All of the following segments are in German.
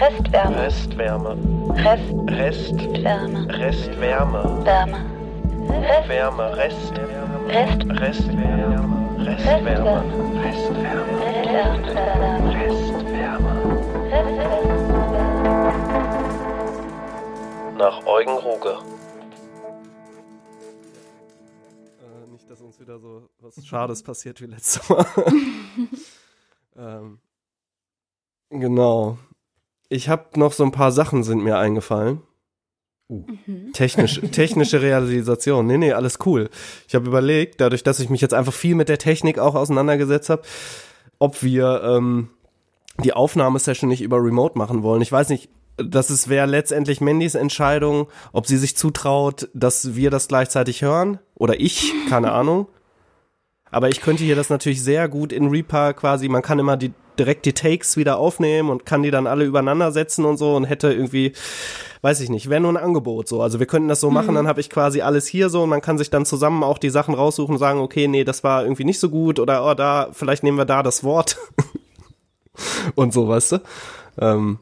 Restwärme. Restwärme. Rest. Restwärme. Restwärme. Wärme. Wärme. Wärme. Rest. Rest. Restwärme. Restwärme. Restwärme. Restwärme. Restwärme. Nach Eugen Ruge. Äh, nicht, dass uns wieder so was Schades passiert wie letztes Mal. ähm, genau. Ich habe noch so ein paar Sachen sind mir eingefallen. Mhm. Technisch, technische Realisation. Nee, nee, alles cool. Ich habe überlegt, dadurch, dass ich mich jetzt einfach viel mit der Technik auch auseinandergesetzt habe, ob wir ähm, die Aufnahmesession nicht über Remote machen wollen. Ich weiß nicht, das ist wäre letztendlich Mandys Entscheidung, ob sie sich zutraut, dass wir das gleichzeitig hören oder ich, keine Ahnung. Aber ich könnte hier das natürlich sehr gut in Reaper quasi, man kann immer die direkt die Takes wieder aufnehmen und kann die dann alle übereinander setzen und so und hätte irgendwie, weiß ich nicht, wäre nur ein Angebot so. Also wir könnten das so machen, dann habe ich quasi alles hier so und man kann sich dann zusammen auch die Sachen raussuchen und sagen, okay, nee, das war irgendwie nicht so gut oder oh, da, vielleicht nehmen wir da das Wort und so, weißt du? Ähm,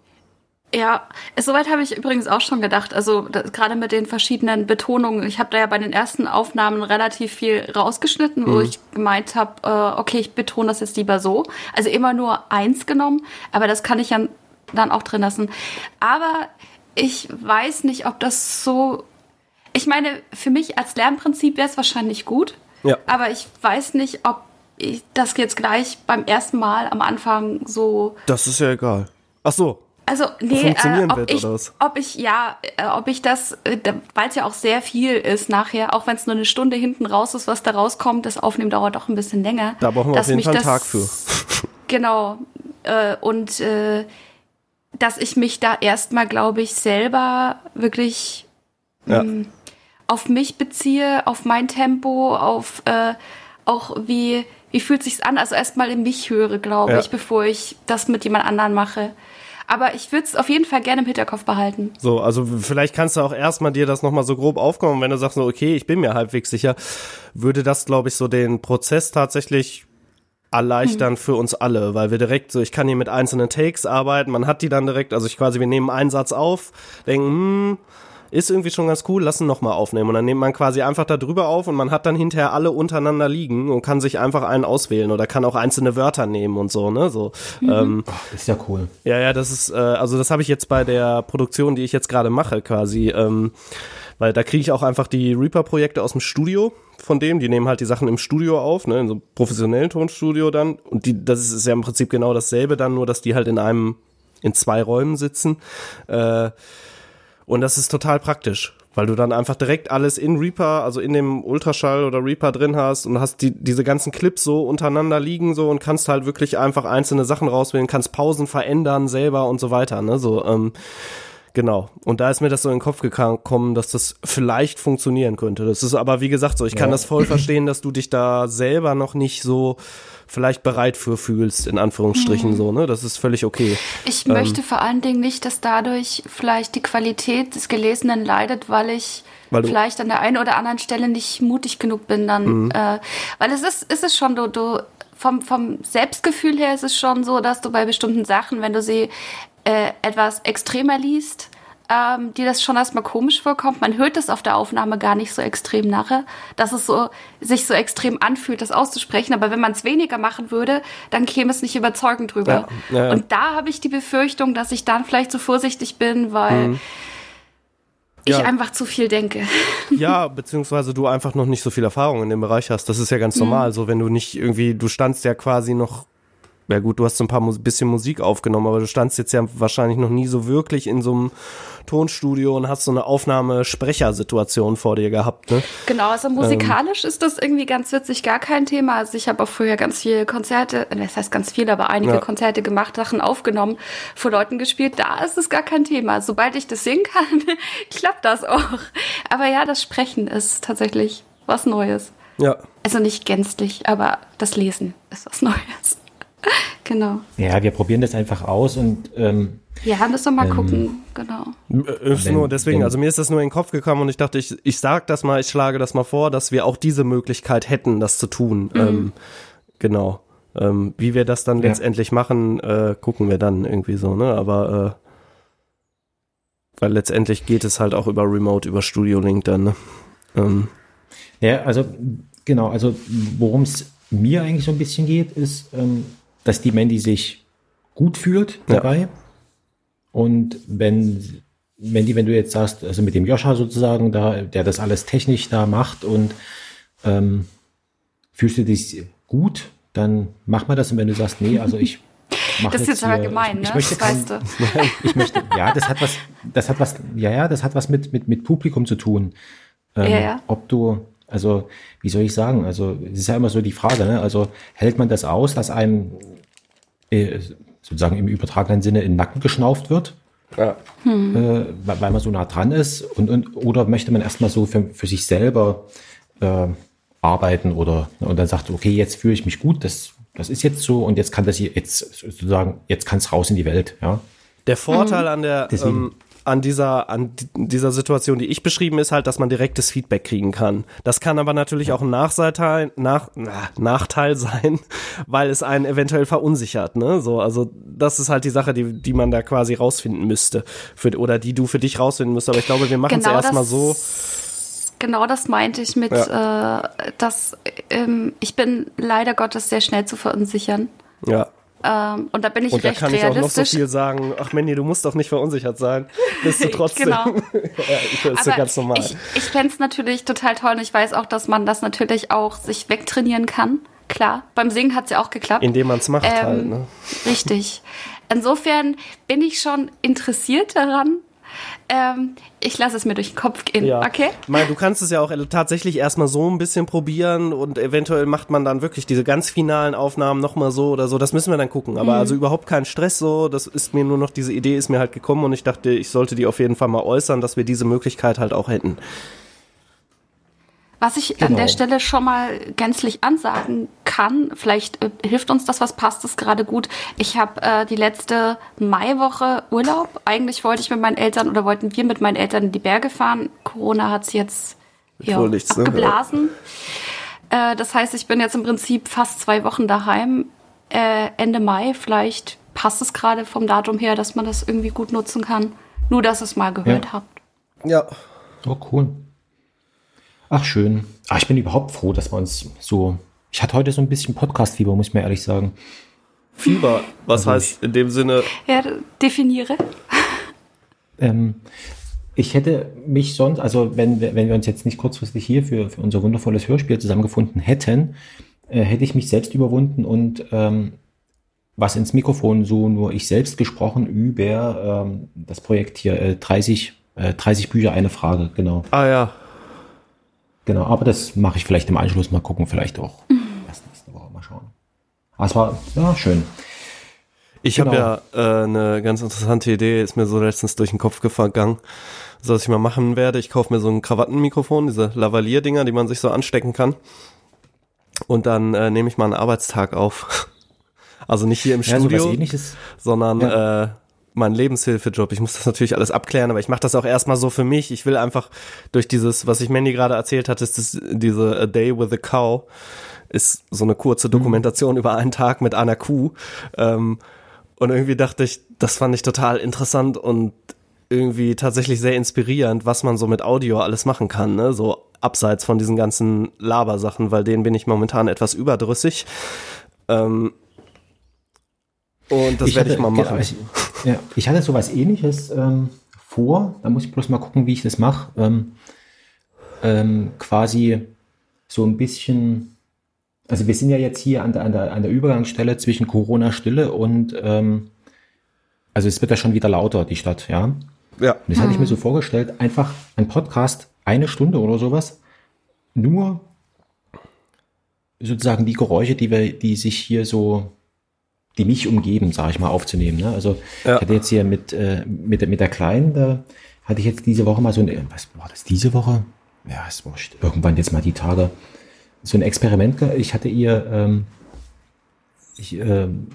Ja, soweit habe ich übrigens auch schon gedacht. Also das- gerade mit den verschiedenen Betonungen. Ich habe da ja bei den ersten Aufnahmen relativ viel rausgeschnitten, wo ich gemeint habe, äh, okay, ich betone das jetzt lieber so. Also immer nur eins genommen, aber das kann ich ja dann auch drin lassen. Aber ich weiß nicht, ob das so. Ich meine, für mich als Lernprinzip wäre es wahrscheinlich gut, ja. aber ich weiß nicht, ob ich das jetzt gleich beim ersten Mal am Anfang so Das ist ja egal. Ach so, also nee, funktionieren äh, ob, wird, ich, oder was? ob ich ja, äh, ob ich das, äh, weil es ja auch sehr viel ist nachher, auch wenn es nur eine Stunde hinten raus ist, was da rauskommt, das Aufnehmen dauert doch ein bisschen länger. Da brauchen wir auf jeden Fall einen Tag für. Genau. Äh, und äh, dass ich mich da erstmal, glaube ich, selber wirklich Ja. ähm, auf mich beziehe, auf mein Tempo, auf äh, auch wie, wie fühlt sich's an? Also erstmal in mich höre, glaube Ja. ich, bevor ich das mit jemand anderen mache. Aber ich würde es auf jeden Fall gerne im Hinterkopf behalten. So, also vielleicht kannst du auch erstmal dir das nochmal so grob aufkommen, wenn du sagst, so, okay, ich bin mir halbwegs sicher, würde das, glaube ich, so den Prozess tatsächlich erleichtern für uns alle, weil wir direkt so, ich kann hier mit einzelnen Takes arbeiten, man hat die dann direkt, also ich quasi, wir nehmen einen Satz auf, denken, hm, ist irgendwie schon ganz cool, lassen noch mal aufnehmen und dann nimmt man quasi einfach da drüber auf und man hat dann hinterher alle untereinander liegen und kann sich einfach einen auswählen oder kann auch einzelne Wörter nehmen und so, ne, so. Ähm, Ist ja cool. ja, ja, das ist, äh, also das habe ich jetzt bei der Produktion, die ich jetzt gerade mache, quasi, ähm, weil da kriege ich auch einfach die Reaper-Projekte aus dem Studio von dem, die nehmen halt die Sachen im Studio auf, ne, in so einem professionellen Tonstudio dann. Und die, das ist, ist ja im Prinzip genau dasselbe dann, nur dass die halt in einem, in zwei Räumen sitzen. Äh, und das ist total praktisch, weil du dann einfach direkt alles in Reaper, also in dem Ultraschall oder Reaper drin hast und hast die, diese ganzen Clips so untereinander liegen so und kannst halt wirklich einfach einzelne Sachen rauswählen, kannst Pausen verändern selber und so weiter, ne, so, ähm, Genau. Und da ist mir das so in den Kopf gekommen, dass das vielleicht funktionieren könnte. Das ist aber, wie gesagt, so, ich kann Ja. das voll verstehen, dass du dich da selber noch nicht so vielleicht bereit für fühlst, in Anführungsstrichen Mhm. so, ne? Das ist völlig okay. Ich Ähm. möchte vor allen Dingen nicht, dass dadurch vielleicht die Qualität des Gelesenen leidet, weil ich Weil vielleicht an der einen oder anderen Stelle nicht mutig genug bin dann. Mhm. Äh, weil es ist, ist es schon, du, du vom, vom Selbstgefühl her ist es schon so, dass du bei bestimmten Sachen, wenn du sie äh, etwas extremer liest, ähm, dir das schon erstmal komisch vorkommt. Man hört es auf der Aufnahme gar nicht so extrem nachher, dass es so sich so extrem anfühlt, das auszusprechen. Aber wenn man es weniger machen würde, dann käme es nicht überzeugend drüber. Ja, ja. Und da habe ich die Befürchtung, dass ich dann vielleicht zu vorsichtig bin, weil ich Mhm. Ja. einfach zu viel denke. Ja, beziehungsweise du einfach noch nicht so viel Erfahrung in dem Bereich hast. Das ist ja Mhm. ganz normal. So, wenn du nicht irgendwie, du standst ja quasi noch, ja gut, du hast so ein paar Mus bisschen Musik aufgenommen, aber du standst jetzt ja wahrscheinlich noch nie so wirklich in so einem Tonstudio und hast so eine Aufnahmesprechersituation vor dir gehabt, ne? Genau, also Ähm. musikalisch ist das irgendwie ganz witzig, gar kein Thema. Also ich habe auch früher ganz viele Konzerte, äh, das heißt ganz viel, aber einige Ja. Konzerte gemacht, Sachen aufgenommen, vor Leuten gespielt. Da ist es gar kein Thema. Sobald ich das singen kann, klappt das auch. Aber ja, das Sprechen ist tatsächlich was Neues. Ja. Also nicht gänzlich, aber das Lesen ist was Neues. genau. Ja, wir probieren das einfach aus und ähm, Ja, müssen wir mal Ähm, gucken. Genau. Äh, Ist nur deswegen, also mir ist das nur in den Kopf gekommen und ich dachte, ich, ich sag das mal, ich schlage das mal vor, dass wir auch diese Möglichkeit hätten, das zu tun. Ähm, genau. Ähm, wie wir das dann Ja. letztendlich machen, äh, gucken wir dann irgendwie so, ne? Aber Weil letztendlich geht es halt auch über Remote, über Studio Link dann, ne? Ähm, Ja, also genau, also worum es mir eigentlich so ein bisschen geht, ist, ähm, dass die Mandy sich gut fühlt Ja. dabei. Und wenn, die, wenn du jetzt sagst, also mit dem Joscha sozusagen, da, der das alles technisch da macht und ähm, fühlst du dich gut, dann mach mal das. Und wenn du sagst, nee, also ich mach Das ist jetzt aber gemein, ich, ne? ich möchte das kein, weißt du. ich möchte, ja, das hat was, das hat was, ja, ja, das hat was mit, mit, mit Publikum zu tun. Ähm, Ja, ja. Ob du, also, wie soll ich sagen, also, es ist ja immer so die Frage, ne? Also, hält man das aus, dass einem, äh, sozusagen im übertragenen Sinne in den Nacken geschnauft wird? ja. äh, weil man so nah dran ist und, und oder möchte man erstmal so für, für sich selber äh, arbeiten oder und dann sagt okay jetzt fühle ich mich gut das das ist jetzt so und jetzt kann das hier jetzt sozusagen jetzt kann es raus in die Welt ja Der Vorteil an der ähm, an dieser an di- dieser Situation, die ich beschrieben, ist halt, dass man direktes Feedback kriegen kann. Das kann aber natürlich auch ein Nachteil, nach, na, Nachteil sein, weil es einen eventuell verunsichert. Ne? So, also das ist halt die Sache, die die man da quasi rausfinden müsste für, oder die du für dich rausfinden müsst. Aber ich glaube, wir machen es Genau erstmal so. Genau das meinte ich mit, äh, dass ähm, ich bin leider Gottes sehr schnell zu verunsichern. Ja. Ähm, und da bin ich Und da recht kann ich auch noch so realistisch. viel sagen. Ach Mandy, du musst doch nicht verunsichert sein. Bist du trotzdem. Genau. ja, ist ja ganz normal. ich, ich fände es natürlich total toll und ich weiß auch, dass man das natürlich auch sich wegtrainieren kann. Klar, beim Singen hat es ja auch geklappt. Indem man es macht Ähm, halt. Ne? Richtig. Insofern bin ich schon interessiert daran. Ähm, ich lasse es mir durch den Kopf gehen. Ja. Okay? Meine, du kannst es ja auch tatsächlich erstmal so ein bisschen probieren und eventuell macht man dann wirklich diese ganz finalen Aufnahmen nochmal so oder so. Das müssen wir dann gucken. Mhm. Aber also überhaupt kein Stress so. Das ist mir nur noch, diese Idee ist mir halt gekommen und ich dachte, ich sollte die auf jeden Fall mal äußern, dass wir diese Möglichkeit halt auch hätten. Was ich an Genau. der Stelle schon mal gänzlich ansagen kann, vielleicht äh, hilft uns das, was passt es gerade gut. Ich habe äh, die letzte Maiwoche Urlaub. Eigentlich wollte ich mit meinen Eltern oder wollten wir mit meinen Eltern in die Berge fahren. Corona hat es jetzt ja, nichts, ne? abgeblasen. Äh, das heißt, ich bin jetzt im Prinzip fast zwei Wochen daheim. Äh, Ende Mai, vielleicht passt es gerade vom Datum her, dass man das irgendwie gut nutzen kann. Nur, dass ihr es mal gehört Ja. habt. Ja. oh cool ach schön ah, ich bin überhaupt froh dass wir uns so ich hatte heute so ein bisschen Podcast-Fieber muss ich mir ehrlich sagen Fieber, was Also heißt in dem Sinne, Ja, definiere. Ähm, ich hätte mich sonst, also wenn, wir- wenn wir uns jetzt nicht kurzfristig hier für, für unser wundervolles Hörspiel zusammengefunden hätten, äh, hätte ich mich selbst überwunden und ähm, was ins Mikrofon so nur ich selbst gesprochen über ähm, das Projekt hier äh, 30, äh, 30 Bücher, eine Frage, genau. ah ja, Genau, aber das mache ich vielleicht im Anschluss mal gucken, vielleicht auch erst nächste Woche mal schauen. Aber es war ja, schön. Ich Genau. habe ja äh, eine ganz interessante Idee, ist mir so letztens durch den Kopf gegangen, so was ich mal machen werde. Ich kaufe mir so ein Krawattenmikrofon, diese Lavalier-Dinger, die man sich so anstecken kann. Und dann äh, nehme ich mal einen Arbeitstag auf. Also nicht hier im Ja, Studio, ähnliches. sondern Ja. äh, mein Lebenshilfejob. Ich muss das natürlich alles abklären, aber ich mache das auch erstmal so für mich. Ich will einfach durch dieses, was ich Mandy gerade erzählt hat, ist das, diese A Day with a Cow, ist so eine kurze Dokumentation über einen Tag mit einer Kuh. Ähm, und irgendwie dachte ich, das fand ich total interessant und irgendwie tatsächlich sehr inspirierend, was man so mit Audio alles machen kann, ne? So abseits von diesen ganzen Labersachen, weil denen bin ich momentan etwas überdrüssig. Ähm, und das werde ich mal machen. Ich, ja, ich hatte sowas ähnliches ähm, vor. Da muss ich bloß mal gucken, wie ich das mache. Ähm, ähm, quasi so ein bisschen. Also wir sind ja jetzt hier an der, an der, an der Übergangsstelle zwischen Corona-Stille und ähm, also es wird ja schon wieder lauter, die Stadt, ja. Und Ja. das hatte ich mir so vorgestellt, einfach ein Podcast, eine Stunde oder sowas, nur sozusagen die Geräusche, die wir, die sich hier so, die mich umgeben, sage ich mal, aufzunehmen. Ne? Also Ja. ich hatte jetzt hier mit, äh, mit, der- mit der Kleinen, da hatte ich jetzt diese Woche mal so ein, was war das diese Woche? Ja, es war irgendwann jetzt mal die Tage, so ein Experiment. Ich hatte ihr ähm, ich, ähm,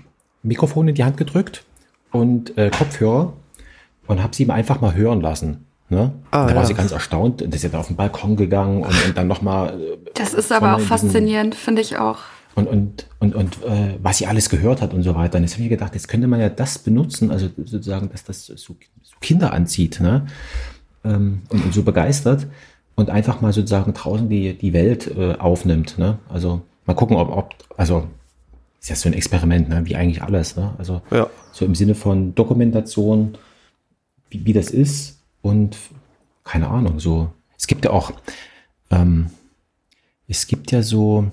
Mikrofon in die Hand gedrückt und äh, Kopfhörer und habe sie mal einfach mal hören lassen. Ne? Ah, da war ja. sie ganz erstaunt und ist jetzt auf den Balkon gegangen und, und dann nochmal. Das ist aber auch faszinierend, finde ich auch. Und, und, und, und äh, was sie alles gehört hat und so weiter. Und jetzt habe ich gedacht, jetzt könnte man ja das benutzen, also sozusagen, dass das so, so Kinder anzieht ne? ähm, und, und so begeistert und einfach mal sozusagen draußen die, die Welt äh, aufnimmt. Ne? Also mal gucken, ob, ob, also ist ja so ein Experiment, ne? wie eigentlich alles. Ne? Also Ja. so im Sinne von Dokumentation, wie, wie das ist und keine Ahnung, so. Es gibt ja auch, ähm, es gibt ja so,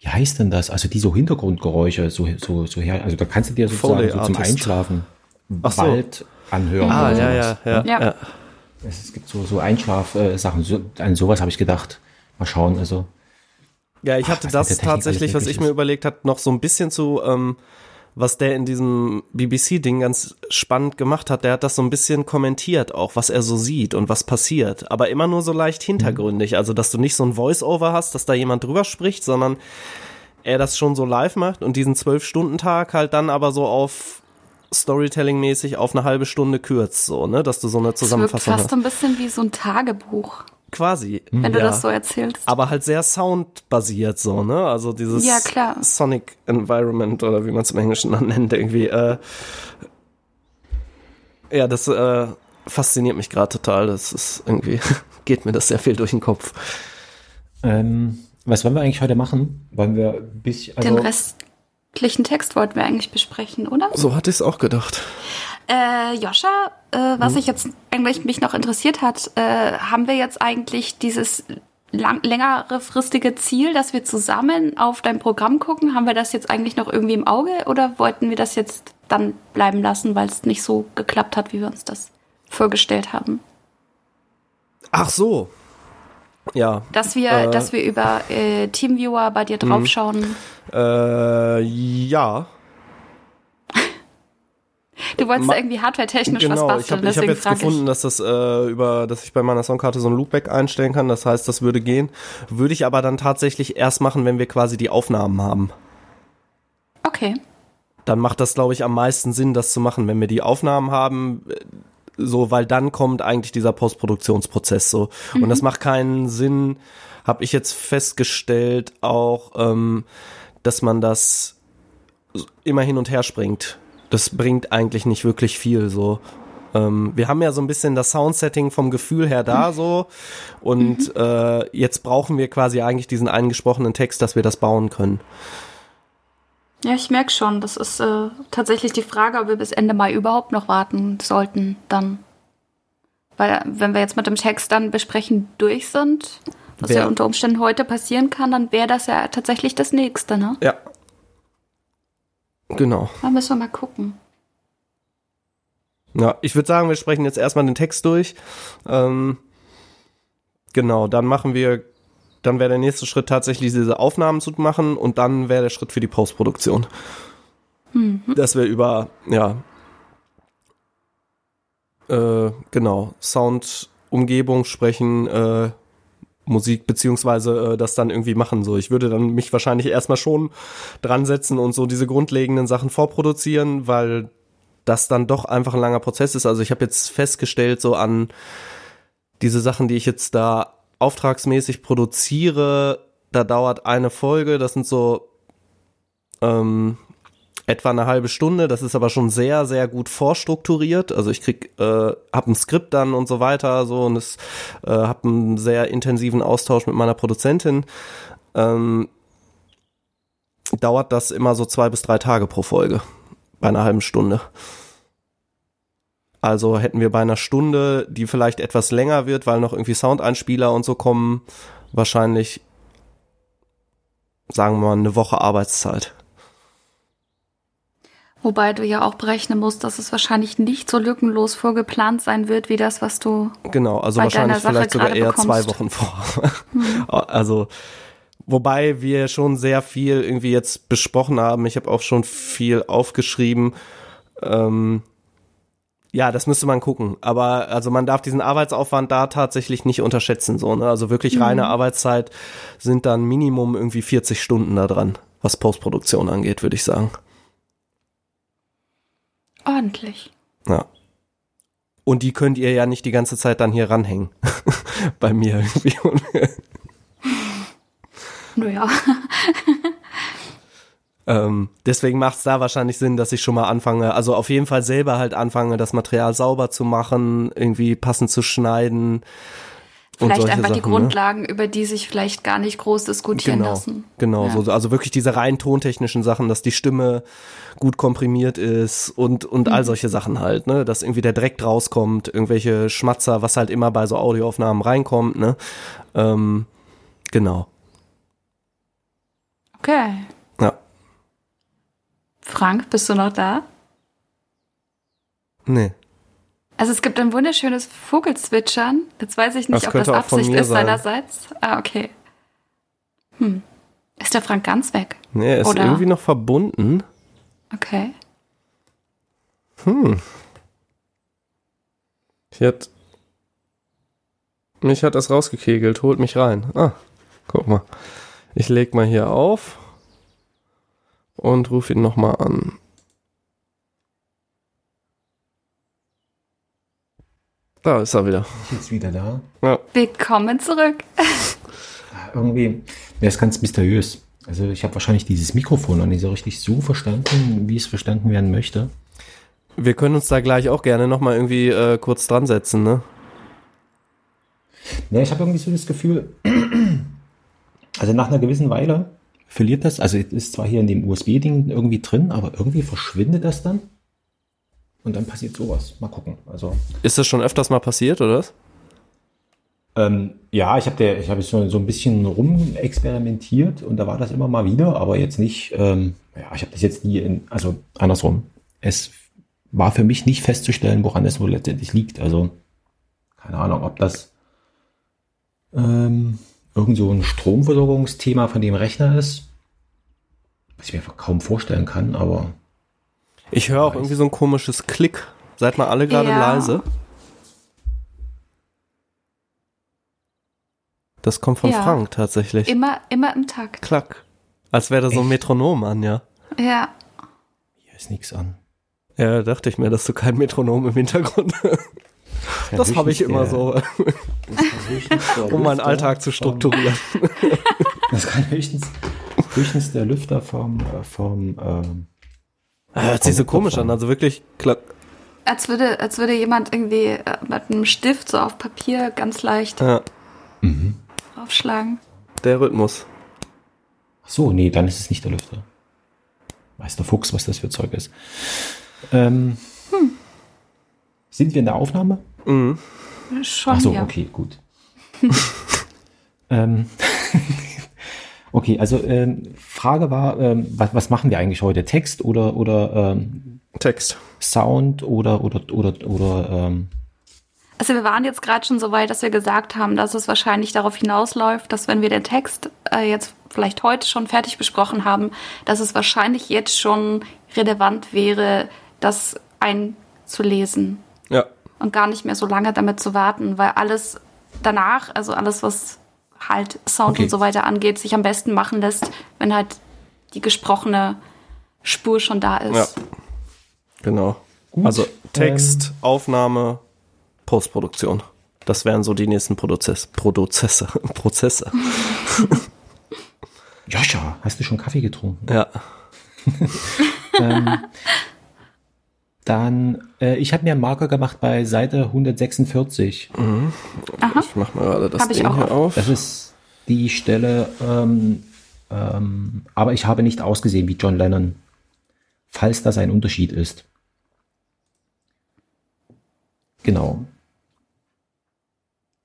wie heißt denn das? Also die so Hintergrundgeräusche, so, so, so her, also da kannst du dir sozusagen so zum. Einschlafen Ach so. Wald anhören. Ah, oder ja, sowas. ja, ja, Ja. ja. Es, gibt so, so Einschlaf-Sachen, so, an sowas habe ich gedacht. Mal schauen, also. Ja, ich Ach, hatte was das tatsächlich, was ich mir ist. überlegt hat, noch so ein bisschen zu, ähm, was der in diesem BBC-Ding ganz spannend gemacht hat. Der hat das so ein bisschen kommentiert, auch was er so sieht und was passiert. Aber immer nur so leicht hintergründig. Also, dass du nicht so ein Voice-Over hast, dass da jemand drüber spricht, sondern er das schon so live macht und diesen Zwölf-Stunden-Tag halt dann aber so auf Storytelling-mäßig auf eine halbe Stunde kürzt, so, ne, dass du so eine Es wirkt Zusammenfassung fast hast. so ein bisschen wie so ein Tagebuch, Quasi. wenn du ja. das so erzählst. aber halt sehr soundbasiert so, ne? Also dieses Ja, klar. Sonic Environment oder wie man es im Englischen dann nennt irgendwie. Äh, ja, das äh, fasziniert mich gerade total. Das ist irgendwie geht mir das sehr viel durch den Kopf. Ähm, was wollen wir eigentlich heute machen? Wollen wir ein bisschen, also, Den restlichen Text wollten wir eigentlich besprechen, oder? So hatte ich es auch gedacht. Äh, Joscha, äh, was Mhm. ich jetzt eigentlich mich noch interessiert hat, äh, haben wir jetzt eigentlich dieses lang längere fristige Ziel, dass wir zusammen auf dein Programm gucken? Haben wir das jetzt eigentlich noch irgendwie im Auge oder wollten wir das jetzt dann bleiben lassen, weil es nicht so geklappt hat, wie wir uns das vorgestellt haben? Ach so. Ja. Dass wir, Äh. dass wir über äh, Teamviewer bei dir draufschauen. Äh, ja. Du wolltest Ma- irgendwie hardware-technisch was Genau, ich basteln, habe ich hab deswegen jetzt gefunden, ich. dass das äh, über, dass ich bei meiner Songkarte so ein Loopback einstellen kann. Das heißt, das würde gehen. Würde ich aber dann tatsächlich erst machen, wenn wir quasi die Aufnahmen haben. Okay. Dann macht das, glaube ich, am meisten Sinn, das zu machen, wenn wir die Aufnahmen haben. äh, So, weil dann kommt eigentlich dieser Postproduktionsprozess so. Und das macht keinen Sinn, habe ich jetzt festgestellt, auch, ähm, dass man das immer hin und her springt. Das bringt eigentlich nicht wirklich viel so. Ähm, wir haben ja so ein bisschen das Soundsetting vom Gefühl her da so und äh, jetzt brauchen wir quasi eigentlich diesen eingesprochenen Text, dass wir das bauen können. Ja, ich merke schon. Das ist äh, tatsächlich die Frage, ob wir bis Ende Mai überhaupt noch warten sollten dann. Weil wenn wir jetzt mit dem Text dann besprechen durch sind, was Wer- ja unter Umständen heute passieren kann, dann wäre das ja tatsächlich das nächste, ne? Ja. Genau. Da müssen wir mal gucken. Ja, ich würde sagen, wir sprechen jetzt erstmal den Text durch. Ähm, genau, dann machen wir, dann wäre der nächste Schritt tatsächlich diese Aufnahmen zu machen und dann wäre der Schritt für die Postproduktion. Dass wir über, ja, äh, genau, Sound, Umgebung sprechen, äh, Musik beziehungsweise äh, das dann irgendwie machen. So, ich würde dann mich wahrscheinlich erstmal schon dran setzen und so diese grundlegenden Sachen vorproduzieren, weil das dann doch einfach ein langer Prozess ist. Also ich habe jetzt festgestellt, so an diese Sachen, die ich jetzt da auftragsmäßig produziere, da dauert eine Folge, das sind so ähm, etwa eine halbe Stunde. Das ist aber schon sehr, sehr gut vorstrukturiert. Also ich krieg, äh, hab ein Skript dann und so weiter, so und es äh, hab einen sehr intensiven Austausch mit meiner Produzentin. Ähm, dauert das immer so zwei bis drei Tage pro Folge bei einer halben Stunde. Also hätten wir bei einer Stunde, die vielleicht etwas länger wird, weil noch irgendwie Soundeinspieler und so kommen, wahrscheinlich, sagen wir mal, eine Woche Arbeitszeit. Wobei du ja auch berechnen musst, dass es wahrscheinlich nicht so lückenlos vorgeplant sein wird, wie das, was du. Genau, also Bei wahrscheinlich vielleicht sogar eher bekommst. zwei Wochen vor. Also, wobei wir schon sehr viel irgendwie jetzt besprochen haben. Ich habe auch schon viel aufgeschrieben. Ähm, ja, das müsste man gucken. Aber also man darf diesen Arbeitsaufwand da tatsächlich nicht unterschätzen. So, ne? Also wirklich reine Arbeitszeit sind dann Minimum irgendwie 40 Stunden da dran, was Postproduktion angeht, würde ich sagen. Ordentlich. Ja. Und die könnt ihr ja nicht die ganze Zeit dann hier ranhängen. Bei mir irgendwie. naja. Ähm, deswegen macht es da wahrscheinlich Sinn, dass ich schon mal anfange, also auf jeden Fall selber halt anfange, das Material sauber zu machen, irgendwie passend zu schneiden. Vielleicht einfach die Sachen, ne? Grundlagen, über die sich vielleicht gar nicht groß diskutieren Genau, lassen. genau. Ja. So, also wirklich diese rein tontechnischen Sachen, dass die Stimme gut komprimiert ist und, und Mhm. all solche Sachen halt, ne, dass irgendwie der Dreck rauskommt, irgendwelche Schmatzer, was halt immer bei so Audioaufnahmen reinkommt, ne, ähm, genau, Okay. ja, Frank, bist du noch da? nee, Also es gibt ein wunderschönes Vogelzwitschern. Jetzt weiß ich nicht, Das ob das Absicht ist sein. seinerseits. Ah, okay. Hm. Ist der Frank ganz weg? nee, er ist Oder- irgendwie noch verbunden, Okay. ich hat, mich hat das rausgekegelt, holt mich rein, ah, guck mal, ich leg mal hier auf und ruf ihn nochmal an. Da ist er wieder. Ich jetzt wieder da. Ja. Willkommen zurück. Irgendwie, der ist ganz mysteriös. Also ich habe wahrscheinlich dieses Mikrofon noch nicht so richtig so verstanden, wie es verstanden werden möchte. Wir können uns da gleich auch gerne nochmal irgendwie äh, kurz dran setzen, ne? Ja, ich habe irgendwie so das Gefühl, also nach einer gewissen Weile verliert das, also es ist zwar hier in dem USB-Ding irgendwie drin, aber irgendwie verschwindet das dann. Und dann passiert sowas. Mal gucken. Also Ist das schon öfters mal passiert, oder? was? Ähm, ja, ich habe ich habe so, so ein bisschen rumexperimentiert und da war das immer mal wieder, aber jetzt nicht, ähm, ja, ich habe das jetzt nie in, also andersrum. Es war für mich nicht festzustellen, woran es wohl letztendlich liegt. Also, keine Ahnung, ob das ähm, irgend so ein Stromversorgungsthema von dem Rechner ist, was ich mir einfach kaum vorstellen kann, aber Ich höre auch irgendwie so ein komisches Klick. Seid mal alle gerade Ja. leise. Das kommt von Ja. Frank tatsächlich. Immer, immer im Takt. Klack. Als wäre da so ein Echt? Metronom an, ja. Ja. hier ist nichts an. Ja, dachte ich mir, dass du kein Metronom im Hintergrund. Das habe ich immer so, um meinen Alltag zu strukturieren. Das kann höchstens, höchstens der Lüfter vom, äh, vom ähm, Hört sich so komisch an, also wirklich klack. Als würde, als würde jemand irgendwie äh, mit einem Stift so auf Papier ganz leicht Ja, aufschlagen. der Rhythmus. Ach so, nee, dann ist es nicht der Lüfter. Weiß der Fuchs, was das für Zeug ist. Ähm, Sind wir in der Aufnahme? Schon Ach so, ja. okay, gut. ähm, okay, also ähm, Frage war, ähm, was, was machen wir eigentlich heute? Text oder oder ähm, Text. Sound oder oder oder oder ähm, Also wir waren jetzt gerade schon so weit, dass wir gesagt haben, dass es wahrscheinlich darauf hinausläuft, dass wenn wir den Text äh, jetzt vielleicht heute schon fertig besprochen haben, dass es wahrscheinlich jetzt schon relevant wäre, das einzulesen Ja. und gar nicht mehr so lange damit zu warten, weil alles danach, also alles, was halt Sound Okay. und so weiter angeht, sich am besten machen lässt, wenn halt die gesprochene Spur schon da ist. Ja. Genau. Gut, Also Text, Aufnahme, Postproduktion. Das wären so die nächsten Prozess, Prozesse. Prozesse. Joscha, hast du schon Kaffee getrunken? Ja. Dann, äh, ich habe mir einen Marker gemacht bei Seite 146. Ich mach mal gerade das Hab ich Ding auch hier auf. Das ist die Stelle, ähm, ähm, aber ich habe nicht ausgesehen wie John Lennon, falls das ein Unterschied ist. Genau.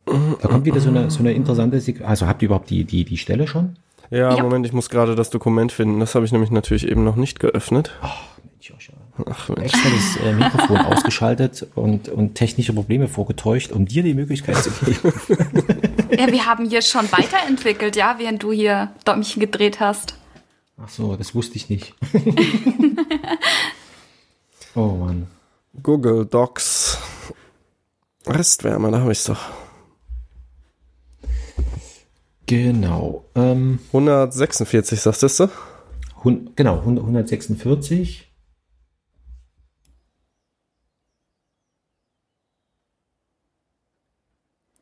Da kommt wieder so eine, so eine interessante, Sek also habt ihr überhaupt die, die, die Stelle schon? Ja, Ja. Moment, ich muss gerade das Dokument finden. Das habe ich nämlich natürlich eben noch nicht geöffnet. Mensch, Joscha. Ach. Extra das äh, Mikrofon ausgeschaltet und, und technische Probleme vorgetäuscht, um dir die Möglichkeit zu geben. Ja, wir haben hier schon weiterentwickelt, ja, während du hier Däumchen gedreht hast. Ach so, das wusste ich nicht. oh Mann. Google Docs. Restwärme, da habe ich es doch. Genau. Ähm, 146, sagtest du? hun, genau, 100 146.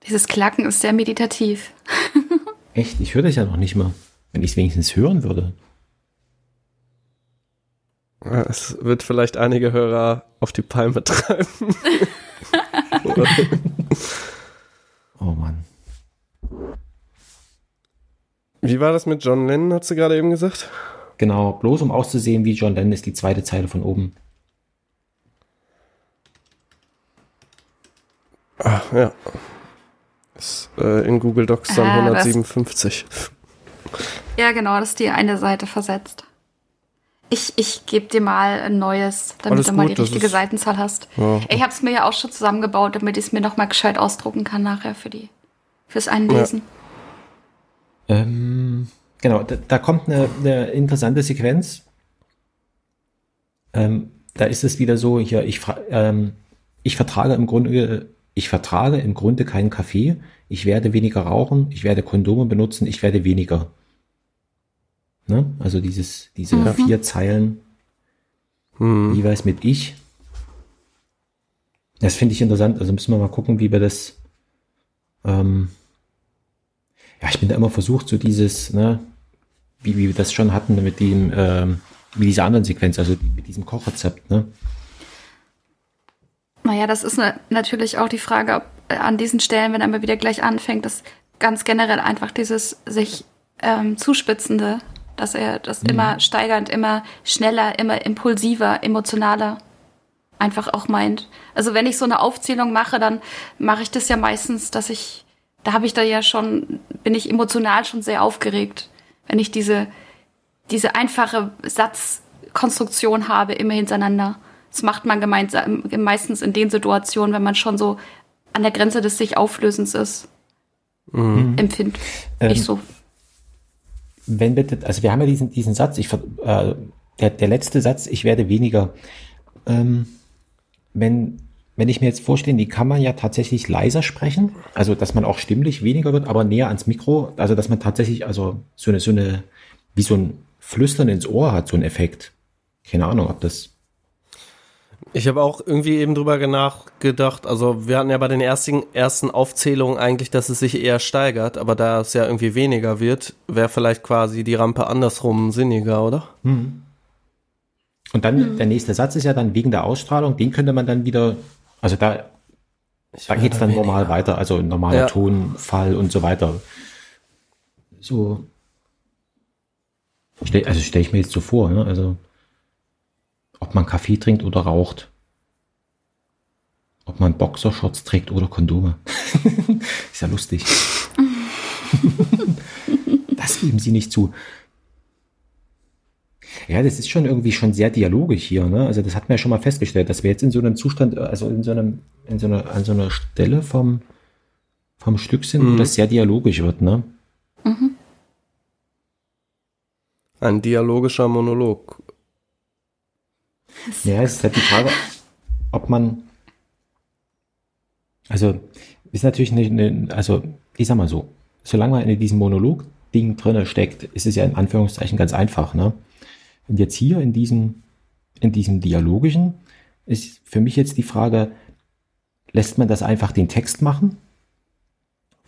Dieses Klacken ist sehr meditativ. Echt, ich höre das ja noch nicht mal. wenn ich es wenigstens hören würde. Es wird vielleicht einige Hörer auf die Palme treiben. Oh Mann. Wie war das mit John Lennon, hat sie gerade eben gesagt? Genau, bloß um auszusehen wie John Lennon ist die zweite Zeile von oben. Ah, ja. Ist, äh, in Google Docs dann das- 157. Ja, genau, das ist die eine Seite versetzt. Ich, ich gebe dir mal ein neues, damit Alles du mal gut, die richtige ist- Seitenzahl hast. Ja. Ich habe es mir ja auch schon zusammengebaut, damit ich es mir nochmal gescheit ausdrucken kann nachher für die fürs Einlesen. Ähm, genau, da, da kommt eine, eine interessante Sequenz. Ähm, da ist es wieder so, hier, ich, ähm, ich vertrage im Grunde, ich vertrage im Grunde keinen Kaffee. Ich werde weniger rauchen, ich werde Kondome benutzen, ich werde weniger. Ne? Also dieses, diese vier Zeilen Hm. jeweils mit ich. Das finde ich interessant. Also müssen wir mal gucken, wie wir das. Ähm, ja, ich bin da immer versucht, so dieses, ne, wie, wie wir das schon hatten mit dem, ähm, mit dieser anderen Sequenz, also mit diesem Kochrezept, ne? Naja, das ist ne, natürlich auch die Frage, ob äh, an diesen Stellen, wenn er mal wieder gleich anfängt, dass ganz generell einfach dieses sich ähm, zuspitzende, dass er das immer steigernd, immer schneller, immer impulsiver, emotionaler einfach auch meint. Also wenn ich so eine Aufzählung mache, dann mache ich das ja meistens, dass ich, da habe ich da ja schon, bin ich emotional schon sehr aufgeregt, wenn ich diese, diese einfache Satzkonstruktion habe, immer hintereinander. Das macht man gemeinsam, meistens in den Situationen, wenn man schon so an der Grenze des sich Auflösens ist. Empfind Ähm, ich so. Wenn wir, das- also wir haben ja diesen, diesen Satz, ich, äh, der, der letzte Satz, ich werde weniger. Ähm, wenn, wenn ich mir jetzt vorstelle, die kann man ja tatsächlich leiser sprechen, also dass man auch stimmlich weniger wird, aber näher ans Mikro, also dass man tatsächlich, also so eine, so eine, wie so ein Flüstern ins Ohr hat, so ein Effekt. Keine Ahnung, ob das. Ich habe auch irgendwie eben drüber nachgedacht, also wir hatten ja bei den ersten, ersten Aufzählungen eigentlich, dass es sich eher steigert, aber da es ja irgendwie weniger wird, wäre vielleicht quasi die Rampe andersrum sinniger, oder? Und dann der nächste Satz ist ja dann wegen der Ausstrahlung, den könnte man dann wieder, also da, da geht's dann normal weiter, also normaler Ja. Tonfall und so weiter. So. Also stelle ich mir jetzt so vor, ne? also ob man Kaffee trinkt oder raucht. Ob man Boxershorts trägt oder Kondome. ist ja lustig. das geben sie nicht zu. Ja, das ist schon irgendwie schon sehr dialogisch hier, ne? Also das hat man ja schon mal festgestellt, dass wir jetzt in so einem Zustand, äh, also in so einem, in so einer, an so einer Stelle vom, vom Stück sind, wo das sehr dialogisch wird, ne? Ein dialogischer Monolog. Ja, es ist halt die Frage, ob man, also ist natürlich eine, eine also ich sag mal so, solange man in diesem Monolog-Ding drinne steckt, ist es ja in Anführungszeichen ganz einfach, ne? Und jetzt hier in diesem, in diesem dialogischen ist für mich jetzt die Frage, lässt man das einfach den Text machen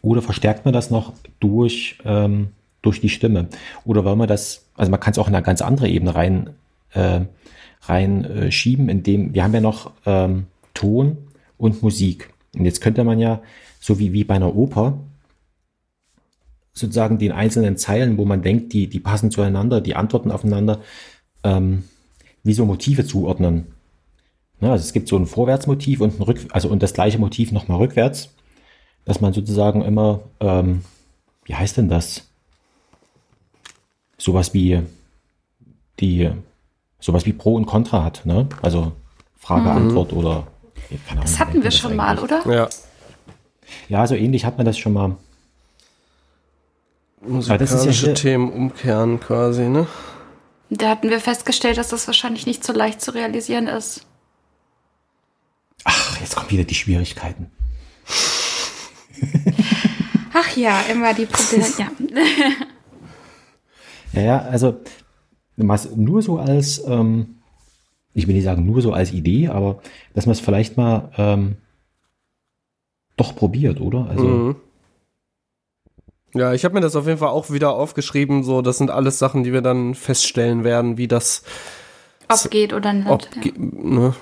oder verstärkt man das noch durch, ähm, durch die Stimme? Oder wollen wir das, also man kann es auch in eine ganz andere Ebene rein, äh, rein äh, indem wir haben ja noch ähm, Ton und Musik. Und jetzt könnte man ja, so wie, wie bei einer Oper, sozusagen den einzelnen Zeilen, wo man denkt, die, die passen zueinander, die antworten aufeinander, ähm, wie so Motive zuordnen. Ne, also es gibt so ein Vorwärtsmotiv und ein Rück, also und das gleiche Motiv nochmal rückwärts, dass man sozusagen immer, ähm, wie heißt denn das? Sowas wie die, sowas wie Pro und Contra hat, ne? Also Frage, Antwort oder keine Ahnung, Das hatten wir das schon mal, eigentlich? oder? Ja. Ja, so ähnlich hat man das schon mal. das ist ja Musikalische hier- Themen umkehren quasi, ne? Da hatten wir festgestellt, dass das wahrscheinlich nicht so leicht zu realisieren ist. Ach, jetzt kommen wieder die Schwierigkeiten. Ach ja, immer die Probleme. ja. Ja, ja, also nur so als, ähm, ich will nicht sagen nur so als Idee, aber dass man es vielleicht mal ähm, doch probiert, oder? Also Mhm. Ja, ich habe mir das auf jeden Fall auch wieder aufgeschrieben. So, das sind alles Sachen, die wir dann feststellen werden, wie das Ob geht oder nicht. ob, ja. ge- ne?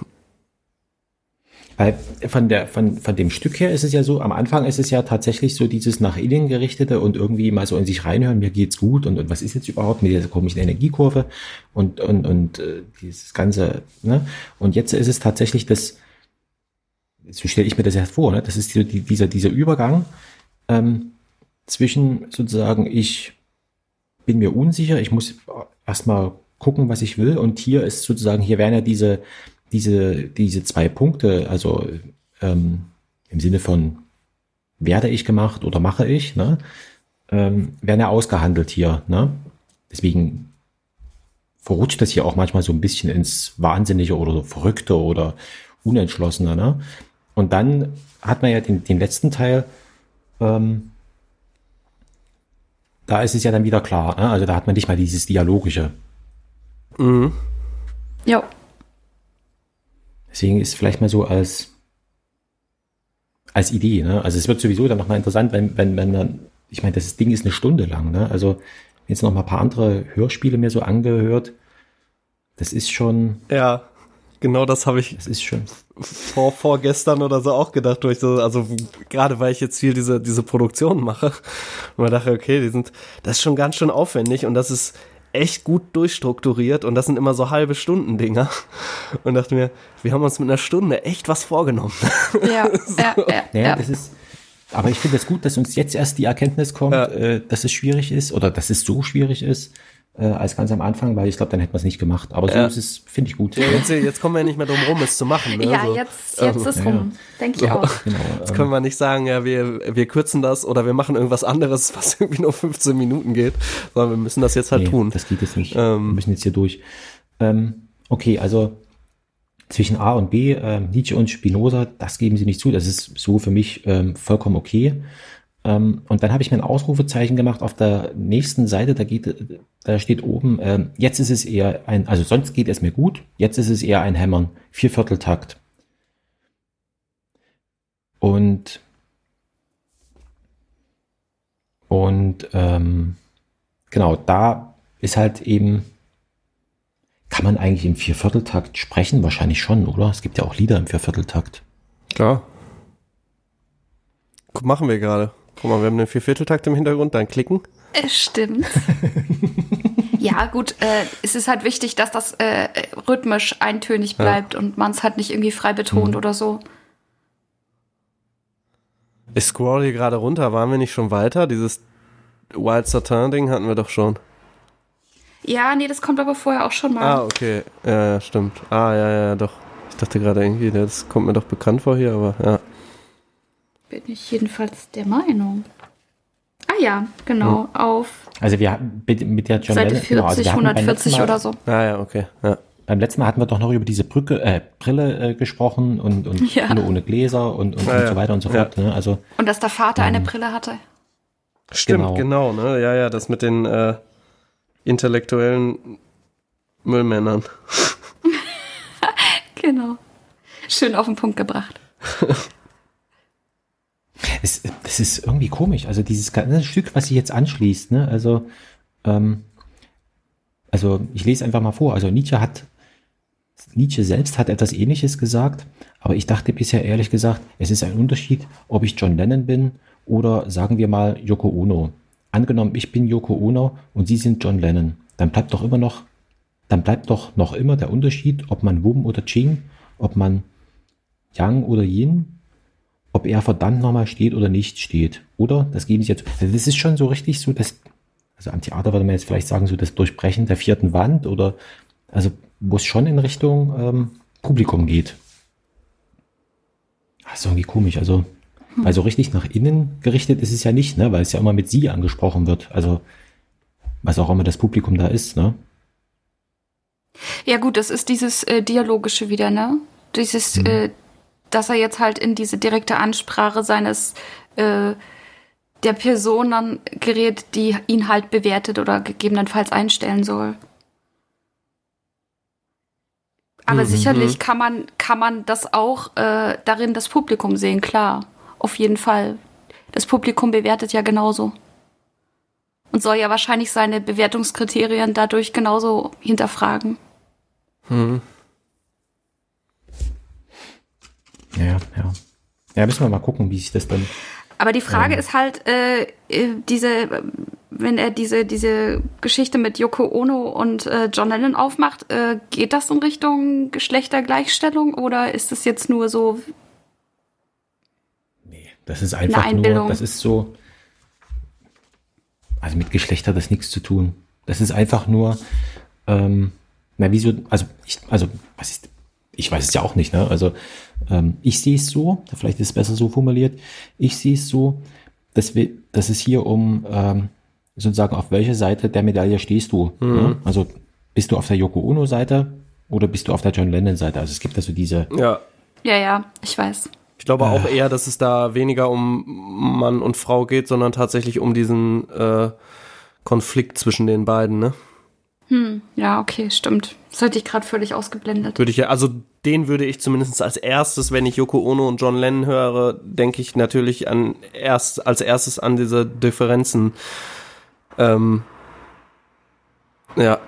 Weil von, der, von, von dem Stück her ist es ja so, am Anfang ist es ja tatsächlich so dieses nach innen gerichtete und irgendwie mal so in sich reinhören, mir geht's gut und, und was ist jetzt überhaupt mit dieser komischen Energiekurve und, und, und äh, dieses ganze, ne? Und jetzt ist es tatsächlich das, so stelle ich mir das erst vor, ne? Das ist die, dieser, dieser Übergang ähm, zwischen sozusagen, ich bin mir unsicher, ich muss erstmal gucken, was ich will. Und hier ist sozusagen, hier werden ja diese, diese, diese zwei Punkte, also ähm, im Sinne von werde ich gemacht oder mache ich, ne, ähm, werden ja ausgehandelt hier. Ne? Deswegen verrutscht das hier auch manchmal so ein bisschen ins Wahnsinnige oder so Verrückte oder Unentschlossene. Ne? Und dann hat man ja den, den letzten Teil, ähm, da ist es ja dann wieder klar. Ne? Also da hat man nicht mal dieses Dialogische. Mhm. Jo. Deswegen ist vielleicht mal so als, als Idee, ne? Also es wird sowieso dann nochmal interessant, wenn, wenn, wenn man, ich meine, das Ding ist eine Stunde lang, ne? Also jetzt noch mal ein paar andere Hörspiele mir so angehört. Das ist schon, Ja, genau das habe ich das ist schon. vor, vorgestern oder so auch gedacht, durch so, also gerade weil ich jetzt viel diese, diese Produktion mache. Und man dachte, okay, die sind, das ist schon ganz schön aufwendig und das ist echt gut durchstrukturiert und das sind immer so halbe Stunden Dinger. Und dachte mir, wir haben uns mit einer Stunde echt was vorgenommen. Ja, ja, ja. Naja, ja. das ist, aber ich finde es gut, dass uns jetzt erst die Erkenntnis kommt, Ja. äh, dass es schwierig ist oder dass es so schwierig ist, äh, als ganz am Anfang, weil ich glaube, dann hätten wir es nicht gemacht. Aber so Ja. ist es, finde ich gut. Jetzt, jetzt kommen wir ja nicht mehr drum rum, es zu machen. Ne? ja, so. jetzt, jetzt ist rum. Denke ich Ja. auch. Genau. Jetzt können wir nicht sagen, ja, wir, wir kürzen das oder wir machen irgendwas anderes, was irgendwie nur 15 Minuten geht, sondern wir müssen das jetzt halt nee, tun. Das geht jetzt nicht. Ähm. wir müssen jetzt hier durch. Ähm, okay, also zwischen A und B, ähm, Nietzsche und Spinoza, das geben sie nicht zu. Das ist so für mich ähm, vollkommen okay. Ähm, und dann habe ich mir ein Ausrufezeichen gemacht auf der nächsten Seite. Da geht, da steht oben: ähm, Jetzt ist es eher ein, also sonst geht es mir gut. Jetzt ist es eher ein Hämmern, Viervierteltakt. Und und ähm, genau, da ist halt eben, kann man eigentlich im Viervierteltakt sprechen? Wahrscheinlich schon, oder? Es gibt ja auch Lieder im Viervierteltakt. Klar. Machen wir gerade. Guck mal, wir haben den Viervierteltakt im Hintergrund, dann klicken. Es stimmt. ja, gut, äh, es ist halt wichtig, dass das äh, rhythmisch eintönig bleibt und man es halt nicht irgendwie frei betont oder so. Ich scroll hier gerade runter, waren wir nicht schon weiter? Dieses Wild Satin-Ding hatten wir doch schon. Ja, nee, das kommt aber vorher auch schon mal. Ah, okay. Ja, ja, stimmt. Ah, ja, ja, doch. Ich dachte gerade irgendwie, das kommt mir doch bekannt vor hier, aber ja. Bin ich jedenfalls der Meinung. Ah ja, genau, auf Also wir hatten mit, mit der John Seite Lennon, genau, also 40, wir hatten beim letzten 140 Mal, oder so. Ah, ja, okay. Ja. Beim letzten Mal hatten wir doch noch über diese Brücke, äh, Brille äh, gesprochen und, und Ja. Brille ohne Gläser und, und, Ja, und ja. so weiter und so Ja. fort. Ne? Also Und dass der Vater Ähm. eine Brille hatte. Stimmt, Genau. genau. ne? Ja, ja, das mit den äh, intellektuellen Müllmännern. Genau. Schön auf den Punkt gebracht. es, das ist irgendwie komisch. Also dieses ganze Stück, was sich jetzt anschließt, ne? Also, ähm, also ich lese einfach mal vor. Also Nietzsche hat, Nietzsche selbst hat etwas Ähnliches gesagt, aber ich dachte bisher ehrlich gesagt, es ist ein Unterschied, ob ich John Lennon bin oder sagen wir mal Yoko Ono. Angenommen, ich bin Yoko Ono und Sie sind John Lennon, dann bleibt doch immer noch, dann bleibt doch noch immer der Unterschied, ob man Wum oder Ching, ob man Yang oder Yin, ob er verdammt nochmal steht oder nicht steht. Oder? Das geben sie jetzt. Also das ist schon so richtig so, dass, also am Theater würde man jetzt vielleicht sagen, so das Durchbrechen der vierten Wand oder, also, wo es schon in Richtung ähm, Publikum geht. Das ist irgendwie komisch. Also, weil so richtig nach innen gerichtet ist es ja nicht, ne? Weil es ja immer mit sie angesprochen wird. Also, was auch immer das Publikum da ist, ne? Ja gut, das ist dieses äh, Dialogische wieder, ne? Dieses, Mhm. äh, dass er jetzt halt in diese direkte Ansprache seines äh, der Person dann gerät, die ihn halt bewertet oder gegebenenfalls einstellen soll. Aber Mhm. sicherlich kann man, kann man das auch äh, darin das Publikum sehen, klar. Auf jeden Fall. Das Publikum bewertet ja genauso. Und soll ja wahrscheinlich seine Bewertungskriterien dadurch genauso hinterfragen. Ja, ja. Ja, müssen wir mal gucken, wie sich das dann. Aber die Frage ist halt, äh, äh, diese, wenn er diese, diese Geschichte mit Yoko Ono und äh, John Lennon aufmacht, äh, geht das in Richtung Geschlechtergleichstellung oder ist es jetzt nur so, Nee, das ist einfach nur, das ist so. Also mit Geschlecht hat das nichts zu tun. Das ist einfach nur, ähm, na, wieso, also ich, also, was ist, ich weiß es ja auch nicht, ne? Also, ähm, ich sehe es so, vielleicht ist es besser so formuliert, ich sehe es so, dass, wir, dass es hier um ähm, sozusagen auf welche Seite der Medaille stehst du. Ne? Also bist du auf der Yoko Ono-Seite oder bist du auf der John Lennon-Seite? Also es gibt also diese, Ja. ja, ja, ich weiß. Ich glaube auch eher, dass es da weniger um Mann und Frau geht, sondern tatsächlich um diesen äh, Konflikt zwischen den beiden, ne? Ja, okay, stimmt. Das hatte ich gerade völlig ausgeblendet. Würde ich ja, also den würde ich zumindest als erstes, wenn ich Yoko Ono und John Lennon höre, denke ich natürlich an erst als erstes an diese Differenzen. Ähm, ja,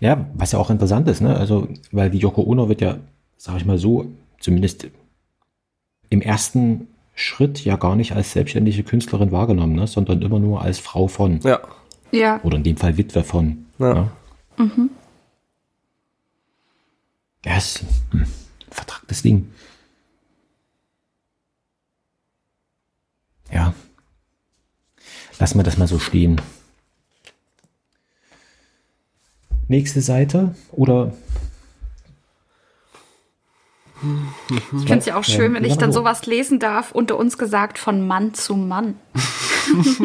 Ja, was ja auch interessant ist, ne? Also, weil die Yoko Ono wird ja, sag ich mal so, zumindest im ersten Schritt ja gar nicht als selbstständige Künstlerin wahrgenommen, ne? sondern immer nur als Frau von. ja, Ja, Oder in dem Fall Witwe von. Ja. Ja, ja ist ein vertragtes Ding. Ja. Lassen wir das mal so stehen. Nächste Seite oder ich finde es ja auch schön, wenn ich dann so. sowas lesen darf, unter uns gesagt von Mann zu Mann.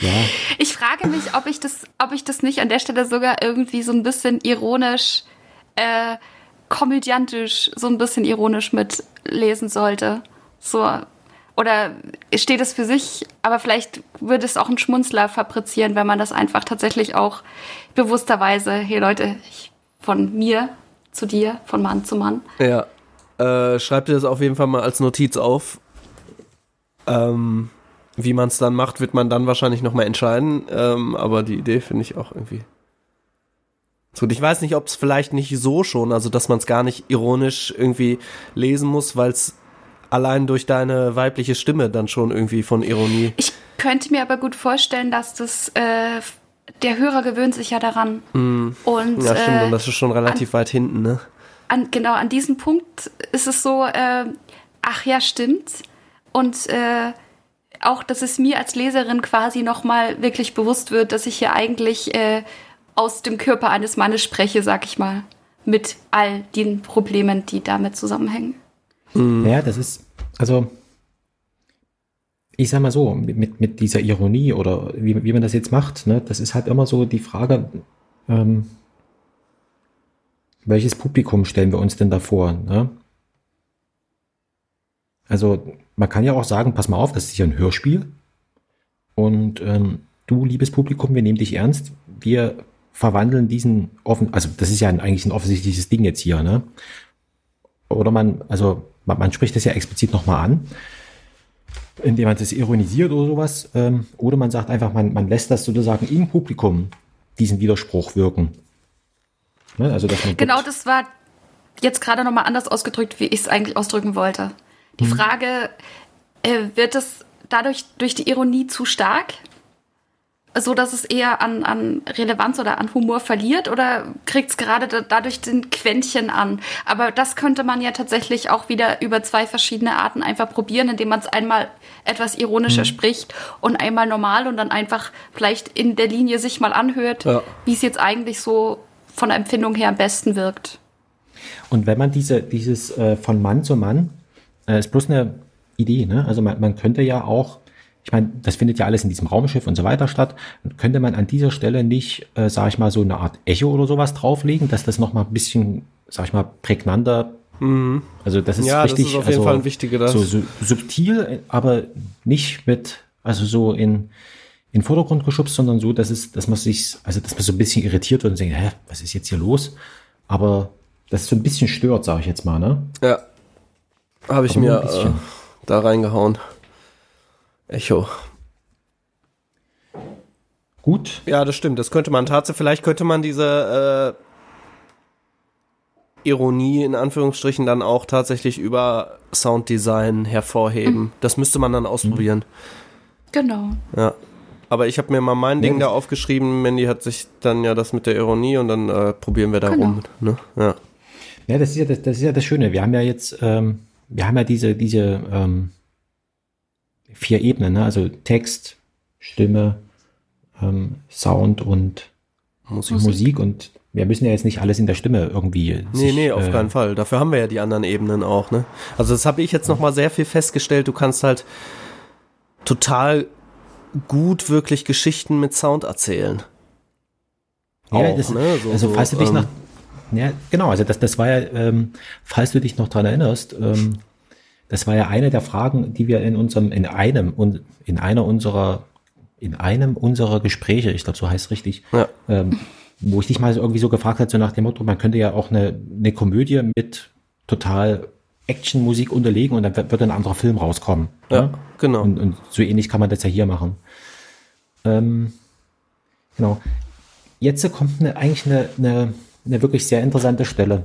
ja, Ich frage mich, ob ich das, ob ich das nicht an der Stelle sogar irgendwie so ein bisschen ironisch, äh, komödiantisch, so ein bisschen ironisch mitlesen sollte. So. Oder steht es für sich, aber vielleicht würde es auch einen Schmunzler fabrizieren, wenn man das einfach tatsächlich auch bewussterweise, hey Leute, ich, von mir zu dir, von Mann zu Mann. ja. Äh, schreib dir das auf jeden Fall mal als Notiz auf. Ähm, wie man es dann macht, wird man dann wahrscheinlich nochmal entscheiden. Ähm, aber die Idee finde ich auch irgendwie. Gut, ich weiß nicht, ob es vielleicht nicht so schon, also dass man es gar nicht ironisch irgendwie lesen muss, weil es allein durch deine weibliche Stimme dann schon irgendwie von Ironie. Ich könnte mir aber gut vorstellen, dass das äh, der Hörer gewöhnt sich ja daran. Und Ja, stimmt, äh, und das ist schon relativ weit hinten, ne? An, genau an diesem Punkt ist es so, äh, ach ja, stimmt. Und äh, auch, dass es mir als Leserin quasi nochmal wirklich bewusst wird, dass ich hier eigentlich äh, aus dem Körper eines Mannes spreche, sag ich mal. Mit all den Problemen, die damit zusammenhängen. Ja, das ist, also, ich sag mal so, mit, mit dieser Ironie oder wie, wie man das jetzt macht, ne, das ist halt immer so die Frage, ähm, welches Publikum stellen wir uns denn da vor? Ne? Also, man kann ja auch sagen, pass mal auf, das ist ja ein Hörspiel. Und ähm, du, liebes Publikum, wir nehmen dich ernst. Wir verwandeln diesen offen, also das ist ja ein, eigentlich ein offensichtliches Ding jetzt hier, ne? Oder man, also man, man spricht das ja explizit nochmal an, indem man das ironisiert oder sowas. Ähm, oder man sagt einfach, man, man lässt das sozusagen im Publikum diesen Widerspruch wirken. Ne? Also, dass man Genau, das war jetzt gerade nochmal anders ausgedrückt, wie ich es eigentlich ausdrücken wollte. Die Frage, äh, wird es dadurch durch die Ironie zu stark? So dass es eher an, an Relevanz oder an Humor verliert oder kriegt es gerade da, dadurch den Quäntchen an? Aber das könnte man ja tatsächlich auch wieder über zwei verschiedene Arten einfach probieren, indem man es einmal etwas ironischer spricht und einmal normal und dann einfach vielleicht in der Linie sich mal anhört, Ja. wie es jetzt eigentlich so von der Empfindung her am besten wirkt. Und wenn man diese, dieses äh, von Mann zu Mann, äh, ist bloß eine Idee, ne? Also man, man könnte ja auch, ich meine, das findet ja alles in diesem Raumschiff und so weiter statt, könnte man an dieser Stelle nicht, äh, sag ich mal, so eine Art Echo oder sowas drauflegen, dass das nochmal ein bisschen, sag ich mal, prägnanter, also das ist Ja, das richtig, ist auf jeden also Fall ein wichtiger, das- so, so subtil, aber nicht mit, also so in, in den Vordergrund geschubst, sondern so, dass es, dass man sich, also dass man so ein bisschen irritiert wird und denkt, hä, was ist jetzt hier los? Aber das so ein bisschen stört, sage ich jetzt mal, ne? Ja. Habe ich Aber nur mir ein äh, bisschen. da reingehauen. Echo. gut. Ja, das stimmt. Das könnte man tatsächlich, vielleicht könnte man diese äh, Ironie in Anführungsstrichen dann auch tatsächlich über Sounddesign hervorheben. Mhm. Das müsste man dann ausprobieren. Genau. Ja. Aber ich habe mir mal mein Ding das- da aufgeschrieben. Mandy hat sich dann ja das mit der Ironie und dann äh, probieren wir da Genau. rum. Ne? Ja. Ja, das ist ja das, das ist ja das Schöne. Wir haben ja jetzt, ähm, wir haben ja diese, diese ähm, vier Ebenen, ne? also Text, Stimme, ähm, Sound und Musik. Musik. und wir müssen ja jetzt nicht alles in der Stimme irgendwie. Nee, sich, nee, auf äh, keinen Fall. Dafür haben wir ja die anderen Ebenen auch, ne? Also das habe ich jetzt noch mal sehr viel festgestellt. Du kannst halt total gut wirklich Geschichten mit Sound erzählen. Ja, Auch, das, ne? So- also so, falls du dich ähm, noch, ja, genau, also das, das war ja, ähm, falls du dich noch dran erinnerst, ähm, das war ja eine der Fragen, die wir in unserem, in einem und in einer unserer, in einem unserer Gespräche, ich glaube, so heißt es richtig, Ja. ähm, wo ich dich mal so irgendwie so gefragt habe, so nach dem Motto, man könnte ja auch eine, eine Komödie mit total Actionmusik unterlegen und dann wird, ein anderer Film rauskommen. Ja, ne? genau. Und, und so ähnlich kann man das ja hier machen. Ähm, genau. Jetzt kommt eine, eigentlich eine, eine, eine wirklich sehr interessante Stelle.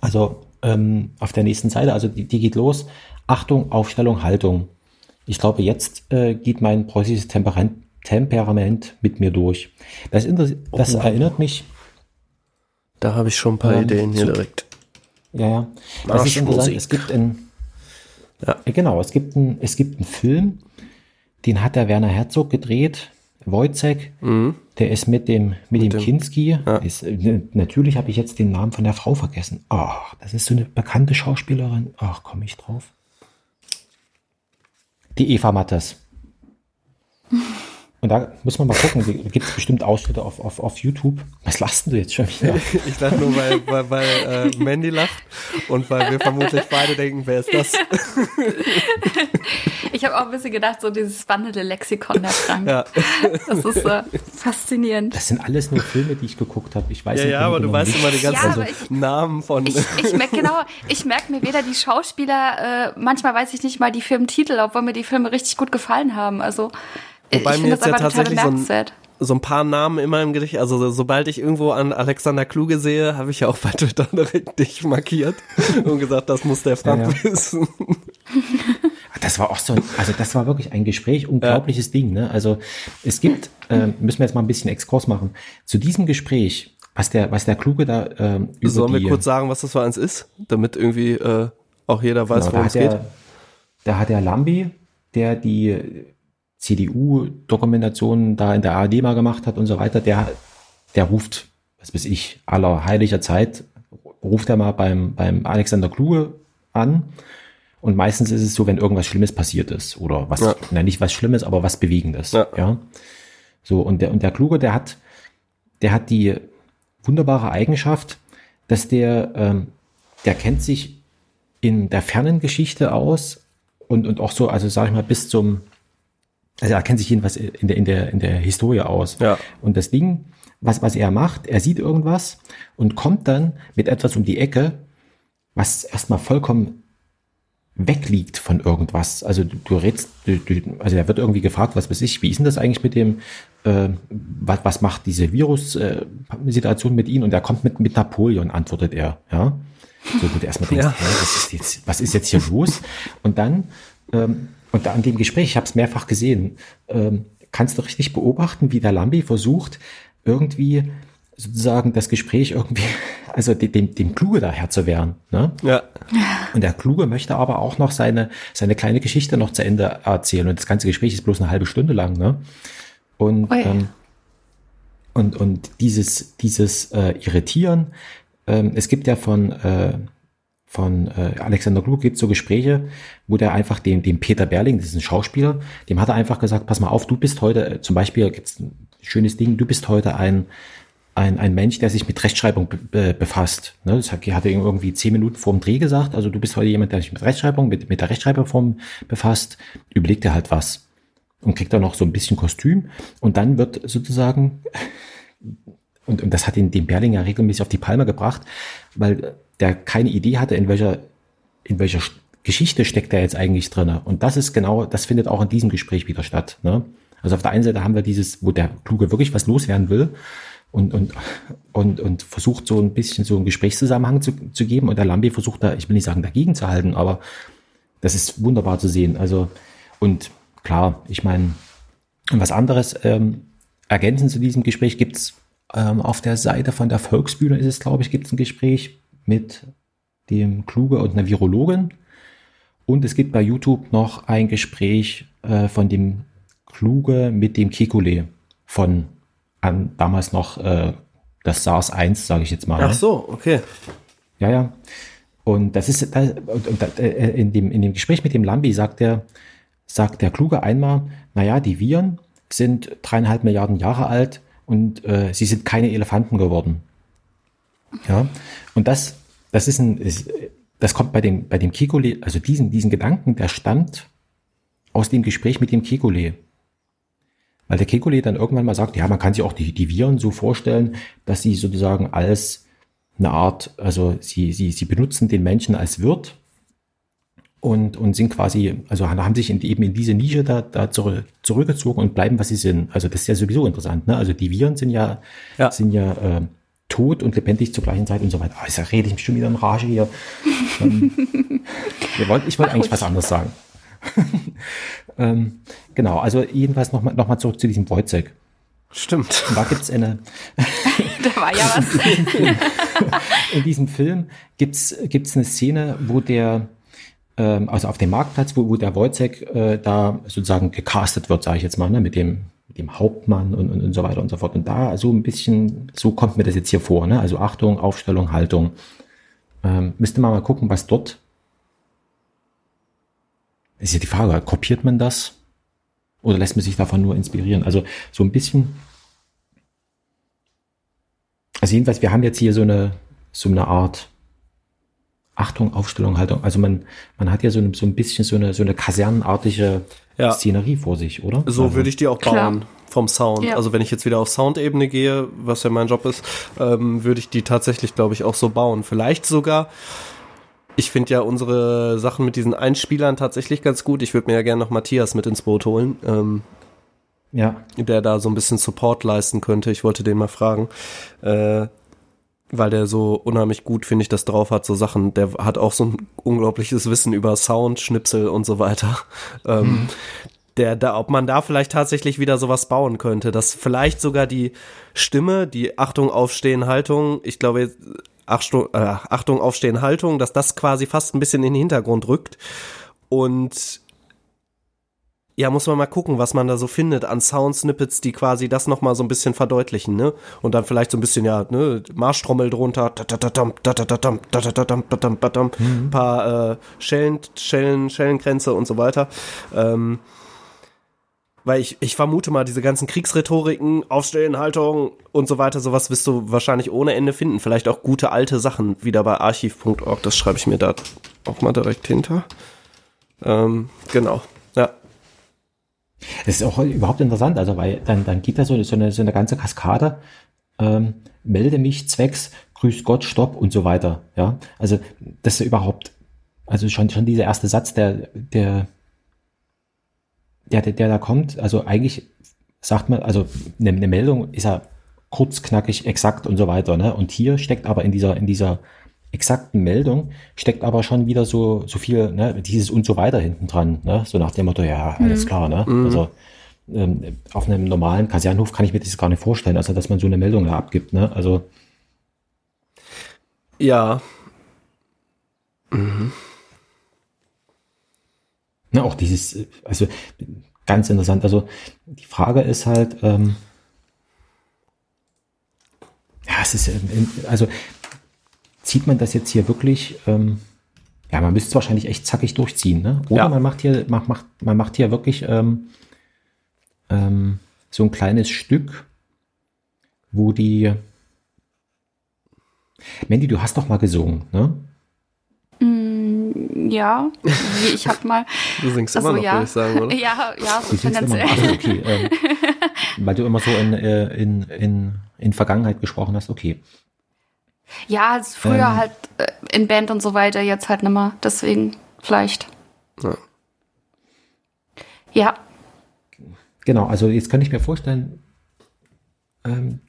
Also ähm, auf der nächsten Seite, also die, die geht los. Achtung, Aufstellung, Haltung. Ich glaube, jetzt äh, geht mein preußisches Temperament, Temperament mit mir durch. Das, das Oh. erinnert mich, Da habe ich schon ein paar Ähm, Ideen hier direkt. Ja, ja, das ist interessant. Es gibt ein, Ja. Äh, Genau, es gibt, ein, es gibt einen Film, den hat der Werner Herzog gedreht, Wojciech, der ist mit dem, mit, dem dem- Kinski. ja. Ist, äh, natürlich habe ich jetzt den Namen von der Frau vergessen. Ach, das ist so eine bekannte Schauspielerin. Ach, komme ich drauf. Die Eva Mattes. Und da muss man mal gucken, gibt es bestimmt Ausschnitte auf, auf, auf YouTube. Was lachst denn du jetzt schon wieder? Ich dachte nur, weil, weil, weil äh, Mandy lacht und weil wir vermutlich beide denken, wer ist das? Ich habe auch ein bisschen gedacht, so dieses wandelnde Lexikon der Frank. Ja, Das ist äh, faszinierend. Das sind alles nur Filme, die ich geguckt habe. Ich weiß ja, im ja aber du weißt nicht. immer die ganzen Ja, aber ich- Namen von. Ich, ich merke genau, ich merke mir weder die Schauspieler, äh, manchmal weiß ich nicht mal die Filmtitel, obwohl mir die Filme richtig gut gefallen haben. Also Wobei ich mir jetzt ja tatsächlich so ein, so ein paar Namen immer im Gedicht, also so- sobald ich irgendwo an Alexander Kluge sehe, habe ich ja auch bei Twitter dich markiert und gesagt, das muss der Frank Ja, ja. wissen. Das war auch so, ein- also das war wirklich ein Gespräch, unglaubliches Ding. Ne? Also es gibt, ähm, müssen wir jetzt mal ein bisschen Exkurs machen. Zu diesem Gespräch, was der, was der Kluge da ähm, über Sollen die, wir kurz sagen, was das für eins ist, damit irgendwie äh, auch jeder weiß, genau, worum es geht? da hat der Lambi, der die CDU-Dokumentation da in der ARD mal gemacht hat und so weiter, der, der ruft, was weiß ich, aller heiliger Zeit, ruft er mal beim, beim Alexander Kluge an. Und meistens ist es so, wenn irgendwas Schlimmes passiert ist oder was, Ja. na nicht was Schlimmes, aber was Bewegendes. Ja. ja. So, und der, und der Kluge, der hat, der hat die wunderbare Eigenschaft, dass der, ähm, der kennt sich in der fernen Geschichte aus und, und auch so, also sag ich mal, bis zum, also er kennt sich jedenfalls in der, in der, in der Historie aus. Ja. Und das Ding, was, was er macht, er sieht irgendwas und kommt dann mit etwas um die Ecke, was erstmal vollkommen wegliegt von irgendwas. Also du, du redst, du, du, also er wird irgendwie gefragt, was weiß ich, wie ist denn das eigentlich mit dem, äh, was, was macht diese Virus-Situation mit ihm? Und er kommt mit, mit Napoleon, antwortet er, ja. So, du erstmal denkst, Ja. hä, was, ist jetzt, was ist jetzt hier los? Und dann, ähm, und an dem Gespräch, ich habe es mehrfach gesehen, ähm, kannst du richtig beobachten, wie der Lambi versucht, irgendwie sozusagen das Gespräch irgendwie, also dem, dem, dem Kluge da Herr zu wehren. Ne? Ja, Und der Kluge möchte aber auch noch seine, seine kleine Geschichte noch zu Ende erzählen. Und das ganze Gespräch ist bloß eine halbe Stunde lang. Ne? Und, ähm, und, und dieses, dieses äh, Irritieren, ähm, es gibt ja von, äh, von äh, Alexander Kluge gibt so Gespräche, wo der einfach dem, dem Peter Berling, ein Schauspieler, dem hat er einfach gesagt, pass mal auf, du bist heute, äh, zum Beispiel gibt's ein schönes Ding, du bist heute ein, ein, ein Mensch, der sich mit Rechtschreibung be be befasst. Ne, das hat, hat er irgendwie zehn Minuten vor dem Dreh gesagt. Also du bist heute jemand, der sich mit Rechtschreibung, mit, mit der Rechtschreibreform befasst. Überleg dir halt was. Und kriegt dann noch so ein bisschen Kostüm. Und dann wird sozusagen, und, und das hat ihn den Berling ja regelmäßig auf die Palme gebracht, weil der keine Idee hatte, in welcher, in welcher Sch- Geschichte steckt er jetzt eigentlich drinne. Und das ist genau, das findet auch in diesem Gespräch wieder statt. Ne? Also auf der einen Seite haben wir dieses, wo der Kluge wirklich was loswerden will und, und, und, und versucht so ein bisschen so einen Gesprächszusammenhang zu, zu geben und der Lambi versucht da, ich will nicht sagen dagegen zu halten, aber das ist wunderbar zu sehen. Also und klar, ich meine, was anderes ähm, ergänzend zu diesem Gespräch gibt's ähm, auf der Seite von der Volksbühne ist es, glaube ich, gibt's ein Gespräch mit dem Kluge und einer Virologin. Und es gibt bei YouTube noch ein Gespräch äh, von dem Kluge mit dem Kikule von an, damals noch äh, das SARS 1, sage ich jetzt mal. Ach so, okay. Ja, ja. Und das ist äh, in, dem, in dem Gespräch mit dem Lambi sagt der, sagt der Kluge einmal, naja, die Viren sind dreieinhalb Milliarden Jahre alt und äh, sie sind keine Elefanten geworden. Ja. Und das, das ist ein, ist, das kommt bei dem, bei dem Kikole, also diesen, diesen Gedanken, der stammt aus dem Gespräch mit dem Kikole. Weil der Kekule dann irgendwann mal sagt, ja, man kann sich auch die, die Viren so vorstellen, dass sie sozusagen als eine Art, also sie, sie, sie benutzen den Menschen als Wirt und, und sind quasi, also haben sich in, eben in diese Nische da, da zurück, zurückgezogen und bleiben, was sie sind. Also das ist ja sowieso interessant. Ne? Also die Viren sind ja, Ja. sind ja äh, tot und lebendig zur gleichen Zeit und so weiter. Ah, jetzt rede ich mich schon wieder in Rage hier. ähm, wir wollten, ich wollte eigentlich was anderes sagen. ähm, genau, also jedenfalls nochmal noch mal zurück zu diesem Wojcek. Stimmt. Und da gibt's eine, Da war ja was. in diesem Film gibt's gibt's eine Szene, wo der, ähm, also auf dem Marktplatz, wo, wo der Wojcek äh, da sozusagen gecastet wird, sage ich jetzt mal, ne, mit dem, dem Hauptmann und, und, und so weiter und so fort. Und da so ein bisschen, so kommt mir das jetzt hier vor, ne? Also Achtung, Aufstellung, Haltung. Ähm, müsste man mal gucken, was dort. Ist ja die Frage, kopiert man das? Oder lässt man sich davon nur inspirieren? Also so ein bisschen. Also jedenfalls, wir haben jetzt hier so eine, so eine Art Achtung, Aufstellung, Haltung. Also man, man hat ja so, eine, so ein bisschen so eine, so eine kasernenartige Ja. Szenerie vor sich, oder? So also, würde ich die auch Klar. bauen vom Sound. Ja. Also wenn ich jetzt wieder auf Soundebene gehe, was ja mein Job ist, ähm, würde ich die tatsächlich, glaube ich, auch so bauen. Vielleicht sogar. Ich finde ja unsere Sachen mit diesen Einspielern tatsächlich ganz gut. Ich würde mir ja gerne noch Matthias mit ins Boot holen, ähm, Ja, der da so ein bisschen Support leisten könnte. Ich wollte den mal fragen. Äh, weil der so unheimlich gut, finde ich, das drauf hat, so Sachen. Der hat auch so ein unglaubliches Wissen über Sound, Schnipsel und so weiter. Ähm, der, da, ob man da vielleicht tatsächlich wieder sowas bauen könnte, dass vielleicht sogar die Stimme, die Achtung, Aufstehen, Haltung, ich glaube, Achtung, äh, Achtung, Aufstehen, Haltung, dass das quasi fast ein bisschen in den Hintergrund rückt und ja, muss man mal gucken, was man da so findet an Sound-Snippets, die quasi das nochmal so ein bisschen verdeutlichen, ne? Und dann vielleicht so ein bisschen, ja, ne, Marschtrommel drunter, ein paar äh, Schellen, Schellen, Schellenkränze und so weiter. Ähm, weil ich, ich vermute mal, diese ganzen Kriegsrhetoriken, Aufstehen, Haltung und so weiter, sowas wirst du wahrscheinlich ohne Ende finden. Vielleicht auch gute alte Sachen wieder bei archiv.org, das schreibe ich mir da auch mal direkt hinter. Ähm, genau. Das ist auch überhaupt interessant, also weil dann, dann gibt da so, so, eine, so eine ganze Kaskade, ähm, melde mich zwecks, grüß Gott, stopp und so weiter. Ja, also das ist überhaupt, also schon, schon dieser erste Satz, der, der, der, der, der da kommt, also eigentlich sagt man, also eine, eine Meldung ist ja kurz, knackig, exakt und so weiter, ne? Und hier steckt aber in dieser, in dieser exakten Meldung steckt aber schon wieder so, so viel, ne, dieses und so weiter hinten dran, ne? So nach dem Motto, ja, alles klar, ne? Also ähm, auf einem normalen Kasernhof kann ich mir das gar nicht vorstellen, also dass man so eine Meldung da abgibt, ne? Also Ja, ne, auch dieses, also ganz interessant. Also die Frage ist halt, ähm, ja, es ist, ähm, also zieht man das jetzt hier wirklich, ähm, ja, man müsste es wahrscheinlich echt zackig durchziehen, ne? Oder Ja. man macht hier, macht, macht, man macht hier wirklich ähm, ähm, so ein kleines Stück, wo die Mandy, du hast doch mal gesungen, ne? Ja, wie ich hab mal. du singst Ach so, immer noch, ja. würde ich sagen, oder? Ja, ja, so Du singst immer, tendenziell. also okay, ähm, weil du immer so in, äh, in, in, in Vergangenheit gesprochen hast, okay. Ja, also früher Ähm. halt äh, in Band und so weiter, jetzt halt nimmer. Deswegen vielleicht. Ja. Ja, genau, also jetzt kann ich mir vorstellen, ähm,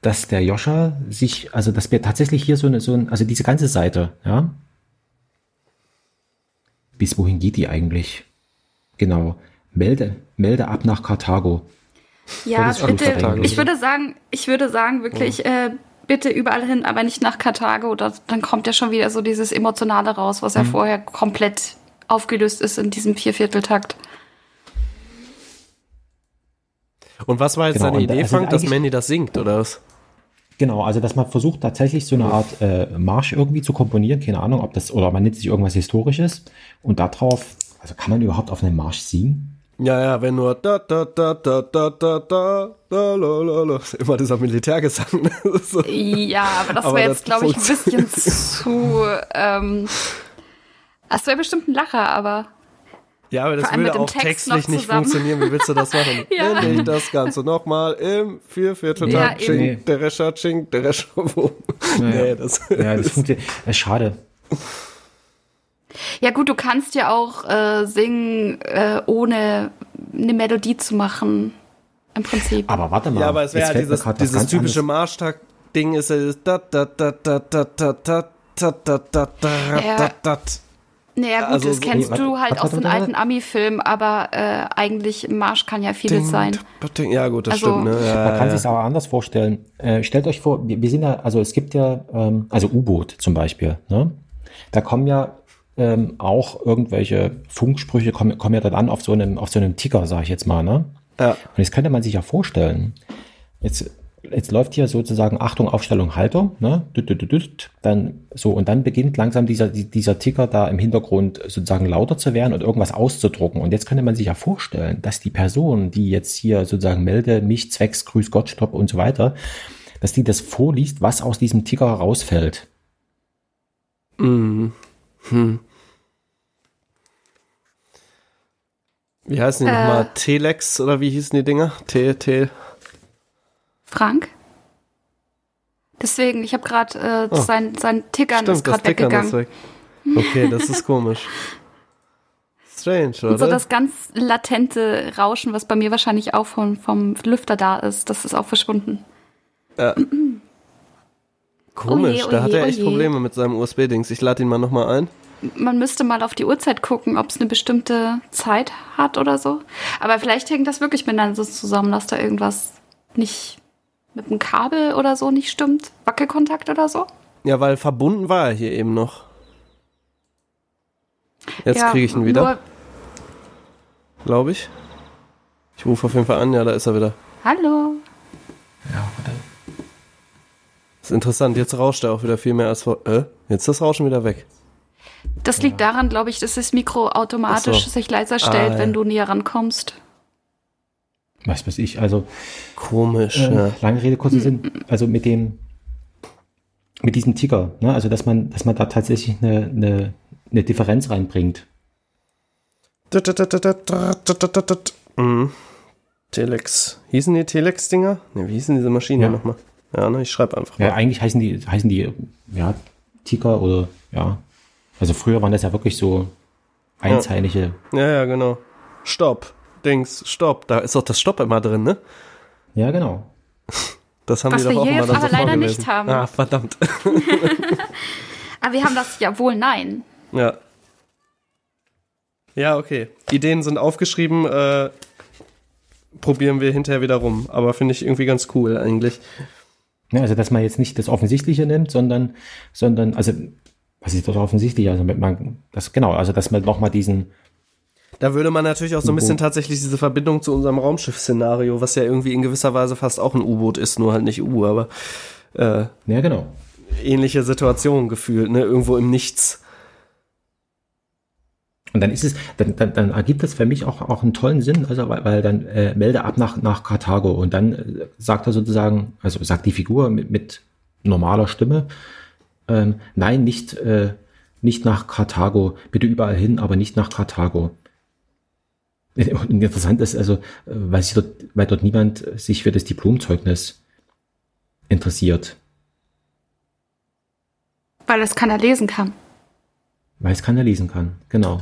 dass der Joscha sich, also dass wir tatsächlich hier so eine, so ein, also diese ganze Seite, ja. Bis wohin geht die eigentlich? Genau. Melde, melde ab nach Karthago. Ja, bitte. Ich würde sagen, ich würde sagen wirklich, äh, bitte überall hin, aber nicht nach Karthago. Das, dann kommt ja schon wieder so dieses Emotionale raus, was ja vorher komplett aufgelöst ist in diesem Viervierteltakt. Und was war jetzt Genau, deine Idee, also Frank, dass Mandy das singt, oder was? Genau, also dass man versucht tatsächlich so eine Art äh, Marsch irgendwie zu komponieren, keine Ahnung, ob das, oder man nimmt sich irgendwas Historisches und darauf, also kann man überhaupt auf einen Marsch singen? Ja, ja, wenn nur da da da da da da da da la la la immer dieser Militärgesang. so. Ja, aber das wäre jetzt, glaube ich, ein bisschen zu. Ähm, das wäre bestimmt ein Lacher, aber Ja, aber das würde auch Text textlich nicht zusammen. funktionieren. Wie willst du das machen? Ja. Wenn ich das Ganze nochmal im Viervierteltag Ja, ching, der Rescher ching, der Rescher wo. Nee, das, Ja, das funktioniert. Schade. Ja gut, du kannst ja auch äh, singen, äh, ohne eine Melodie zu machen. Im Prinzip. Aber warte mal. ja, aber es wäre halt dieses, dieses typische Marschtag-Ding ist ja dieses da da da da da da da da da da da Ja. da da Naja, gut, also das kennst Nee, du warte, halt warte, aus den warte, alten Ami-Filmen, aber äh, eigentlich im Marsch kann ja vieles Ding, sein. ding. Ja, gut, das Also- stimmt. Ne? Ja, Man kann ja, sich aber anders vorstellen. Äh, stellt euch vor, wir, wir sind ja, also es gibt ja, ähm, also U-Boot zum Beispiel, ne? Da kommen ja ähm, auch irgendwelche Funksprüche, kommen, kommen ja dann an auf so einem, auf so einem Ticker, sage ich jetzt mal, ne? ja. Und jetzt könnte man sich ja vorstellen, jetzt, jetzt läuft hier sozusagen Achtung, Aufstellung, Haltung, ne? Dann so, und dann beginnt langsam dieser, die- dieser Ticker da im Hintergrund sozusagen lauter zu werden und irgendwas auszudrucken. Und jetzt könnte man sich ja vorstellen, dass die Person, die jetzt hier sozusagen melde mich, zwecks, grüß Gott, stopp und so weiter, dass die das vorliest, was aus diesem Ticker herausfällt. Mhm. Hm. Wie heißen die Äh. nochmal? Telex oder wie hießen die Dinger? T, T. Frank? Deswegen, ich habe gerade äh, Oh. sein, sein Tickern ist Stimmt, das gerade weggegangen. ist weg. Okay, das ist komisch. Strange, oder? Und so das ganz latente Rauschen, was bei mir wahrscheinlich auch vom, vom Lüfter da ist, das ist auch verschwunden. Komisch, Oje, da hat er echt oje. Probleme mit seinem USB-Dings. Ich lade ihn mal nochmal ein. Man müsste mal auf die Uhrzeit gucken, ob es eine bestimmte Zeit hat oder so. Aber vielleicht hängt das wirklich miteinander so zusammen, dass da irgendwas nicht mit dem Kabel oder so nicht stimmt. Wackelkontakt oder so. Ja, weil verbunden war er hier eben noch. Jetzt ja, kriege ich ihn wieder, glaube ich. Ich rufe auf jeden Fall an, ja, da ist er wieder. hallo. Ja, warte. Interessant, jetzt rauscht er auch wieder viel mehr als vor. Äh, jetzt ist das Rauschen wieder weg. Das liegt daran, glaube ich, dass das Mikro automatisch so. sich leiser stellt, Ah, wenn ja. du näher rankommst. Was weiß ich, also Komisch, äh, ja. lange Rede, kurzer Sinn, also mit dem, mit diesem Ticker, ne? also dass man, dass man da tatsächlich eine, eine, eine Differenz reinbringt. Mhm. Telex. Hießen die Telex-Dinger? Ne, wie hießen diese Maschinen Ja. hier nochmal? Ja, ne, ich schreibe einfach Ja, mal. eigentlich heißen die, heißen die, ja, Ticker oder, ja. Also früher waren das ja wirklich so einzeilige, Ja, ja, genau. Stopp. Dings, Stopp. Da ist doch das Stopp immer drin, ne? ja, genau. Das haben Was die doch wir auch hier immer jetzt aber so leider nicht haben. Ah, verdammt. Aber wir haben das ja wohl nein. ja. Ja, okay. Ideen sind aufgeschrieben, äh, probieren wir hinterher wieder rum. Aber finde ich irgendwie ganz cool eigentlich. Ja, also dass man jetzt nicht das Offensichtliche nimmt, sondern, sondern, also, was ist das Offensichtliche? Also mit man, das, genau, also dass man nochmal diesen, Da würde man natürlich auch so ein bisschen tatsächlich diese Verbindung zu unserem Raumschiff-Szenario, was ja irgendwie in gewisser Weise fast auch ein U-Boot ist, nur halt nicht U, aber äh, ja, genau. ähnliche Situation gefühlt, ne? Irgendwo im Nichts. Und dann ist es, dann, dann, dann ergibt das für mich auch, auch einen tollen Sinn, also weil, weil dann äh, melde ab nach, nach Karthago und dann äh, sagt er sozusagen, also sagt die Figur mit, mit normaler Stimme, ähm, nein, nicht, äh, nicht nach Karthago, bitte überall hin, aber nicht nach Karthago. Und interessant ist also, äh, weil, sich dort, weil dort niemand sich für das Diplomzeugnis interessiert, Weil es keiner lesen kann. weil es keiner lesen kann, genau.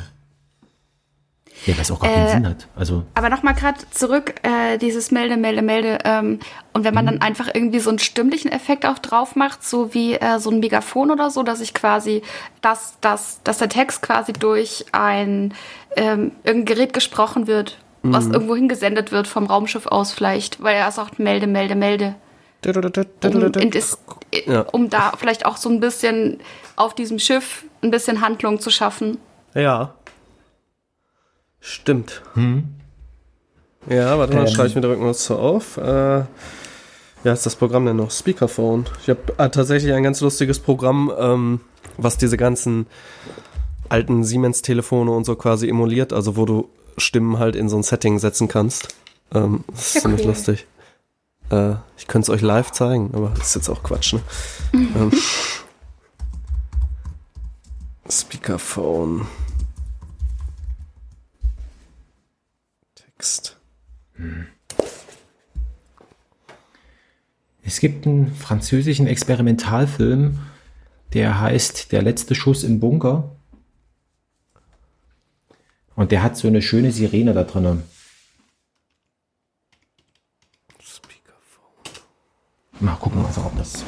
Ja, was auch gar Äh, keinen Sinn hat. Also, Aber nochmal gerade zurück, äh, dieses Melde, Melde, Melde. Ähm, und wenn man dann einfach irgendwie so einen stimmlichen Effekt auch drauf macht, so wie äh, so ein Megafon oder so, dass ich quasi, dass, dass, dass der Text quasi durch ein ähm, irgendein Gerät gesprochen wird, was irgendwo hingesendet wird vom Raumschiff aus vielleicht, weil er sagt Melde, Melde, Melde. Um, in das, Ja. um da vielleicht auch so ein bisschen auf diesem Schiff ein bisschen Handlung zu schaffen. Ja. Stimmt. Ja, warte mal, Ähm. schreibe ich mir direkt mal was so auf. Äh, ja, ist das Programm denn noch? Speakerphone. Ich habe äh, tatsächlich ein ganz lustiges Programm, ähm, was diese ganzen alten Siemens-Telefone und so quasi emuliert, also wo du Stimmen halt in so ein Setting setzen kannst. Ähm, das ist Ja, ziemlich cool. lustig. Äh, ich könnte es euch live zeigen, aber das ist jetzt auch Quatsch, ne? ähm, Speakerphone. Text. Es gibt einen französischen Experimentalfilm, der heißt Der letzte Schuss im Bunker. Und der hat so eine schöne Sirene da drin. Mal gucken, also ob das,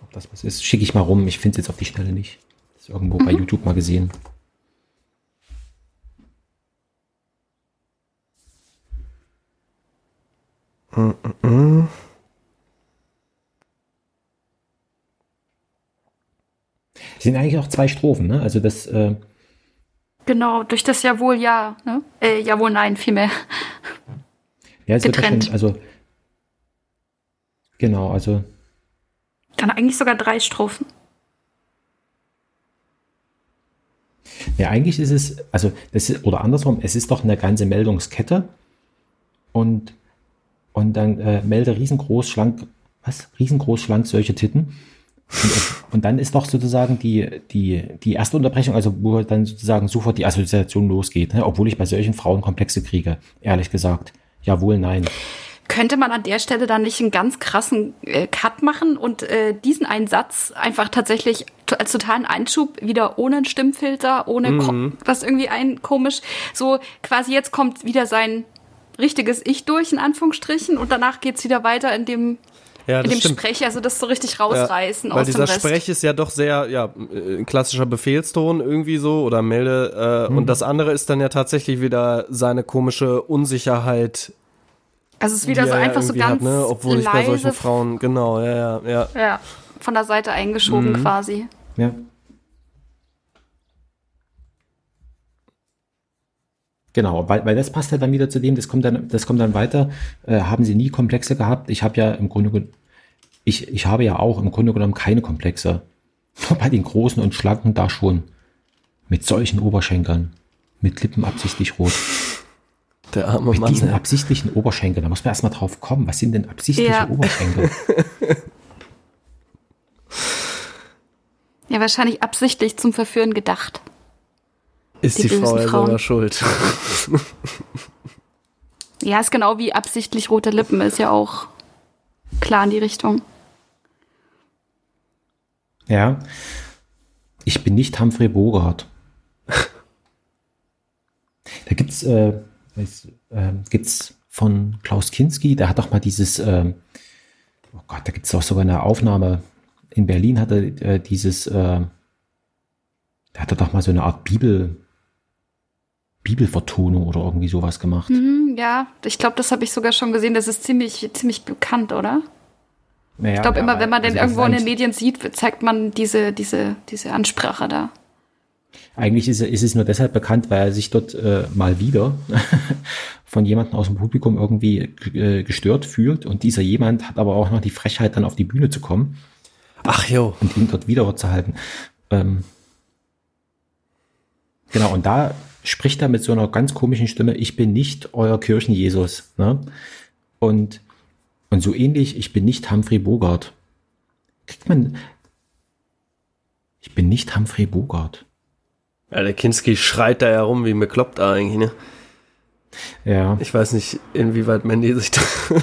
ob das was ist. Schicke ich mal rum. Ich finde es jetzt auf die Stelle nicht. Das ist irgendwo bei YouTube mal gesehen. Es sind eigentlich auch zwei Strophen, ne? Also das, äh, Genau, durch das Jawohl, ja. Ne? Äh, jawohl, nein, vielmehr. ja, es wird Getrennt. schon, also genau, also Dann eigentlich sogar drei Strophen. Ja, eigentlich ist es, also das ist, oder andersrum, es ist doch eine ganze Meldungskette und, und dann äh, melde riesengroß, schlank, was? Riesengroß, schlank, solche Titten. Und, und dann ist doch sozusagen die, die, die erste Unterbrechung, also wo dann sozusagen sofort die Assoziation losgeht, ne? obwohl ich bei solchen Frauen Komplexe kriege, ehrlich gesagt. Jawohl, nein. Könnte man an der Stelle dann nicht einen ganz krassen äh, Cut machen und äh, diesen einen Satz einfach tatsächlich als totalen Einschub wieder ohne einen Stimmfilter, ohne Ko- was irgendwie ein komisch, so quasi jetzt kommt wieder sein richtiges Ich durch, in Anführungsstrichen, und danach geht's wieder weiter in dem, Ja, in dem stimmt. Sprech, also das so richtig rausreißen Ja, weil aus dem dieser Rest. Sprech ist ja doch sehr, ja, klassischer Befehlston irgendwie so oder Melde. Äh, Und das andere ist dann ja tatsächlich wieder seine komische Unsicherheit, also es ist wieder so einfach so ganz hat, ne? Obwohl ich bei solchen leise, Frauen, genau, ja, ja, ja. ja, von der Seite eingeschoben Mhm. quasi. Ja. Genau, weil, weil das passt ja dann wieder zu dem, das kommt dann, das kommt dann weiter. Äh, haben Sie nie Komplexe gehabt? Ich habe ja im Grunde genommen, ich, ich habe ja auch im Grunde genommen keine Komplexe. Nur bei den Großen und Schlanken da schon. Mit solchen Oberschenkeln. Mit Lippen absichtlich rot. Der arme Mit Mann. diesen ey. absichtlichen Oberschenkeln, da muss man erstmal drauf kommen. Was sind denn absichtliche Ja. Oberschenkel? Ja, wahrscheinlich absichtlich zum Verführen gedacht. Ist die die, Frau bösen ja Frauen. selber schuld. Ja, ist genau wie absichtlich rote Lippen, ist ja auch klar in die Richtung. Ja. Ich bin nicht Humphrey Bogart. Da gibt's, äh, weiß, äh, gibt's von Klaus Kinski, der hat doch mal dieses, ähm, oh Gott, da gibt's auch sogar eine Aufnahme. In Berlin hat er äh, dieses, äh, der hatte doch mal so eine Art Bibel, Bibelvertonung oder irgendwie sowas gemacht. Hm, ja, ich glaube, das habe ich sogar schon gesehen. Das ist ziemlich, ziemlich bekannt, oder? Naja, Ich glaube, immer wenn man den also ist irgendwo in den Medien sieht, zeigt man diese, diese, diese Ansprache da. Eigentlich ist, ist es nur deshalb bekannt, weil er sich dort äh, mal wieder von jemandem aus dem Publikum irgendwie äh, gestört fühlt und dieser jemand hat aber auch noch die Frechheit, dann auf die Bühne zu kommen Ach jo. und ihn dort wieder zu halten. Ähm, genau, und da spricht er mit so einer ganz komischen Stimme, ich bin nicht euer Kirchen-Jesus. Ne? Und, und so ähnlich, ich bin nicht Humphrey Bogart. Kriegt man, ich bin nicht Humphrey Bogart. Ja, der Kinski schreit da ja rum wie bekloppt eigentlich, ne? Ja. Ich weiß nicht, inwieweit Mandy sich da.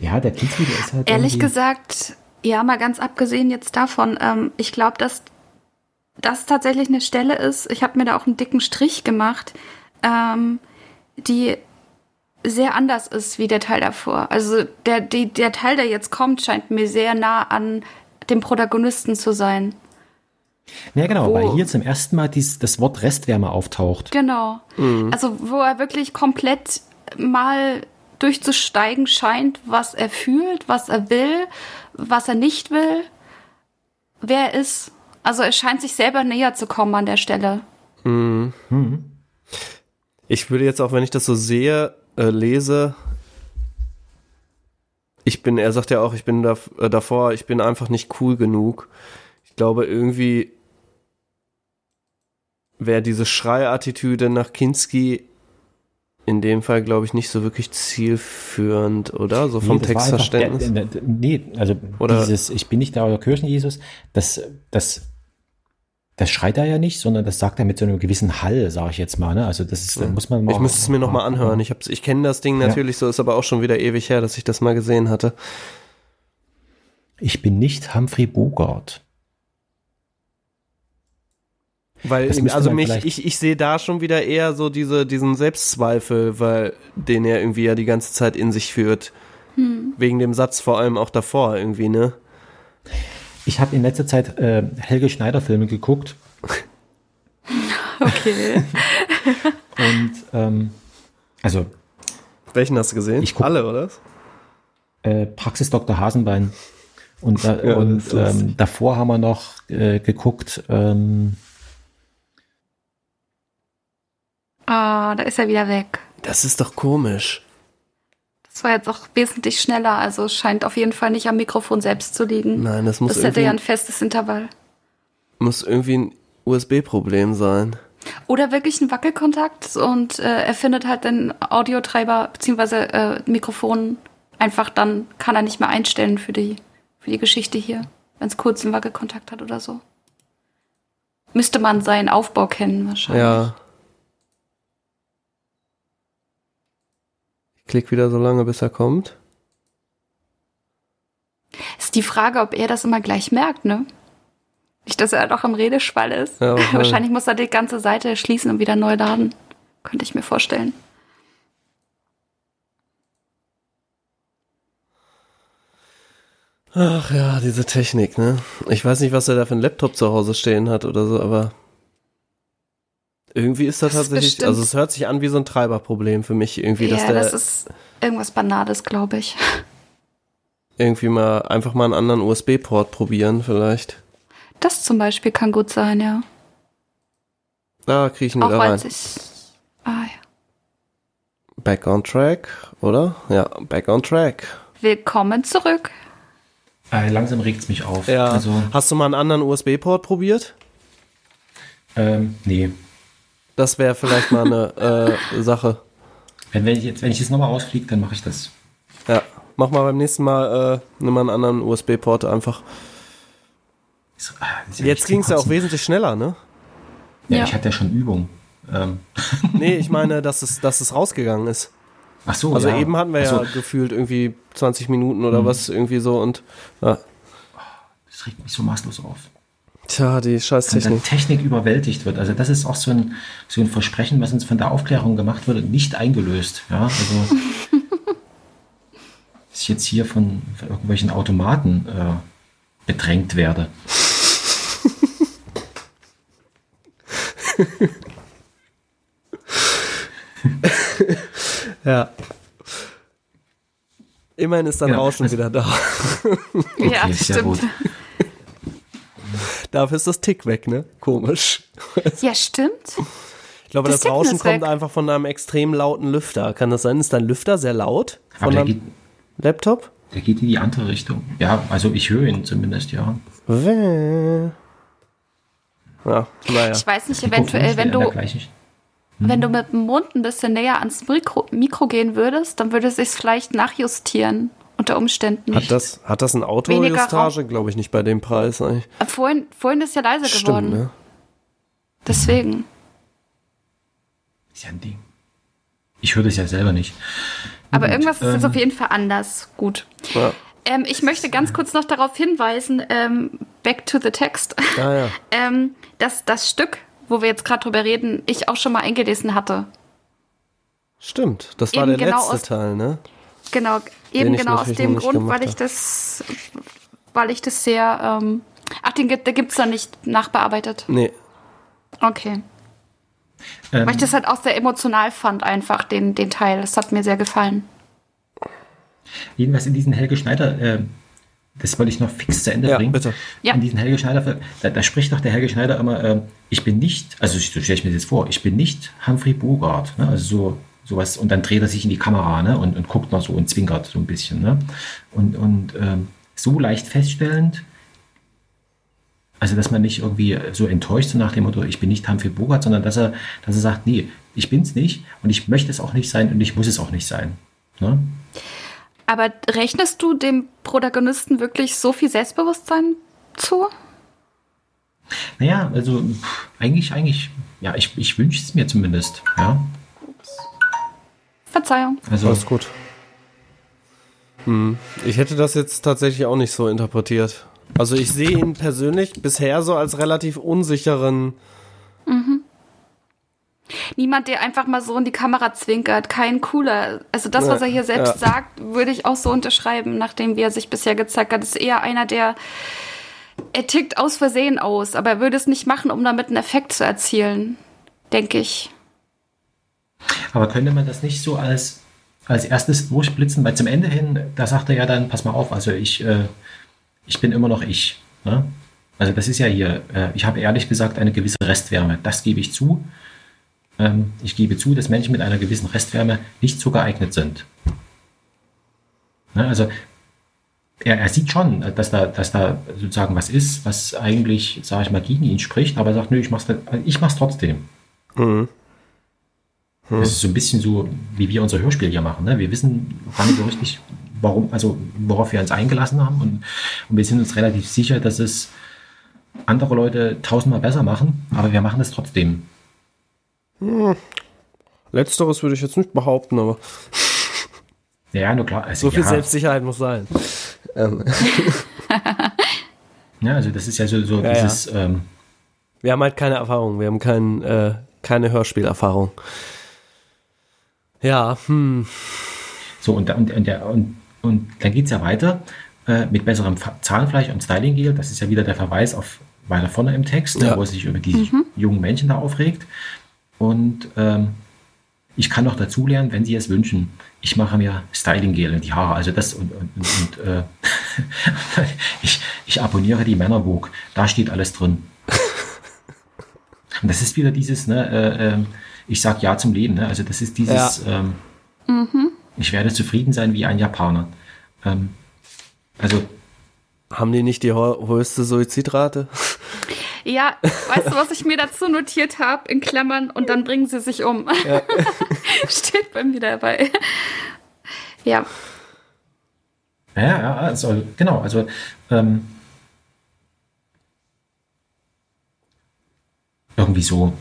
Ja, der Kinski, der ist halt Ehrlich irgendwie- gesagt, ja, mal ganz abgesehen jetzt davon, ähm, ich glaube, dass das tatsächlich eine Stelle ist, ich habe mir da auch einen dicken Strich gemacht, ähm, die sehr anders ist wie der Teil davor. Also der, die, der Teil, der jetzt kommt, scheint mir sehr nah an dem Protagonisten zu sein. Ja, genau, Wo- weil hier zum ersten Mal dies, das Wort Restwärme auftaucht. Genau. Also wo er wirklich komplett mal durchzusteigen scheint, was er fühlt, was er will, was er nicht will, wer er ist. Also er scheint sich selber näher zu kommen an der Stelle. Ich würde jetzt auch, wenn ich das so sehe, äh, lese, ich bin, er sagt ja auch, ich bin da, äh, davor, ich bin einfach nicht cool genug. Ich glaube, irgendwie wäre diese Schreiattitüde nach Kinski in dem Fall, glaube ich, nicht so wirklich zielführend, oder? So vom Nee, einfach- Textverständnis. Nee, also Oder- dieses Ich bin nicht der euer Kirchenjesus, das, das, das schreit er ja nicht, sondern das sagt er mit so einem gewissen Hall, sage ich jetzt mal. Ne? Also das ist, da muss man mal. ich müsste es mir nochmal anhören. Ich, hab's- ich kenne das Ding Ja. natürlich, so ist aber auch schon wieder ewig her, dass ich das mal gesehen hatte. Ich bin nicht Humphrey Bogart. Weil, Das also mich, ich, ich sehe da schon wieder eher so diese, diesen Selbstzweifel, weil den er irgendwie ja die ganze Zeit in sich führt. Wegen dem Satz vor allem auch davor irgendwie, ne? Ich habe in letzter Zeit äh, Helge Schneider Filme geguckt Okay. und ähm, also Welchen hast du gesehen? Ich guck- Alle, oder? äh, Praxis Dr. Hasenbein. Und, da, Ja, und ähm, davor haben wir noch äh, geguckt, ähm, Ah, da ist er wieder weg. Das ist doch komisch. Das war jetzt auch wesentlich schneller, also es scheint auf jeden Fall nicht am Mikrofon selbst zu liegen. Nein, das muss das hätte ja ein festes Intervall. muss irgendwie ein USB-Problem sein. Oder wirklich ein Wackelkontakt und äh, er findet halt den Audiotreiber beziehungsweise äh, Mikrofon einfach dann kann er nicht mehr einstellen für die, für die Geschichte hier, wenn es kurz einen Wackelkontakt hat oder so. Müsste man seinen Aufbau kennen wahrscheinlich. Ja. Klick wieder so lange, bis er kommt. Ist die Frage, ob er das immer gleich merkt, ne? Nicht, dass er doch im Redeschwall ist. Ja, wahrscheinlich. wahrscheinlich muss er die ganze Seite schließen und wieder neu laden. Könnte ich mir vorstellen. Ach ja, diese Technik, ne? Ich weiß nicht, was er da für einen Laptop zu Hause stehen hat oder so, aber irgendwie ist das, Das tatsächlich, bestimmt- also es hört sich an wie so ein Treiberproblem für mich irgendwie, dass ja, der das ist irgendwas Banales, glaube ich. irgendwie mal einfach mal einen anderen USB-Port probieren vielleicht. Das zum Beispiel kann gut sein, ja. Da kriege ich ihn Auch wieder weil rein. sich. Ah ja. Back on track, oder? Ja, back on track. Willkommen zurück. äh, langsam regt es mich auf. Ja. Also, Hast du mal einen anderen USB-Port probiert? ähm, nee. Das wäre vielleicht mal eine äh, Sache. Wenn, wenn ich jetzt, wenn ich jetzt nochmal rausfliege, dann mache ich das. Ja, mach mal beim nächsten Mal, äh, nimm mal einen anderen USB-Port einfach. Ist- ah, ist ja Jetzt ging es ja auch wesentlich schneller, ne? Ja, Ja. ich hatte ja schon Übung. Ähm, Nee, ich meine, dass es, dass es rausgegangen ist. ach so, Also ja. eben hatten wir so, ja gefühlt irgendwie 20 Minuten oder was irgendwie so und ja. Das regt mich so maßlos auf. Tja, die Wenn dann Scheißtechnik. Technik überwältigt wird. Also das ist auch so ein, so ein Versprechen, was uns von der Aufklärung gemacht wurde, nicht eingelöst. Ja, also dass ich jetzt hier von, von irgendwelchen Automaten äh, bedrängt werde. Ja. Immerhin ist dann Ja, Rauschen also- wieder da. ja, sehr stimmt. gut. Dafür ist das Tick weg, ne? Komisch. Ja, stimmt. Ich glaube, Das das, Rauschen kommt weg. einfach von einem extrem lauten Lüfter. Kann das sein? Ist dein Lüfter sehr laut? Aber Von der deinem geht, Laptop? der geht in die andere Richtung. Ja, also ich höre ihn zumindest, ja. Wäh. Ja, naja. Ich weiß nicht, eventuell, wenn du, wenn du mit dem Mund ein bisschen näher ans Mikro, Mikro gehen würdest, dann würde es sich vielleicht nachjustieren. Unter Umständen nicht. Hat das, hat das ein Auto-Justage? Glaube ich nicht bei dem Preis. Eigentlich. Äh, vorhin, vorhin ist ja leise geworden. Stimmt, ne? Deswegen. Ist ja ein Ding. Ich höre das ja selber nicht. Aber Gut, irgendwas ist jetzt ähm, auf jeden Fall anders. Gut. Ja. Ähm, ich möchte ganz kurz noch darauf hinweisen, ähm, back to the text, Ah ja. ähm, dass das Stück, wo wir jetzt gerade drüber reden, ich auch schon mal eingelesen hatte. Stimmt, das war Eben der genau letzte aus- Teil, ne? Genau, eben genau aus dem Grund, weil ich das, weil ich das sehr, ähm, ach, den gibt, der gibt's da nicht nachbearbeitet. Nee. Okay. Ähm, Weil ich das halt auch sehr emotional fand, einfach, den, den Teil. Das hat mir sehr gefallen. Jedenfalls in diesen Helge Schneider, äh, das wollte ich noch fix zu Ende Ja, bringen. bitte. Ja. In diesen Helge Schneider, da, da spricht doch der Helge Schneider immer, äh, ich bin nicht, also so stelle ich mir das jetzt vor, ich bin nicht Humphrey Bogart, ne? also so sowas, und dann dreht er sich in die Kamera ne? und, und guckt noch so und zwinkert so ein bisschen. Ne? Und, und ähm, so leicht feststellend, also dass man nicht irgendwie so enttäuscht so nach dem Motto, ich bin nicht Humphrey Bogart, sondern dass er, dass er sagt, nee, ich bin's nicht und ich möchte es auch nicht sein und ich muss es auch nicht sein. Ne? Aber rechnest du dem Protagonisten wirklich so viel Selbstbewusstsein zu? Naja, also eigentlich, eigentlich, ja, ich, ich wünsche es mir zumindest. Ja, Verzeihung. also Alles gut. Hm. Ich hätte das jetzt tatsächlich auch nicht so interpretiert. Also ich sehe ihn persönlich bisher so als relativ unsicheren. Niemand, der einfach mal so in die Kamera zwinkert, kein cooler. Also das, was er hier selbst Ja. sagt, würde ich auch so unterschreiben, nachdem wie er sich bisher gezeigt hat. Das ist eher einer, der er tickt aus Versehen aus, aber er würde es nicht machen, um damit einen Effekt zu erzielen, denke ich. Aber könnte man das nicht so als, als erstes durchblitzen? Weil zum Ende hin, da sagt er ja dann, pass mal auf, also ich, äh, ich bin immer noch ich. Ne? Also das ist ja hier, äh, ich habe ehrlich gesagt eine gewisse Restwärme. Das gebe ich zu. Ähm, ich gebe zu, dass Menschen mit einer gewissen Restwärme nicht so geeignet sind. Ne? Also er, er sieht schon, dass da, dass da sozusagen was ist, was eigentlich, sage ich mal, gegen ihn spricht, aber er sagt, nö, ich mach's, ich mach's trotzdem. Das ist so ein bisschen so, wie wir unser Hörspiel hier machen. Ne? Wir wissen gar nicht so richtig, warum, also worauf wir uns eingelassen haben und, und wir sind uns relativ sicher, dass es andere Leute tausendmal besser machen, aber wir machen es trotzdem. Letzteres würde ich jetzt nicht behaupten, aber Ja, nur klar. Also, so viel ja, Selbstsicherheit muss sein. Ähm, Ja, also das ist ja so, so Ja, dieses, Ähm, wir haben halt keine Erfahrung, wir haben kein, äh, keine Hörspielerfahrung. Ja, hm. So, und, und, und, der, und, und dann geht es ja weiter äh, mit besserem Zahnfleisch und Styling Gel. Das ist ja wieder der Verweis auf weiter vorne im Text, Ja. wo er sich über die jungen Menschen da aufregt. Und ähm, ich kann noch dazu lernen, wenn Sie es wünschen. Ich mache mir Styling Gel in die Haare. Also das und, und, und, und äh, ich, ich abonniere die Männerburg. Da steht alles drin. Und das ist wieder dieses, ne, äh, ähm, ich sag Ja zum Leben. Ne? Also das ist dieses, ähm, ich werde zufrieden sein wie ein Japaner. Ähm, also haben die nicht die ho höchste Suizidrate? Ja, weißt du, was ich mir dazu notiert habe in Klammern und dann bringen sie sich um. Steht bei mir dabei. Ja, ja, ja, also, genau, also ähm, irgendwie so.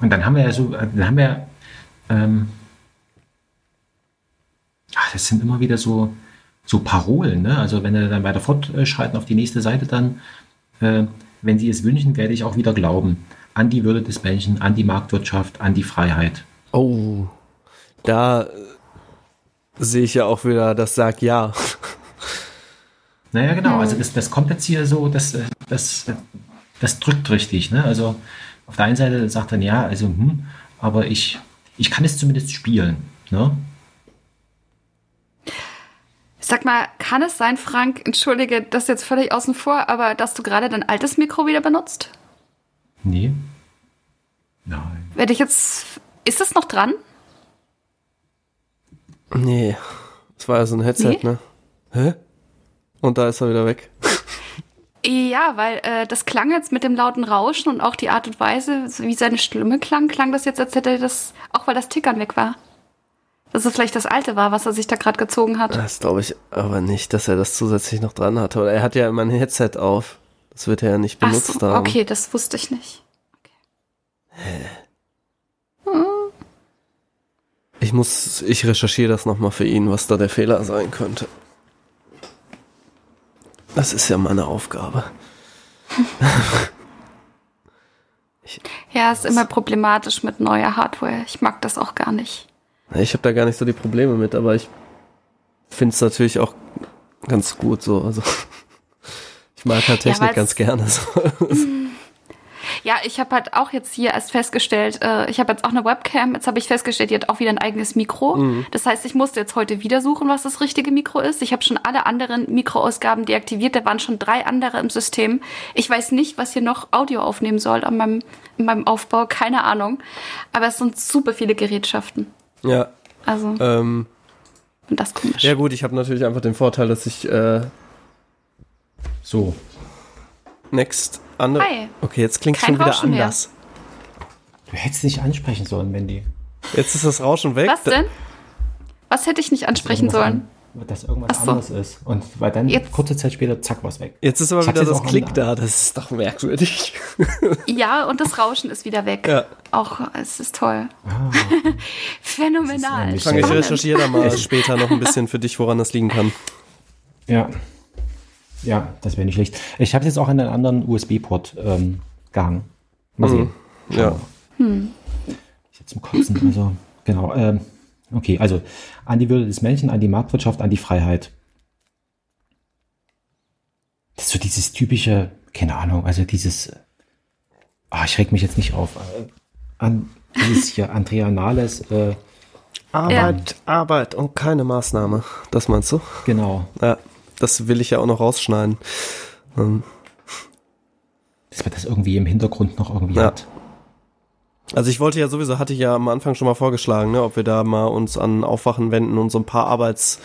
Und dann haben wir ja so, dann haben wir, ähm, ach, das sind immer wieder so, so Parolen, ne? Also wenn wir dann weiter fortschreiten auf die nächste Seite, dann, äh, wenn Sie es wünschen, werde ich auch wieder glauben. An die Würde des Menschen, an die Marktwirtschaft, an die Freiheit. Oh, da äh, sehe ich ja auch wieder das Sag Ja. Naja, genau, also das, das kommt jetzt hier so, das, äh, das, äh, das drückt richtig, ne? Also auf der einen Seite sagt er, ja, also, hm, aber ich, ich kann es zumindest spielen, ne? Sag mal, kann es sein, Frank, entschuldige das jetzt völlig außen vor, aber dass du gerade dein altes Mikro wieder benutzt? Nee. Nein. Werde ich jetzt. Ist das noch dran? Nee, das war ja so ein Headset, Nee? ne? Hä? Und da ist er wieder weg. Ja, weil äh, das klang jetzt mit dem lauten Rauschen und auch die Art und Weise, wie seine Stimme klang, klang das jetzt, als hätte er das, auch weil das Tickern weg war. Dass es vielleicht das alte war, was er sich da gerade gezogen hat. Das glaube ich aber nicht, dass er das zusätzlich noch dran hatte. Oder er hat ja immer ein Headset auf. Das wird er ja nicht Ach benutzt so, haben. okay, das wusste ich nicht. Ich muss, ich recherchiere das nochmal für ihn, was da der Fehler sein könnte. Das ist ja meine Aufgabe. Ja, ist immer problematisch mit neuer Hardware. Ich mag das auch gar nicht. Ich habe da gar nicht so die Probleme mit, aber ich finde es natürlich auch ganz gut so. Also ich mag halt Technik weil's- ganz gerne. So. Ja, ich habe halt auch jetzt hier erst festgestellt, äh, ich habe jetzt auch eine Webcam, jetzt habe ich festgestellt, die hat auch wieder ein eigenes Mikro. Das heißt, ich musste jetzt heute wieder suchen, was das richtige Mikro ist. Ich habe schon alle anderen Mikroausgaben deaktiviert, da waren schon drei andere im System. Ich weiß nicht, was hier noch Audio aufnehmen soll an meinem, in meinem Aufbau, keine Ahnung. Aber es sind super viele Gerätschaften. Ja, Also, ähm, und das komisch. ja gut, ich habe natürlich einfach den Vorteil, dass ich äh, So. Next andere. Hi. Okay, jetzt klingt Kein schon wieder Rauschen mehr. anders. Du hättest dich ansprechen sollen, Mandy. Jetzt ist das Rauschen weg. Was denn? Was hätte ich nicht ansprechen sollen? An, dass irgendwas so. anderes ist. Und weil dann Jetzt- kurze Zeit später, zack, was weg. Jetzt ist aber Ich wieder das Klick an- da. Das ist doch merkwürdig. Ja, und das Rauschen ist wieder weg. Ja. Auch, es ist toll. Ah, Phänomenal. Fange ich recherchiere da mal später noch ein bisschen für dich, woran das liegen kann. ja. Ja, das wäre nicht schlecht. Ich habe jetzt auch an einen anderen USB-Port ähm, gehangen. Mal sehen. Mhm. Ja. Ich jetzt zum Kotzen. Also, genau. Ähm, okay, also an die Würde des Menschen, an die Marktwirtschaft, an die Freiheit. Das ist so dieses typische, keine Ahnung, also dieses, ah, ich reg mich jetzt nicht auf, äh, an dieses hier, Andrea Nahles, äh, Arbeit, Arbeit und keine Maßnahme. Das meinst du? genau, Ja, das will ich ja auch noch rausschneiden. Ähm, dass man das irgendwie im Hintergrund noch irgendwie Ja. hat. Also ich wollte ja sowieso, hatte ich ja am Anfang schon mal vorgeschlagen, ne, ob wir da mal uns an Aufwachen wenden und so ein paar Arbeits,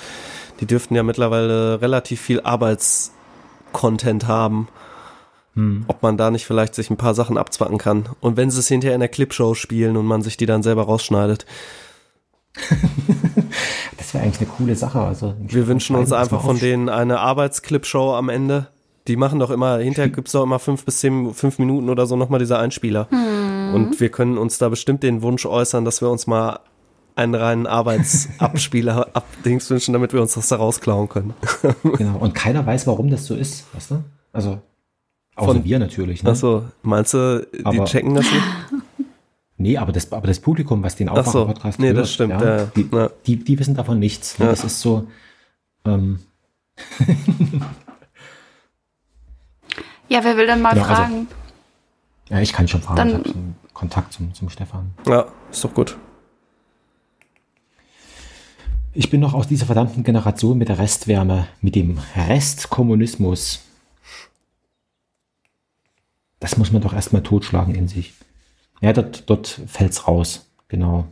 die dürften ja mittlerweile relativ viel Arbeitscontent haben. Ob man da nicht vielleicht sich ein paar Sachen abzwacken kann. Und wenn sie es hinterher in der Clipshow spielen und man sich die dann selber rausschneidet. Das wäre eigentlich eine coole Sache. Also, Wir wünschen uns einfach von denen eine Arbeitsclipshow am Ende. Die machen doch immer, hinterher gibt's doch immer fünf bis zehn, fünf Minuten oder so nochmal diese Einspieler. Und wir können uns da bestimmt den Wunsch äußern, dass wir uns mal einen reinen Arbeitsabspieler abdings wünschen, damit wir uns das da rausklauen können. Genau. Und keiner weiß, warum das so ist, weißt du? Also, außer Von- wir natürlich. Ne? Achso, meinst du, die Aber- checken das nicht? Nee, aber das, aber das Publikum, was den Ach so. Aufwachen-Podcast Nee, hört, das stimmt, ja, ja. die, Ja. Die, die wissen davon nichts. Ja. Das ist so, ähm, Ja, wer will denn mal Genau, also- fragen? ja, ich kann schon fragen. Dann- ich habe Kontakt zum, zum Stefan. Ja, ist doch gut. Ich bin noch aus dieser verdammten Generation mit der Restwärme, mit dem Restkommunismus. Das muss man doch erstmal totschlagen in sich. Ja, dort, dort fällt's raus. Genau.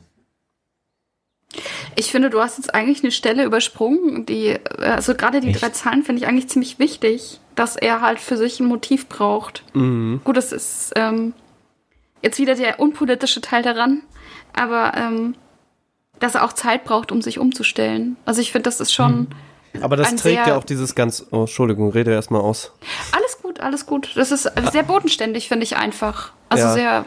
Ich finde, du hast jetzt eigentlich eine Stelle übersprungen, die, äh, also gerade die Echt? drei Zahlen finde ich eigentlich ziemlich wichtig, dass er halt für sich ein Motiv braucht. Mhm. Gut, das ist ähm, jetzt wieder der unpolitische Teil daran, aber ähm, dass er auch Zeit braucht, um sich umzustellen. Also ich finde, das ist schon Aber das Ein trägt sehr- ja auch dieses ganz, oh, Entschuldigung, rede erstmal aus. alles gut, alles gut. Das ist sehr bodenständig, finde ich einfach. Also Ja. sehr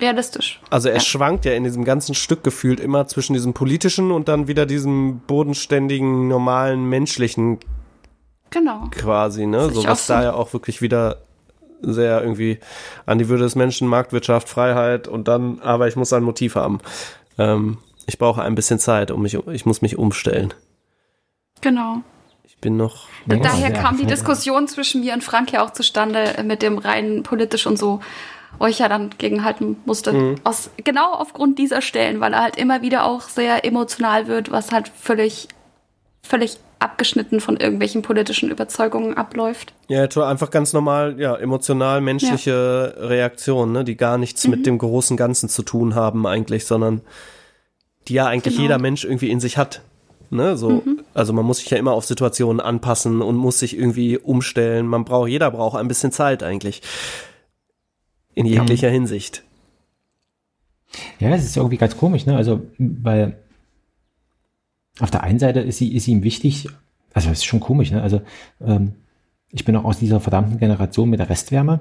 realistisch. Also er Ja. schwankt ja in diesem ganzen Stück gefühlt immer zwischen diesem politischen und dann wieder diesem bodenständigen, normalen, menschlichen Genau. quasi, ne? So was da ja auch wirklich wieder sehr irgendwie an die Würde des Menschen, Marktwirtschaft, Freiheit und dann, aber ich muss ein Motiv haben. Ähm, ich brauche ein bisschen Zeit, um mich, ich muss mich umstellen. Genau. Ich bin noch. Daher kam die. Diskussion zwischen mir und Frank ja auch zustande mit dem rein politisch und so, wo ich ja dann gegenhalten musste. Mhm. Aus, genau aufgrund dieser Stellen, weil er halt immer wieder auch sehr emotional wird, was halt völlig, völlig abgeschnitten von irgendwelchen politischen Überzeugungen abläuft. Ja, einfach ganz normal, ja, emotional menschliche Reaktionen, ne, die gar nichts Mhm. mit dem großen Ganzen zu tun haben eigentlich, sondern die ja eigentlich Genau. jeder Mensch irgendwie in sich hat. Ne, so, Mhm. also man muss sich ja immer auf Situationen anpassen und muss sich irgendwie umstellen. Man braucht, jeder braucht ein bisschen Zeit eigentlich. In jeglicher Hinsicht. Ja, es ist irgendwie ganz komisch, ne? Also, weil auf der einen Seite ist, sie, ist ihm wichtig, also es ist schon komisch, ne? Also, ähm, ich bin auch aus dieser verdammten Generation mit der Restwärme.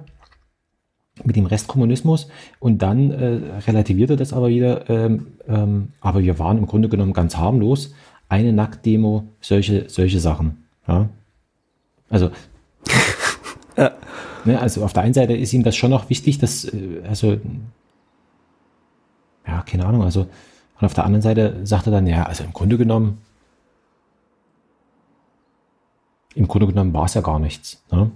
mit dem Restkommunismus und dann äh, relativiert er das aber wieder, ähm, ähm, aber wir waren im Grunde genommen ganz harmlos. Eine Nacktdemo, solche, solche Sachen. Ja? Also, Ja. Ne, also auf der einen Seite ist ihm das schon noch wichtig, dass, äh, also, ja, keine Ahnung, also, und auf der anderen Seite sagt er dann, ja, also im Grunde genommen, im Grunde genommen war es ja gar nichts. Ne?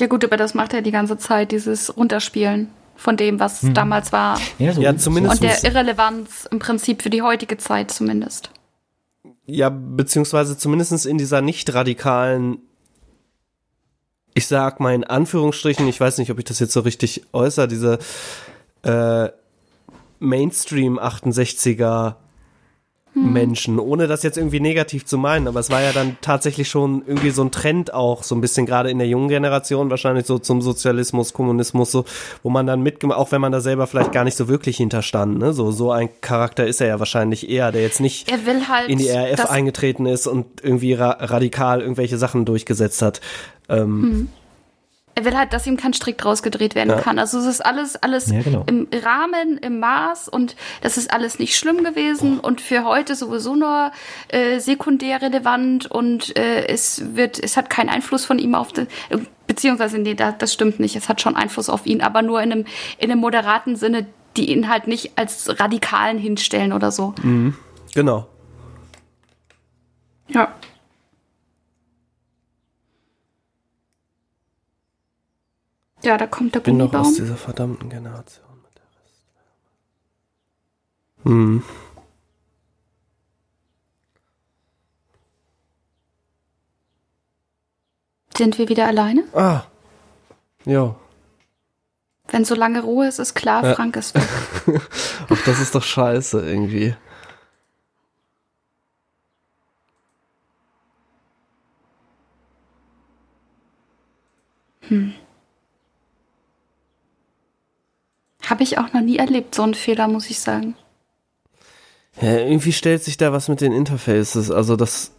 Ja gut, aber das macht er die ganze Zeit, dieses Runterspielen von dem, was damals war. Ja, so, Ja, zumindest- Und der Irrelevanz im Prinzip für die heutige Zeit zumindest. Ja, beziehungsweise zumindest in dieser nicht radikalen, ich sag mal in Anführungsstrichen, ich weiß nicht, ob ich das jetzt so richtig äußere, diese äh, Mainstream 68er Menschen, ohne das jetzt irgendwie negativ zu meinen, aber es war ja dann tatsächlich schon irgendwie so ein Trend auch, so ein bisschen gerade in der jungen Generation, wahrscheinlich so zum Sozialismus, Kommunismus, so, wo man dann mitgemacht, auch wenn man da selber vielleicht gar nicht so wirklich hinterstand, ne, so, so ein Charakter ist er ja wahrscheinlich eher, der jetzt nicht Er will halt in die RAF das- eingetreten ist und irgendwie ra radikal irgendwelche Sachen durchgesetzt hat. Ähm, Er will halt, dass ihm kein Strick draus gedreht werden Ja. kann. Also es ist alles, alles Ja, genau. im Rahmen, im Maß und das ist alles nicht schlimm gewesen und für heute sowieso nur äh, sekundär relevant und äh, es wird, es hat keinen Einfluss von ihm auf die, beziehungsweise nee, das, das stimmt nicht. Es hat schon Einfluss auf ihn, aber nur in einem, in einem moderaten Sinne, die ihn halt nicht als Radikalen hinstellen oder so. genau. Ja. Ja, da kommt der Bin doch aus dieser verdammten Generation mit der Restwärme. Hm. Sind wir wieder alleine? Ah. Jo. Wenn so lange Ruhe ist, ist klar, Ja. Frank ist weg. Ach, das ist doch scheiße irgendwie. Habe ich auch noch nie erlebt, so einen Fehler, muss ich sagen. Ja, irgendwie stellt sich da was mit den Interfaces. Also das.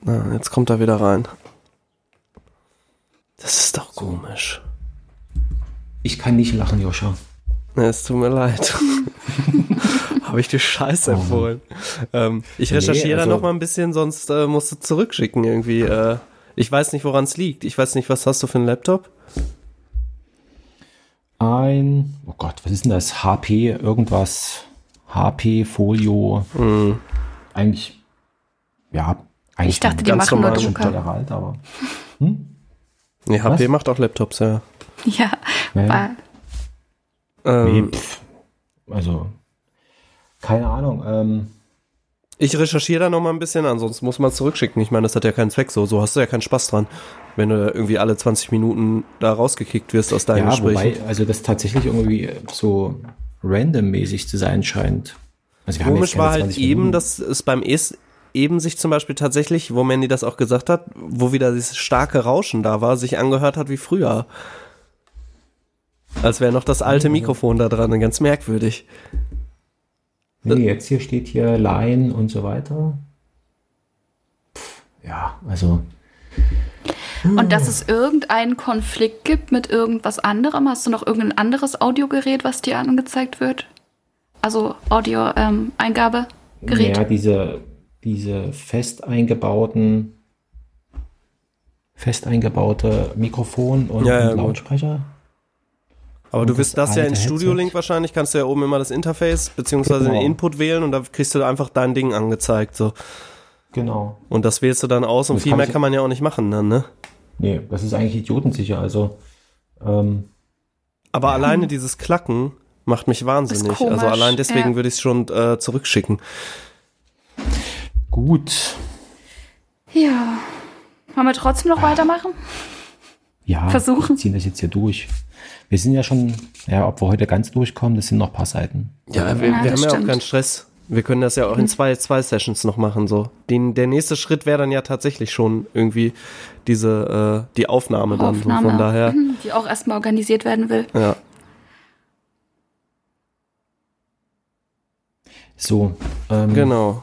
Na, jetzt kommt er wieder rein. Das ist doch komisch. Ich kann nicht lachen, Joscha. Ja, es tut mir leid. Habe ich dir Scheiße Oh empfohlen. Ähm, ich Nee, recherchiere da also- noch mal ein bisschen, sonst äh, musst du zurückschicken irgendwie. Äh, ich weiß nicht, woran es liegt. Ich weiß nicht, was hast du für einen Laptop? Ein, oh Gott, was ist denn das? HP, irgendwas. HP, Folio. Hm. Eigentlich, ja, eigentlich Ich dachte, die ganz machen nur Drucker. total alt, aber. Nee, HP Was? macht auch Laptops, ja. Ja, Ja. weil Nee, Ähm, pff, also, keine Ahnung. Ähm, ich recherchiere da noch mal ein bisschen, ansonsten muss man zurückschicken. Ich meine, das hat ja keinen Zweck so. So hast du ja keinen Spaß dran, wenn du irgendwie alle 20 Minuten da rausgekickt wirst aus deinen ja, Gesprächen. wobei, also das tatsächlich irgendwie so randommäßig zu sein scheint. Also Komisch war halt 20 eben, Minuten. dass es beim es eben sich zum Beispiel tatsächlich, wo Mandy das auch gesagt hat, wo wieder dieses starke Rauschen da war, sich angehört hat wie früher. Als wäre noch das alte Mikrofon da dran, ganz merkwürdig. Nee, jetzt hier steht hier Line und so weiter. Pff, ja, also, Und dass es irgendeinen Konflikt gibt mit irgendwas anderem. Hast du noch irgendein anderes Audiogerät, was dir angezeigt wird? Also Audio-Eingabegerät? ja, diese, diese fest eingebauten, fest eingebaute Mikrofon und, Ja, ja, und gut. Lautsprecher. Aber Und du wirst das das ja in Studio Link wahrscheinlich, kannst du ja oben immer das Interface beziehungsweise den Genau. Input wählen und da kriegst du einfach dein Ding angezeigt. So. Genau. Und das wählst du dann aus und Das viel kann mehr kann man ja auch nicht machen dann, ne? Nee, das ist eigentlich idiotensicher. Also, ähm, Aber alleine dieses Klacken macht mich wahnsinnig. Also allein deswegen ja. würde ich es schon äh, zurückschicken. gut. Ja. Wollen wir trotzdem noch weitermachen? Ja, Versuchen. wir ziehen das jetzt hier durch. Wir sind ja schon, ja, ob wir heute ganz durchkommen, das sind noch ein paar Seiten. Ja, wir, Ja, wir haben ja auch stimmt. keinen Stress. Wir können das ja auch in zwei, zwei Sessions noch machen. So. Den, der nächste Schritt wäre dann ja tatsächlich schon irgendwie diese äh, die Aufnahme dann. So. Von daher, Die auch erstmal organisiert werden will. ja. So, ähm, Genau.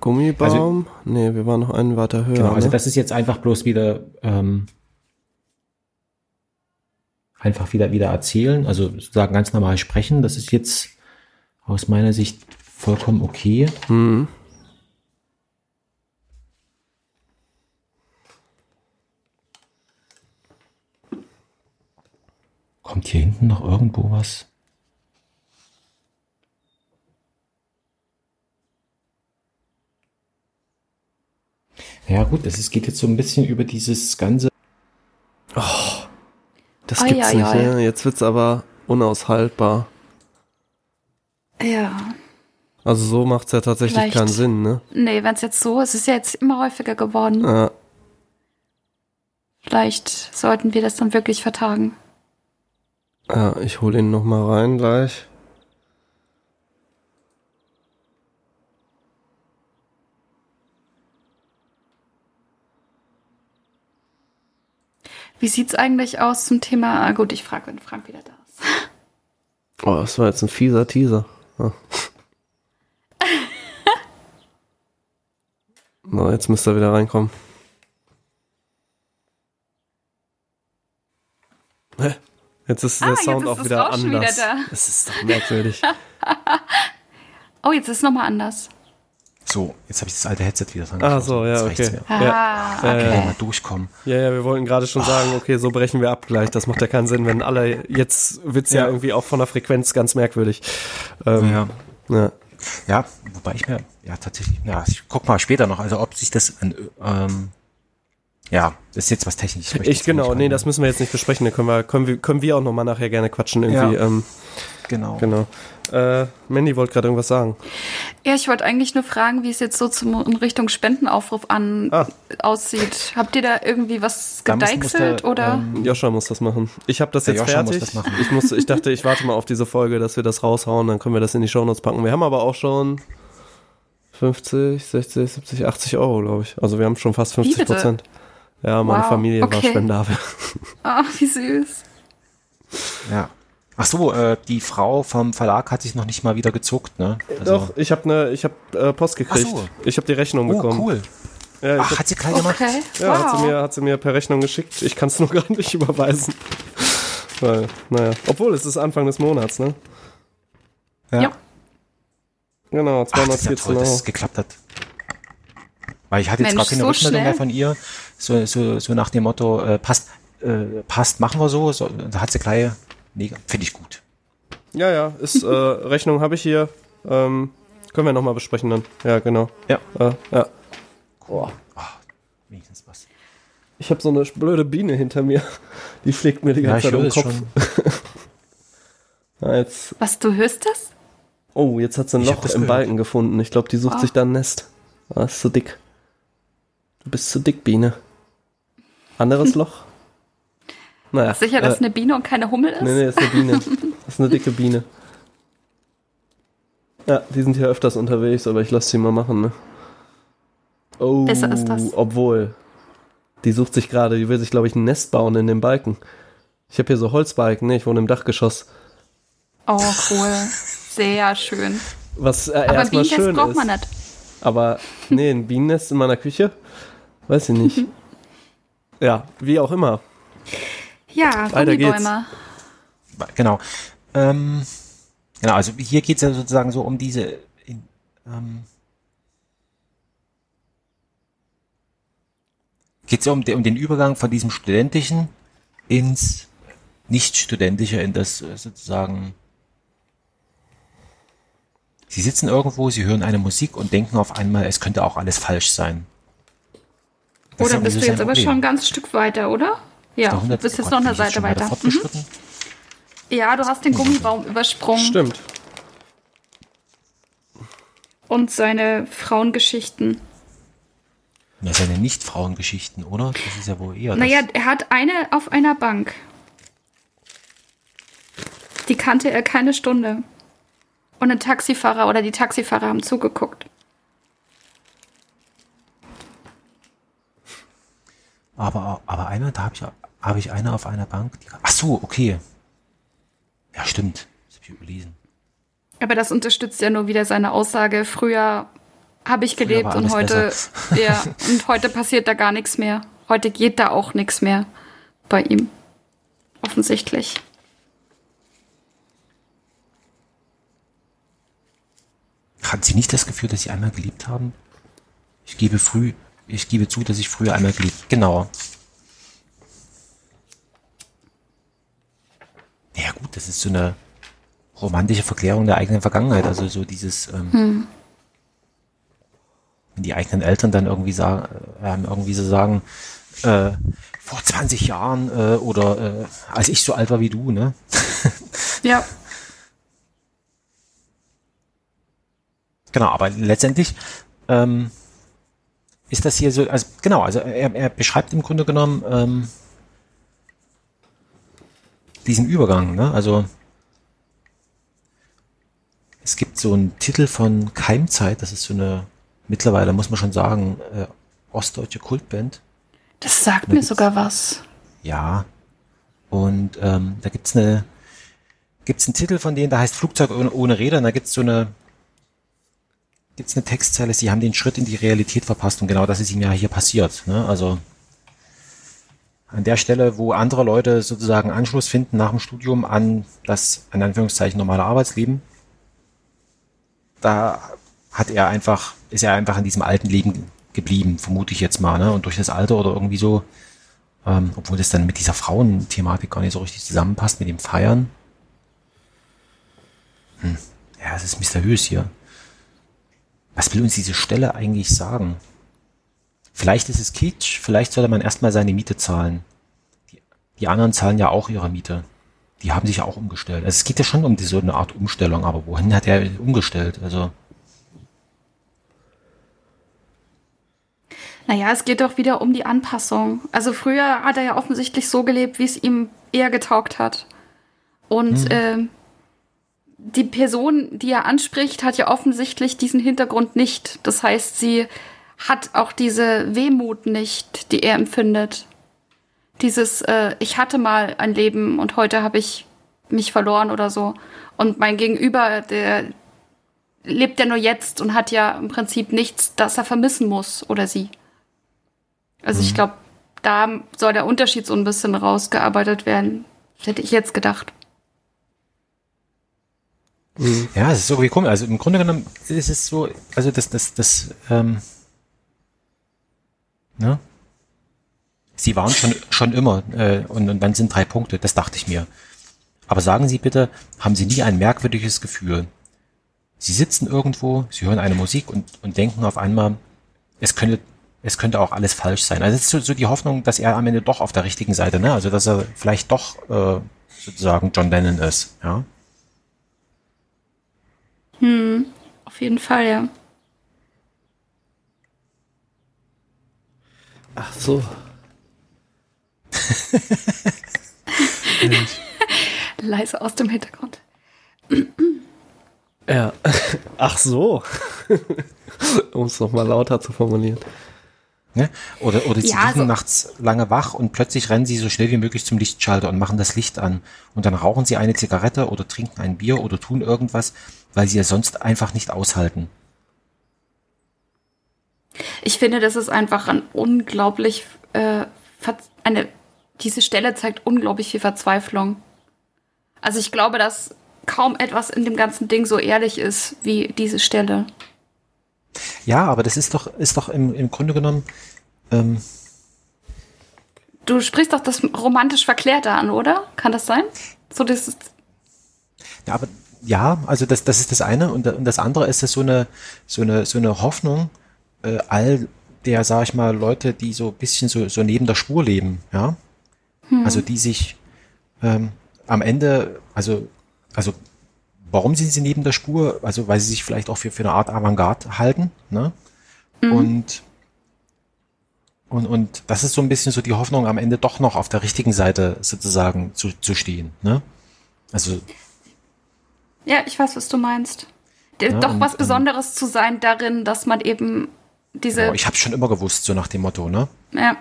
Gummibaum? nee, wir waren noch einen weiter höher. Genau, also ne? das ist jetzt einfach bloß wieder ähm, einfach wieder wieder erzählen, also sozusagen ganz normal sprechen. Das ist jetzt aus meiner Sicht vollkommen okay. Mhm. Kommt hier hinten noch irgendwo was? Ja gut, es geht jetzt so ein bisschen über dieses ganze. Das Oi, gibt's oi, nicht, oi. ne? Jetzt wird's aber unaushaltbar. Ja. Also so macht's ja tatsächlich Vielleicht. keinen Sinn, ne? Nee, wenn es jetzt so ist, es ist ja jetzt immer häufiger geworden. Ja. Vielleicht sollten wir das dann wirklich vertagen. Ja, ich hole ihn noch mal rein gleich. Wie sieht's eigentlich aus zum Thema? Ah, gut, ich frage, wenn Frank wieder da ist. Oh, das war jetzt ein fieser Teaser. Ja. Na, jetzt müsste er wieder reinkommen. Hä? Jetzt ist der Ah, jetzt Sound auch wieder Rauschen wieder anders. da. Das ist doch merkwürdig. Oh, jetzt ist es nochmal anders. So, jetzt habe ich das alte Headset wieder dran. Ah, geschossen. so, ja, okay. mir. Ja, Ah, ja, Können wir ja. mal durchkommen. ja, ja, wir wollten gerade schon sagen, okay, so brechen wir ab gleich. Das macht ja keinen Sinn, wenn alle, jetzt wird's ja, Ja. irgendwie auch von der Frequenz ganz merkwürdig. Ähm, Ja. ja. Ja, wobei ich mir, ja, tatsächlich, ja, ich guck mal später noch, also ob sich das an, ähm, ja, das ist jetzt was Technisches. Ich jetzt genau, nee, das müssen wir jetzt nicht besprechen. Da können wir, können wir, können wir auch nochmal nachher gerne quatschen irgendwie. Ja. Ähm, Genau. genau. Äh, Mandy wollte gerade irgendwas sagen. Ja, ich wollte eigentlich nur fragen, wie es jetzt so zum, in Richtung Spendenaufruf an Ah. aussieht. Habt ihr da irgendwie was muss- gedeichselt oder? ähm, Joscha muss das machen. Ich habe das jetzt Joscha muss fertig. das machen. Ich musste, ich dachte, ich warte mal auf diese Folge, dass wir das raushauen, dann können wir das in die Shownotes packen. Wir haben aber auch schon 50, 60, 70, 80 Euro, glaube ich. Also wir haben schon fast 50 bitte? Prozent. Ja, meine Wow, Familie war okay. spendabel. Ah, wie süß. ja. Ach so, äh, die Frau vom Verlag hat sich noch nicht mal wieder gezuckt, ne? Also- Doch, ich habe ne, ich habe äh, Post gekriegt. Ach so. Ich habe die Rechnung Oh, bekommen. cool. Ja, Ach, hab, hat sie klar gemacht? Okay. ja wow. hat, sie mir, hat sie mir per Rechnung geschickt. Ich kann es nur gar nicht überweisen. Weil, naja. Obwohl, es ist Anfang des Monats, ne? Ja. Genau, Ach, das ist ja 214 toll, dass Euro. es geklappt hat. Weil ich hatte jetzt Mensch, gar keine so Rückmeldung schnell? mehr von ihr. So, so, so nach dem Motto, äh, passt, äh, passt, machen wir so. so da hat sie gleich, nee, finde ich gut. Ja, ja, ist, äh, Rechnung habe ich hier. Ähm, können wir nochmal besprechen dann. Ja, genau. Ja. Äh, ja. Wenigstens was. Ich habe so eine blöde Biene hinter mir. Die fliegt mir die Ja, ganze ich Zeit um den Kopf. schon. Ja, jetzt, Was, du hörst das? oh, jetzt hat sie ein Loch im gehört. Balken gefunden. Ich glaube, die sucht Ah. sich da ein Nest. Ah, ist zu dick. Du bist zu dick, Biene. Anderes Loch? Naja. Sicher, dass äh, eine Biene und keine Hummel ist? Nee, nee, ist eine Biene. Das ist eine dicke Biene. Ja, die sind hier öfters unterwegs, aber ich lasse sie mal machen, ne? Oh, Besser ist das. obwohl. Die sucht sich gerade, die will sich, glaube ich, ein Nest bauen in dem Balken. Ich habe hier so Holzbalken, ne? Ich wohne im Dachgeschoss. Oh, cool. Sehr schön. Was äh, Aber erstmal Bienennest schön braucht ist. man nicht. Aber, nee, ein Bienennest in meiner Küche? Weiß ich nicht. ja, wie auch immer. Ja, Weiter geht's. Gummibäume. Genau. Ähm, genau, also hier geht es ja sozusagen so um diese. In, ähm, geht es ja um, de, um den Übergang von diesem studentischen ins nicht-studentische, in das äh, sozusagen. Sie sitzen irgendwo, sie hören eine Musik und denken auf einmal, es könnte auch alles falsch sein. Das Oder irgendwie bist du jetzt aber schon ein ganzes Stück weiter, oder? Ja, du 100 bist jetzt Gott, noch eine Seite weiter. Mhm. Ja, du hast den Gummibaum übersprungen Stimmt. und seine Frauengeschichten. Das sind ja nicht Frauengeschichten, oder? Das ist ja wohl eher. Naja, das. er hat eine auf einer Bank. Die kannte er keine Stunde. Und ein Taxifahrer oder die Taxifahrer haben zugeguckt. Aber, aber einmal, da habe ich, hab ich eine auf einer Bank. Ach so, okay. Ja, stimmt. Das habe ich überlesen. Aber das unterstützt ja nur wieder seine Aussage. Früher habe ich gelebt und heute, ja, und heute passiert da gar nichts mehr. Heute geht da auch nichts mehr bei ihm. Offensichtlich. Hatten Sie nicht das Gefühl, dass Sie einmal geliebt haben? Ich gebe früh, ich gebe zu, dass ich früher einmal geliebt. Genau. Ja gut, das ist so eine romantische Verklärung der eigenen Vergangenheit. Also so dieses, ähm, wenn die eigenen Eltern dann irgendwie sagen, äh, irgendwie so sagen, äh, vor 20 Jahren äh, oder äh, als ich so alt war wie du, ne? Ja. Genau, aber letztendlich ähm, ist das hier so, also genau, also er, er beschreibt im Grunde genommen ähm, diesen Übergang, ne? Also es gibt so einen Titel von Keimzeit, das ist so eine, mittlerweile muss man schon sagen, äh, ostdeutsche Kultband. Das sagt mir sogar was. Ja. Und ähm, da gibt's eine, gibt's einen Titel von denen, da heißt Flugzeug ohne, ohne Räder, und da gibt's so eine, gibt's eine Textzeile, sie haben den Schritt in die Realität verpasst und genau das ist ihm ja hier passiert. Ne? Also an der Stelle, wo andere Leute sozusagen Anschluss finden nach dem Studium an das, in Anführungszeichen, normale Arbeitsleben, da hat er einfach, ist er einfach in diesem alten Leben geblieben, vermute ich jetzt mal, ne? Und durch das Alter oder irgendwie so, ähm, obwohl das dann mit dieser Frauenthematik gar nicht so richtig zusammenpasst, mit dem Feiern. Hm. Ja, es ist mysteriös hier. Was will uns diese Stelle eigentlich sagen? Vielleicht ist es Kitsch, vielleicht sollte man erstmal seine Miete zahlen. Die, die anderen zahlen ja auch ihre Miete. Die haben sich ja auch umgestellt. Also es geht ja schon um die, so eine Art Umstellung, aber wohin hat er umgestellt? Also Naja, es geht doch wieder um die Anpassung. Also früher hat er ja offensichtlich so gelebt, wie es ihm eher getaugt hat. Und ähm, die Person, die er anspricht, hat ja offensichtlich diesen Hintergrund nicht. Das heißt, sie hat auch diese Wehmut nicht, die er empfindet. Dieses, äh, ich hatte mal ein Leben und heute habe ich mich verloren oder so. Und mein Gegenüber, der lebt ja nur jetzt und hat ja im Prinzip nichts, das er vermissen muss oder sie. Also ich glaube, da soll der Unterschied so ein bisschen rausgearbeitet werden. Das hätte ich jetzt gedacht. Ja, es ist irgendwie komisch. Also im Grunde genommen ist es so, also das, das, das, ähm, ne? Sie waren schon, schon immer, äh, und, und dann sind drei Punkte, das dachte ich mir. Aber sagen Sie bitte, haben Sie nie ein merkwürdiges Gefühl? Sie sitzen irgendwo, Sie hören eine Musik und, und denken auf einmal, es könnte, es könnte auch alles falsch sein. Also es ist so, so die Hoffnung, dass er am Ende doch auf der richtigen Seite, ne? Also dass er vielleicht doch äh, sozusagen John Lennon ist, ja. Auf jeden Fall, ja. Ach so. Leise aus dem Hintergrund. Ja. Ach so. um es nochmal lauter zu formulieren. Ne? Oder, oder sie Ja, liegen so- nachts lange wach und plötzlich rennen sie so schnell wie möglich zum Lichtschalter und machen das Licht an. Und dann rauchen sie eine Zigarette oder trinken ein Bier oder tun irgendwas, weil sie es sonst einfach nicht aushalten. Ich finde, das ist einfach ein unglaublich, äh, eine, diese Stelle zeigt unglaublich viel Verzweiflung. Also ich glaube, dass kaum etwas in dem ganzen Ding so ehrlich ist wie diese Stelle. Ja, aber das ist doch, ist doch im, im Grunde genommen, ähm, Du sprichst doch das romantisch Verklärte an, oder? Kann das sein? So dieses, ja, aber ja, also das, das ist das eine und, und das andere ist es so eine, so eine, so eine Hoffnung, äh, all der, sag ich mal, Leute, die so ein bisschen so, so neben der Spur leben, ja. Also die sich ähm, am Ende, also, also warum sind sie neben der Spur? Also weil sie sich vielleicht auch für, für eine Art Avantgarde halten, ne? Und und, und das ist so ein bisschen so die Hoffnung, am Ende doch noch auf der richtigen Seite sozusagen zu, zu stehen. Ne? Also ja, ich weiß, was du meinst. Ja, doch und, was ähm, Besonderes zu sein darin, dass man eben diese, oh, ich habe schon immer gewusst, so nach dem Motto, ne? ja,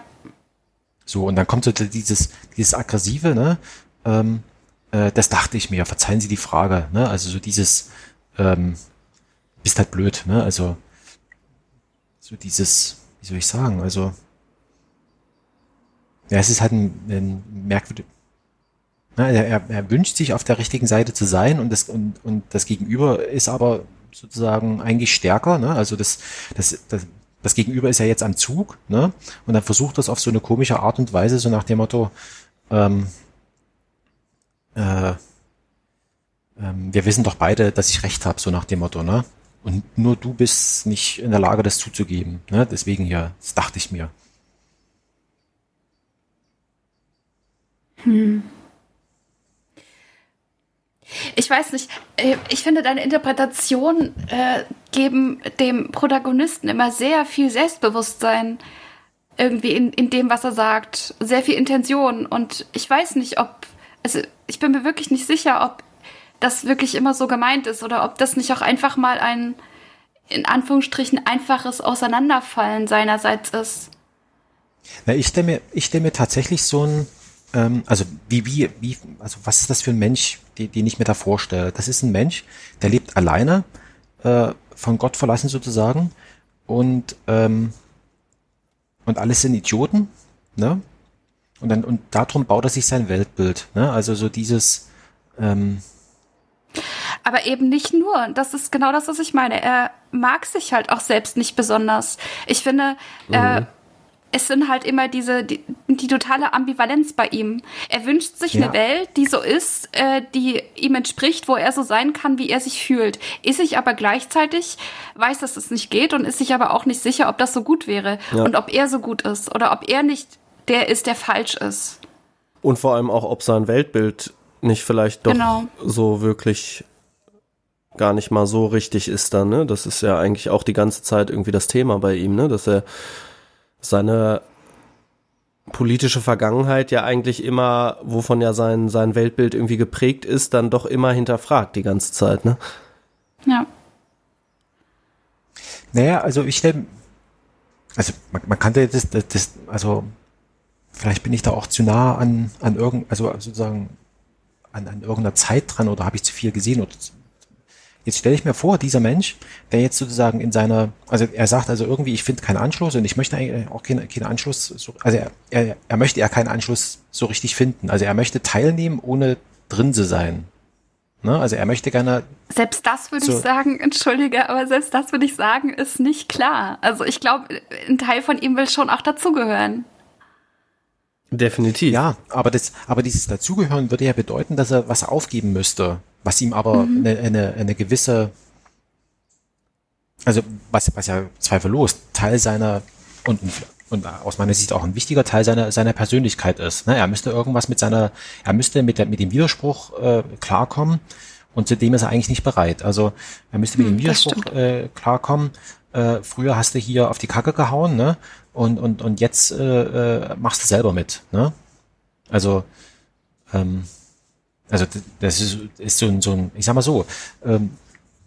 So, und dann kommt so dieses, dieses Aggressive, ne? Ähm, äh, das dachte ich mir, verzeihen Sie die Frage, ne? Also so dieses, ähm, bist halt blöd, ne? Also so dieses, wie soll ich sagen, also ja, es ist halt ein, ein merkwürdig. Na, er, er wünscht sich auf der richtigen Seite zu sein und das, und, und das Gegenüber ist aber sozusagen eigentlich stärker. Ne? Also das, das, das, das Gegenüber ist ja jetzt am Zug ne? und dann versucht das auf so eine komische Art und Weise, so nach dem Motto, ähm, äh, ähm, wir wissen doch beide, dass ich recht habe, so nach dem Motto, ne? Und nur du bist nicht in der Lage, das zuzugeben. Ne? Deswegen ja, das dachte ich mir. Hm. Ich weiß nicht, äh, ich finde deine Interpretation äh, geben dem Protagonisten immer sehr viel Selbstbewusstsein irgendwie in, in dem, was er sagt, sehr viel Intention und ich weiß nicht, ob, also ich bin mir wirklich nicht sicher, ob das wirklich immer so gemeint ist oder ob das nicht auch einfach mal ein, in Anführungsstrichen, einfaches Auseinanderfallen seinerseits ist. Na, ich stelle mir, stell mir tatsächlich so ein, ähm, also wie, wie, wie, also was ist das für ein Mensch, den, den ich mir da vorstelle? Das ist ein Mensch, der lebt alleine, äh, von Gott verlassen sozusagen und, ähm, und alles sind Idioten, ne? Und dann, und darum baut er sich sein Weltbild, ne? Also so dieses, ähm, aber eben nicht nur. Das ist genau das, was ich meine. Er mag sich halt auch selbst nicht besonders. Ich finde, mhm. äh, es sind halt immer diese, die, die, totale Ambivalenz bei ihm. Er wünscht sich ja. eine Welt, die so ist, äh, die ihm entspricht, wo er so sein kann, wie er sich fühlt. Ist sich aber gleichzeitig, weiß, dass es nicht geht und ist sich aber auch nicht sicher, ob das so gut wäre ja. und ob er so gut ist oder ob er nicht der ist, der falsch ist. Und vor allem auch, ob sein Weltbild nicht vielleicht doch genau. so wirklich gar nicht mal so richtig ist dann, ne? Das ist ja eigentlich auch die ganze Zeit irgendwie das Thema bei ihm, ne? Dass er seine politische Vergangenheit ja eigentlich immer, wovon ja sein, sein Weltbild irgendwie geprägt ist, dann doch immer hinterfragt die ganze Zeit, ne? Ja. Naja, also ich stelle, also man, man kannte das, das, das, also vielleicht bin ich da auch zu nah an, an irgend, also sozusagen an, an irgendeiner Zeit dran oder habe ich zu viel gesehen oder Jetzt stelle ich mir vor, dieser Mensch, der jetzt sozusagen in seiner, also er sagt also irgendwie, ich finde keinen Anschluss und ich möchte eigentlich auch keinen, keinen Anschluss, so, also er, er, er möchte ja keinen Anschluss so richtig finden. Also er möchte teilnehmen, ohne drin zu sein. Ne? Also er möchte gerne. Selbst das würde so ich sagen, entschuldige, aber selbst das würde ich sagen, ist nicht klar. Also ich glaube, ein Teil von ihm will schon auch dazugehören. Definitiv. Ja, aber das, aber dieses Dazugehören würde ja bedeuten, dass er was aufgeben müsste, was ihm aber mhm. eine, eine, eine gewisse, also was, was ja zweifellos Teil seiner und, und aus meiner Sicht auch ein wichtiger Teil seiner, seiner Persönlichkeit ist. Ne? Er müsste irgendwas mit seiner, er müsste mit, der, mit dem Widerspruch äh, klarkommen und zu dem ist er eigentlich nicht bereit. Also er müsste mit hm, dem Widerspruch äh, klarkommen. Äh, früher hast du hier auf die Kacke gehauen, ne? und, und, und jetzt äh, äh, machst du selber mit. Ne? Also, ähm, also das ist, ist so ein, so ein, ich sag mal so, ähm,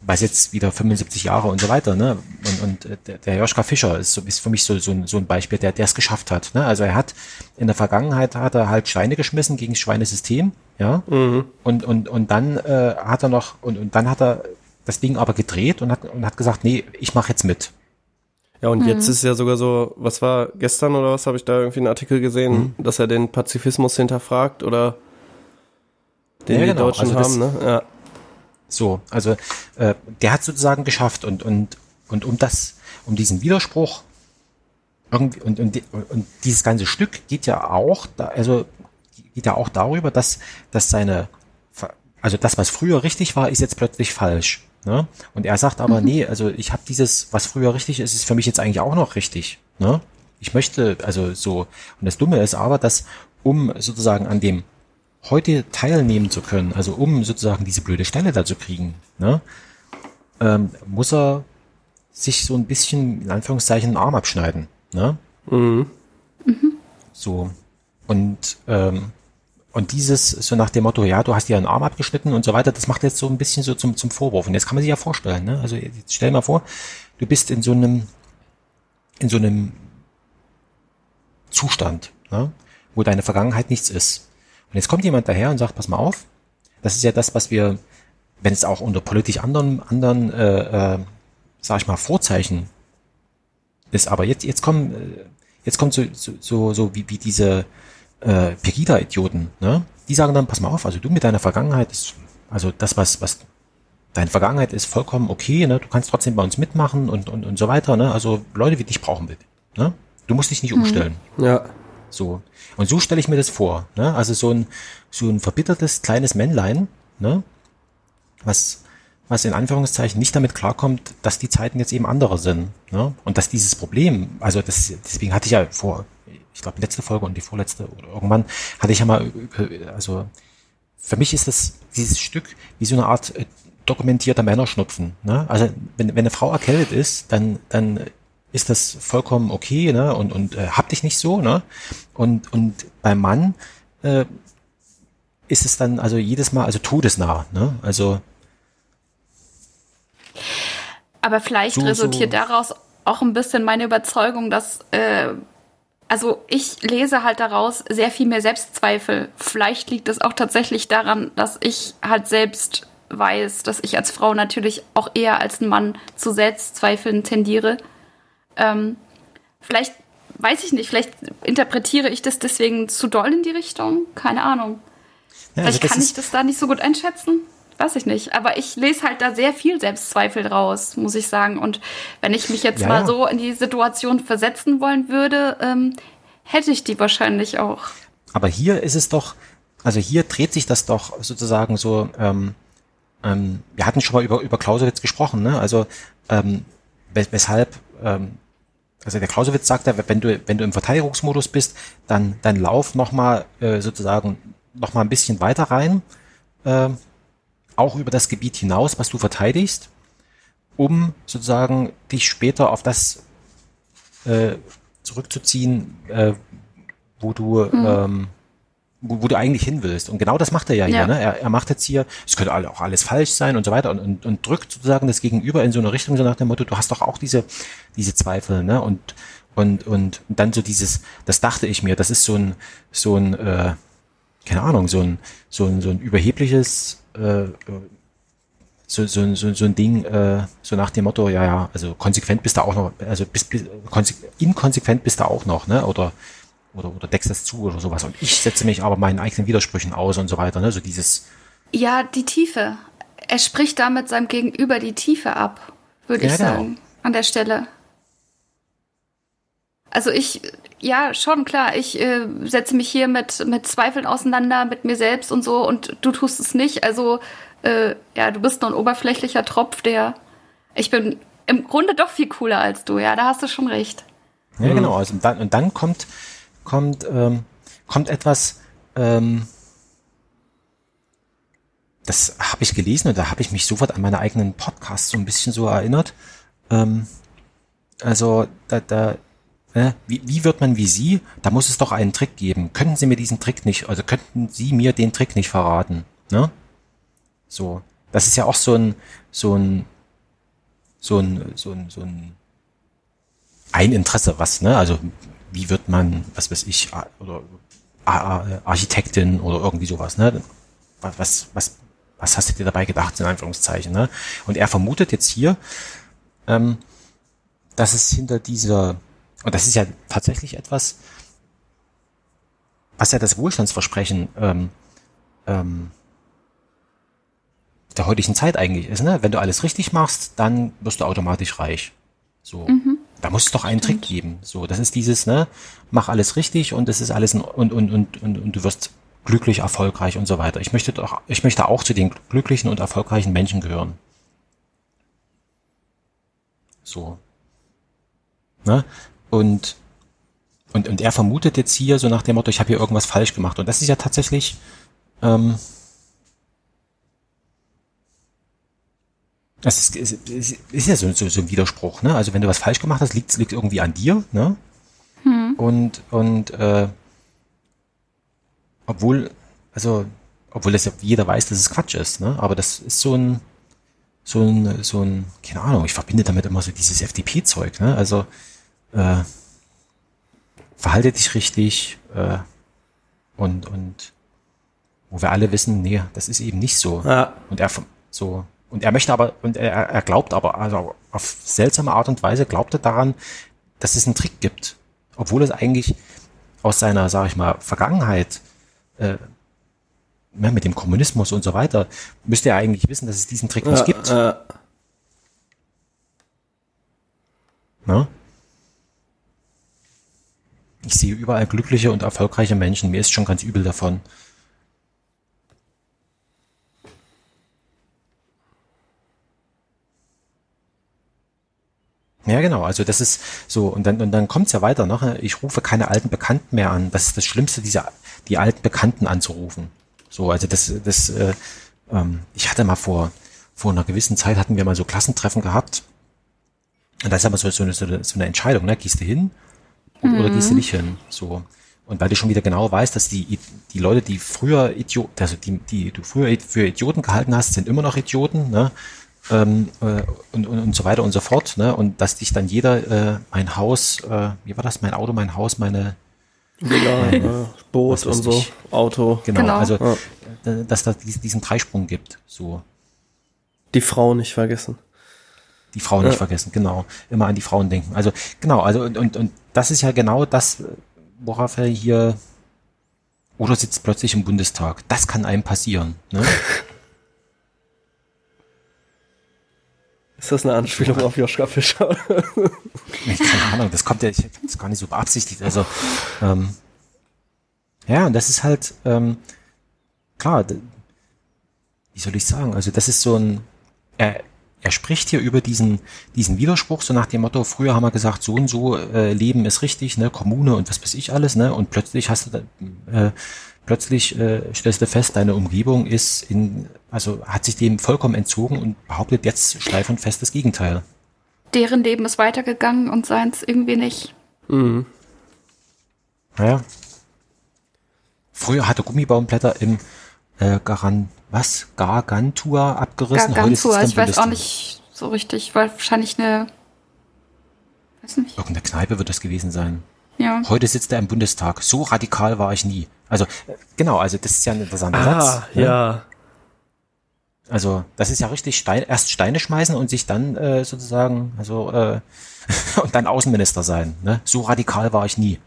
weiß jetzt wieder 75 Jahre und so weiter, ne? Und, und äh, der, der Joschka Fischer ist, so, ist für mich so, so, ein, so ein Beispiel, der der es geschafft hat. Ne? Also er hat in der Vergangenheit hat er halt Schweine geschmissen gegen das Schweinesystem, ja. Mhm. Und, und, und dann äh, hat er noch, und, und dann hat er das Ding aber gedreht und hat, und hat gesagt, nee, ich mache jetzt mit. Ja, und mhm. jetzt ist ja sogar so, was war gestern oder was habe ich da irgendwie einen Artikel gesehen, mhm. dass er den Pazifismus hinterfragt oder den ja, die genau. Deutschen also haben, ne? Ja. So, also äh, der hat sozusagen geschafft und und und um das, um diesen Widerspruch irgendwie und und, und dieses ganze Stück geht ja auch, da, also geht ja auch darüber, dass dass seine also das, was früher richtig war, ist jetzt plötzlich falsch. Ne? Und er sagt aber, mhm. nee, also ich habe dieses, was früher richtig ist, ist für mich jetzt eigentlich auch noch richtig. Ne? Ich möchte, also so, und das Dumme ist aber, dass um sozusagen an dem heute teilnehmen zu können, also um sozusagen diese blöde Stelle da zu kriegen, ne, ähm, muss er sich so ein bisschen, in Anführungszeichen, den Arm abschneiden. Ne? Mhm. Mhm. So. Und ähm, und dieses, so nach dem Motto, ja, du hast dir einen Arm abgeschnitten und so weiter, das macht jetzt so ein bisschen so zum, zum Vorwurf. Und jetzt kann man sich ja vorstellen, ne? Also jetzt stell mal vor, du bist in so einem, in so einem Zustand, ne? wo deine Vergangenheit nichts ist. Und jetzt kommt jemand daher und sagt, pass mal auf, das ist ja das, was wir, wenn es auch unter politisch anderen, anderen, äh, äh, sag ich mal, Vorzeichen ist. Aber jetzt, jetzt kommen, äh, jetzt kommt so, so, so, so wie, wie diese äh, Pegida-Idioten, ne? Die sagen dann, pass mal auf, also du mit deiner Vergangenheit ist, also das, was, was deine Vergangenheit ist vollkommen okay, ne? Du kannst trotzdem bei uns mitmachen und, und, und so weiter, ne? Also Leute wie dich brauchen wir, ne? Du musst dich nicht umstellen. Ja. So. Und so stelle ich mir das vor. Ne? Also so ein, so ein verbittertes kleines Männlein, ne? was, was in Anführungszeichen nicht damit klarkommt, dass die Zeiten jetzt eben andere sind. Ne? Und dass dieses Problem, also das, deswegen hatte ich ja vor, ich glaube, letzte Folge und die vorletzte oder irgendwann hatte ich ja mal, also für mich ist das dieses Stück wie so eine Art äh, dokumentierter Männerschnupfen. Ne? Also wenn, wenn eine Frau erkältet ist, dann, dann ist das vollkommen okay, ne? Und, und äh, hab dich nicht so, ne? Und, und beim Mann äh, ist es dann also jedes Mal, also todesnah, ne? Also Aber vielleicht So- resultiert so- daraus auch ein bisschen meine Überzeugung, dass, äh, also ich lese halt daraus sehr viel mehr Selbstzweifel. Vielleicht liegt es auch tatsächlich daran, dass ich halt selbst weiß, dass ich als Frau natürlich auch eher als ein Mann zu Selbstzweifeln tendiere. Ähm, vielleicht, weiß ich nicht, vielleicht interpretiere ich das deswegen zu doll in die Richtung. Keine Ahnung. ja, also Vielleicht das kann ich das da nicht so gut einschätzen. Weiß ich nicht. Aber ich lese halt da sehr viel Selbstzweifel raus, muss ich sagen. Und wenn ich mich jetzt Ja, mal ja. so in die Situation versetzen wollen würde, ähm, hätte ich die wahrscheinlich auch. aber hier ist es doch, also hier dreht sich das doch sozusagen so, ähm, ähm, wir hatten schon mal über, über Clausewitz gesprochen, ne? Also ähm, wes weshalb, ähm, also der Clausewitz sagt ja, wenn du, wenn du im Verteidigungsmodus bist, dann, dann lauf nochmal äh, sozusagen noch mal ein bisschen weiter rein, äh, auch über das Gebiet hinaus, was du verteidigst, um sozusagen dich später auf das äh, zurückzuziehen, äh, wo du ähm, wo, du eigentlich hin willst. Und genau das macht er ja hier. Ja. Ne? Er, er macht jetzt hier, es könnte auch alles falsch sein und so weiter und, und, und drückt sozusagen das Gegenüber in so eine Richtung, so nach dem Motto, du hast doch auch diese, diese Zweifel, ne? Und, und, und dann so dieses, das dachte ich mir, das ist so ein, so ein, äh, keine Ahnung, so ein, so ein, so ein überhebliches, äh, so, so, so, so ein Ding, äh, so nach dem Motto, ja, ja, also konsequent bist du auch noch, also bist, bist, konse inkonsequent bist du auch noch, ne? Oder, oder, oder deckst das zu oder sowas. Und ich setze mich aber meinen eigenen Widersprüchen aus und so weiter, ne? So dieses, Ja, die Tiefe. Er spricht damit seinem Gegenüber die Tiefe ab, würde Ja, ich genau. sagen, an der Stelle. Also ich, ja, schon klar, ich äh, setze mich hier mit, mit Zweifeln auseinander, mit mir selbst und so und du tust es nicht. Also, äh, ja, du bist nur ein oberflächlicher Tropf, der, ich bin im Grunde doch viel cooler als du, ja, da hast du schon recht. Ja, genau. Also und dann, und dann kommt, kommt, ähm, kommt etwas, ähm, das habe ich gelesen und da habe ich mich sofort an meine eigenen Podcasts so ein bisschen so erinnert. Ähm, also da, da äh, wie, wie wird man wie Sie? Da muss es doch einen Trick geben. Könnten Sie mir diesen Trick nicht, also könnten Sie mir den Trick nicht verraten? Ne? So, das ist ja auch so ein, so ein, so ein, so ein, so ein ein Interesse, was, ne? Also wie wird man, was weiß ich, oder Ar- Ar- Architektin oder irgendwie sowas, ne? Was, was, was, hast du dir dabei gedacht, in Anführungszeichen, ne? Und er vermutet jetzt hier, ähm, dass es hinter dieser, und das ist ja tatsächlich etwas, was ja das Wohlstandsversprechen ähm, ähm, der heutigen Zeit eigentlich ist, ne? Wenn du alles richtig machst, dann wirst du automatisch reich. So. Da muss es doch einen Trick geben. So, das ist dieses, ne, mach alles richtig und es ist alles in, und, und, und, und, und du wirst glücklich, erfolgreich und so weiter. Ich möchte doch, ich möchte auch zu den glücklichen und erfolgreichen Menschen gehören. So. Ne? Und, und, und er vermutet jetzt hier so nach dem Motto, ich habe hier irgendwas falsch gemacht. Und das ist ja tatsächlich, ähm, Das ist, ist, ist, ist ja so, so, so ein Widerspruch, ne? Also wenn du was falsch gemacht hast, liegt es irgendwie an dir, ne? Und, und äh, obwohl, also, obwohl das ja jeder weiß, dass es Quatsch ist, ne? Aber das ist so ein, so ein, so ein, keine Ahnung, ich verbinde damit immer so dieses FDP-Zeug, ne? Also, äh, verhalte dich richtig, äh, und, und wo wir alle wissen, nee, das ist eben nicht so. Ja. Und er vom- so und er möchte aber und er, er glaubt aber also auf seltsame Art und Weise glaubt er daran, dass es einen Trick gibt. Obwohl es eigentlich aus seiner, sag ich mal, Vergangenheit äh, ne, mit dem Kommunismus und so weiter, müsste er eigentlich wissen, dass es diesen Trick nicht gibt. Äh, Ne? Ich sehe überall glückliche und erfolgreiche Menschen. Mir ist schon ganz übel davon. Ja, genau. Also das ist so und dann und dann kommt's ja weiter. Ne? Ich rufe keine alten Bekannten mehr an. Das ist das Schlimmste, diese die alten Bekannten anzurufen. So, also das das äh, ähm, ich hatte mal vor vor einer gewissen Zeit hatten wir mal so Klassentreffen gehabt und das ist aber so, so, eine, so eine Entscheidung, ne? Gehst du hin und, oder gehst du nicht hin? So. Und weil du schon wieder genau weißt, dass die, die Leute, die früher Idioten, also die, die du früher für Idioten gehalten hast, sind immer noch Idioten, ne? Ähm, äh, und, und, und so weiter und so fort, ne? Und dass dich dann jeder äh, mein Haus, äh, wie war das, mein Auto, mein Haus, meine Villa, äh, Boot was weiß und so, ich. Auto. genau, Genau. also Ja. äh, dass da diesen, diesen Dreisprung gibt. So. Die Frau nicht vergessen. Die Frauen nicht Ja. vergessen, genau. Immer an die Frauen denken. Also genau, also und, und, und das ist ja genau das, worauf er hier oder sitzt plötzlich im Bundestag. Das kann einem passieren. Ne? Ist das eine Anspielung auf Joschka Fischer? Nee, Keine Ahnung, das kommt ja, ich das gar nicht so beabsichtigt. Also ähm, ja, und das ist halt ähm, klar. Wie soll ich sagen? Also das ist so ein er, er spricht hier über diesen diesen Widerspruch so nach dem Motto: Früher haben wir gesagt, so und so äh, Leben ist richtig, ne, Kommune und was weiß ich alles, ne, und plötzlich hast du da, äh, plötzlich äh, stellst du fest, deine Umgebung ist in also hat sich dem vollkommen entzogen und behauptet jetzt steif und fest das Gegenteil. Deren Leben ist weitergegangen und seins irgendwie nicht. mhm. Naja. Früher hatte Gummibaumblätter im äh, Garan, was? Gargantua abgerissen. Er Gargantua, ich weiß auch nicht so richtig, weil wahrscheinlich eine, weiß nicht, Irgendeine Kneipe wird das gewesen sein. ja. Heute sitzt er im Bundestag. So radikal war ich nie. Also, genau, also das ist ja ein interessanter Ah, Satz. ne? ja. Also, das ist ja richtig Stein, erst Steine schmeißen und sich dann äh, sozusagen, also, äh, und dann Außenminister sein. Ne? So radikal war ich nie.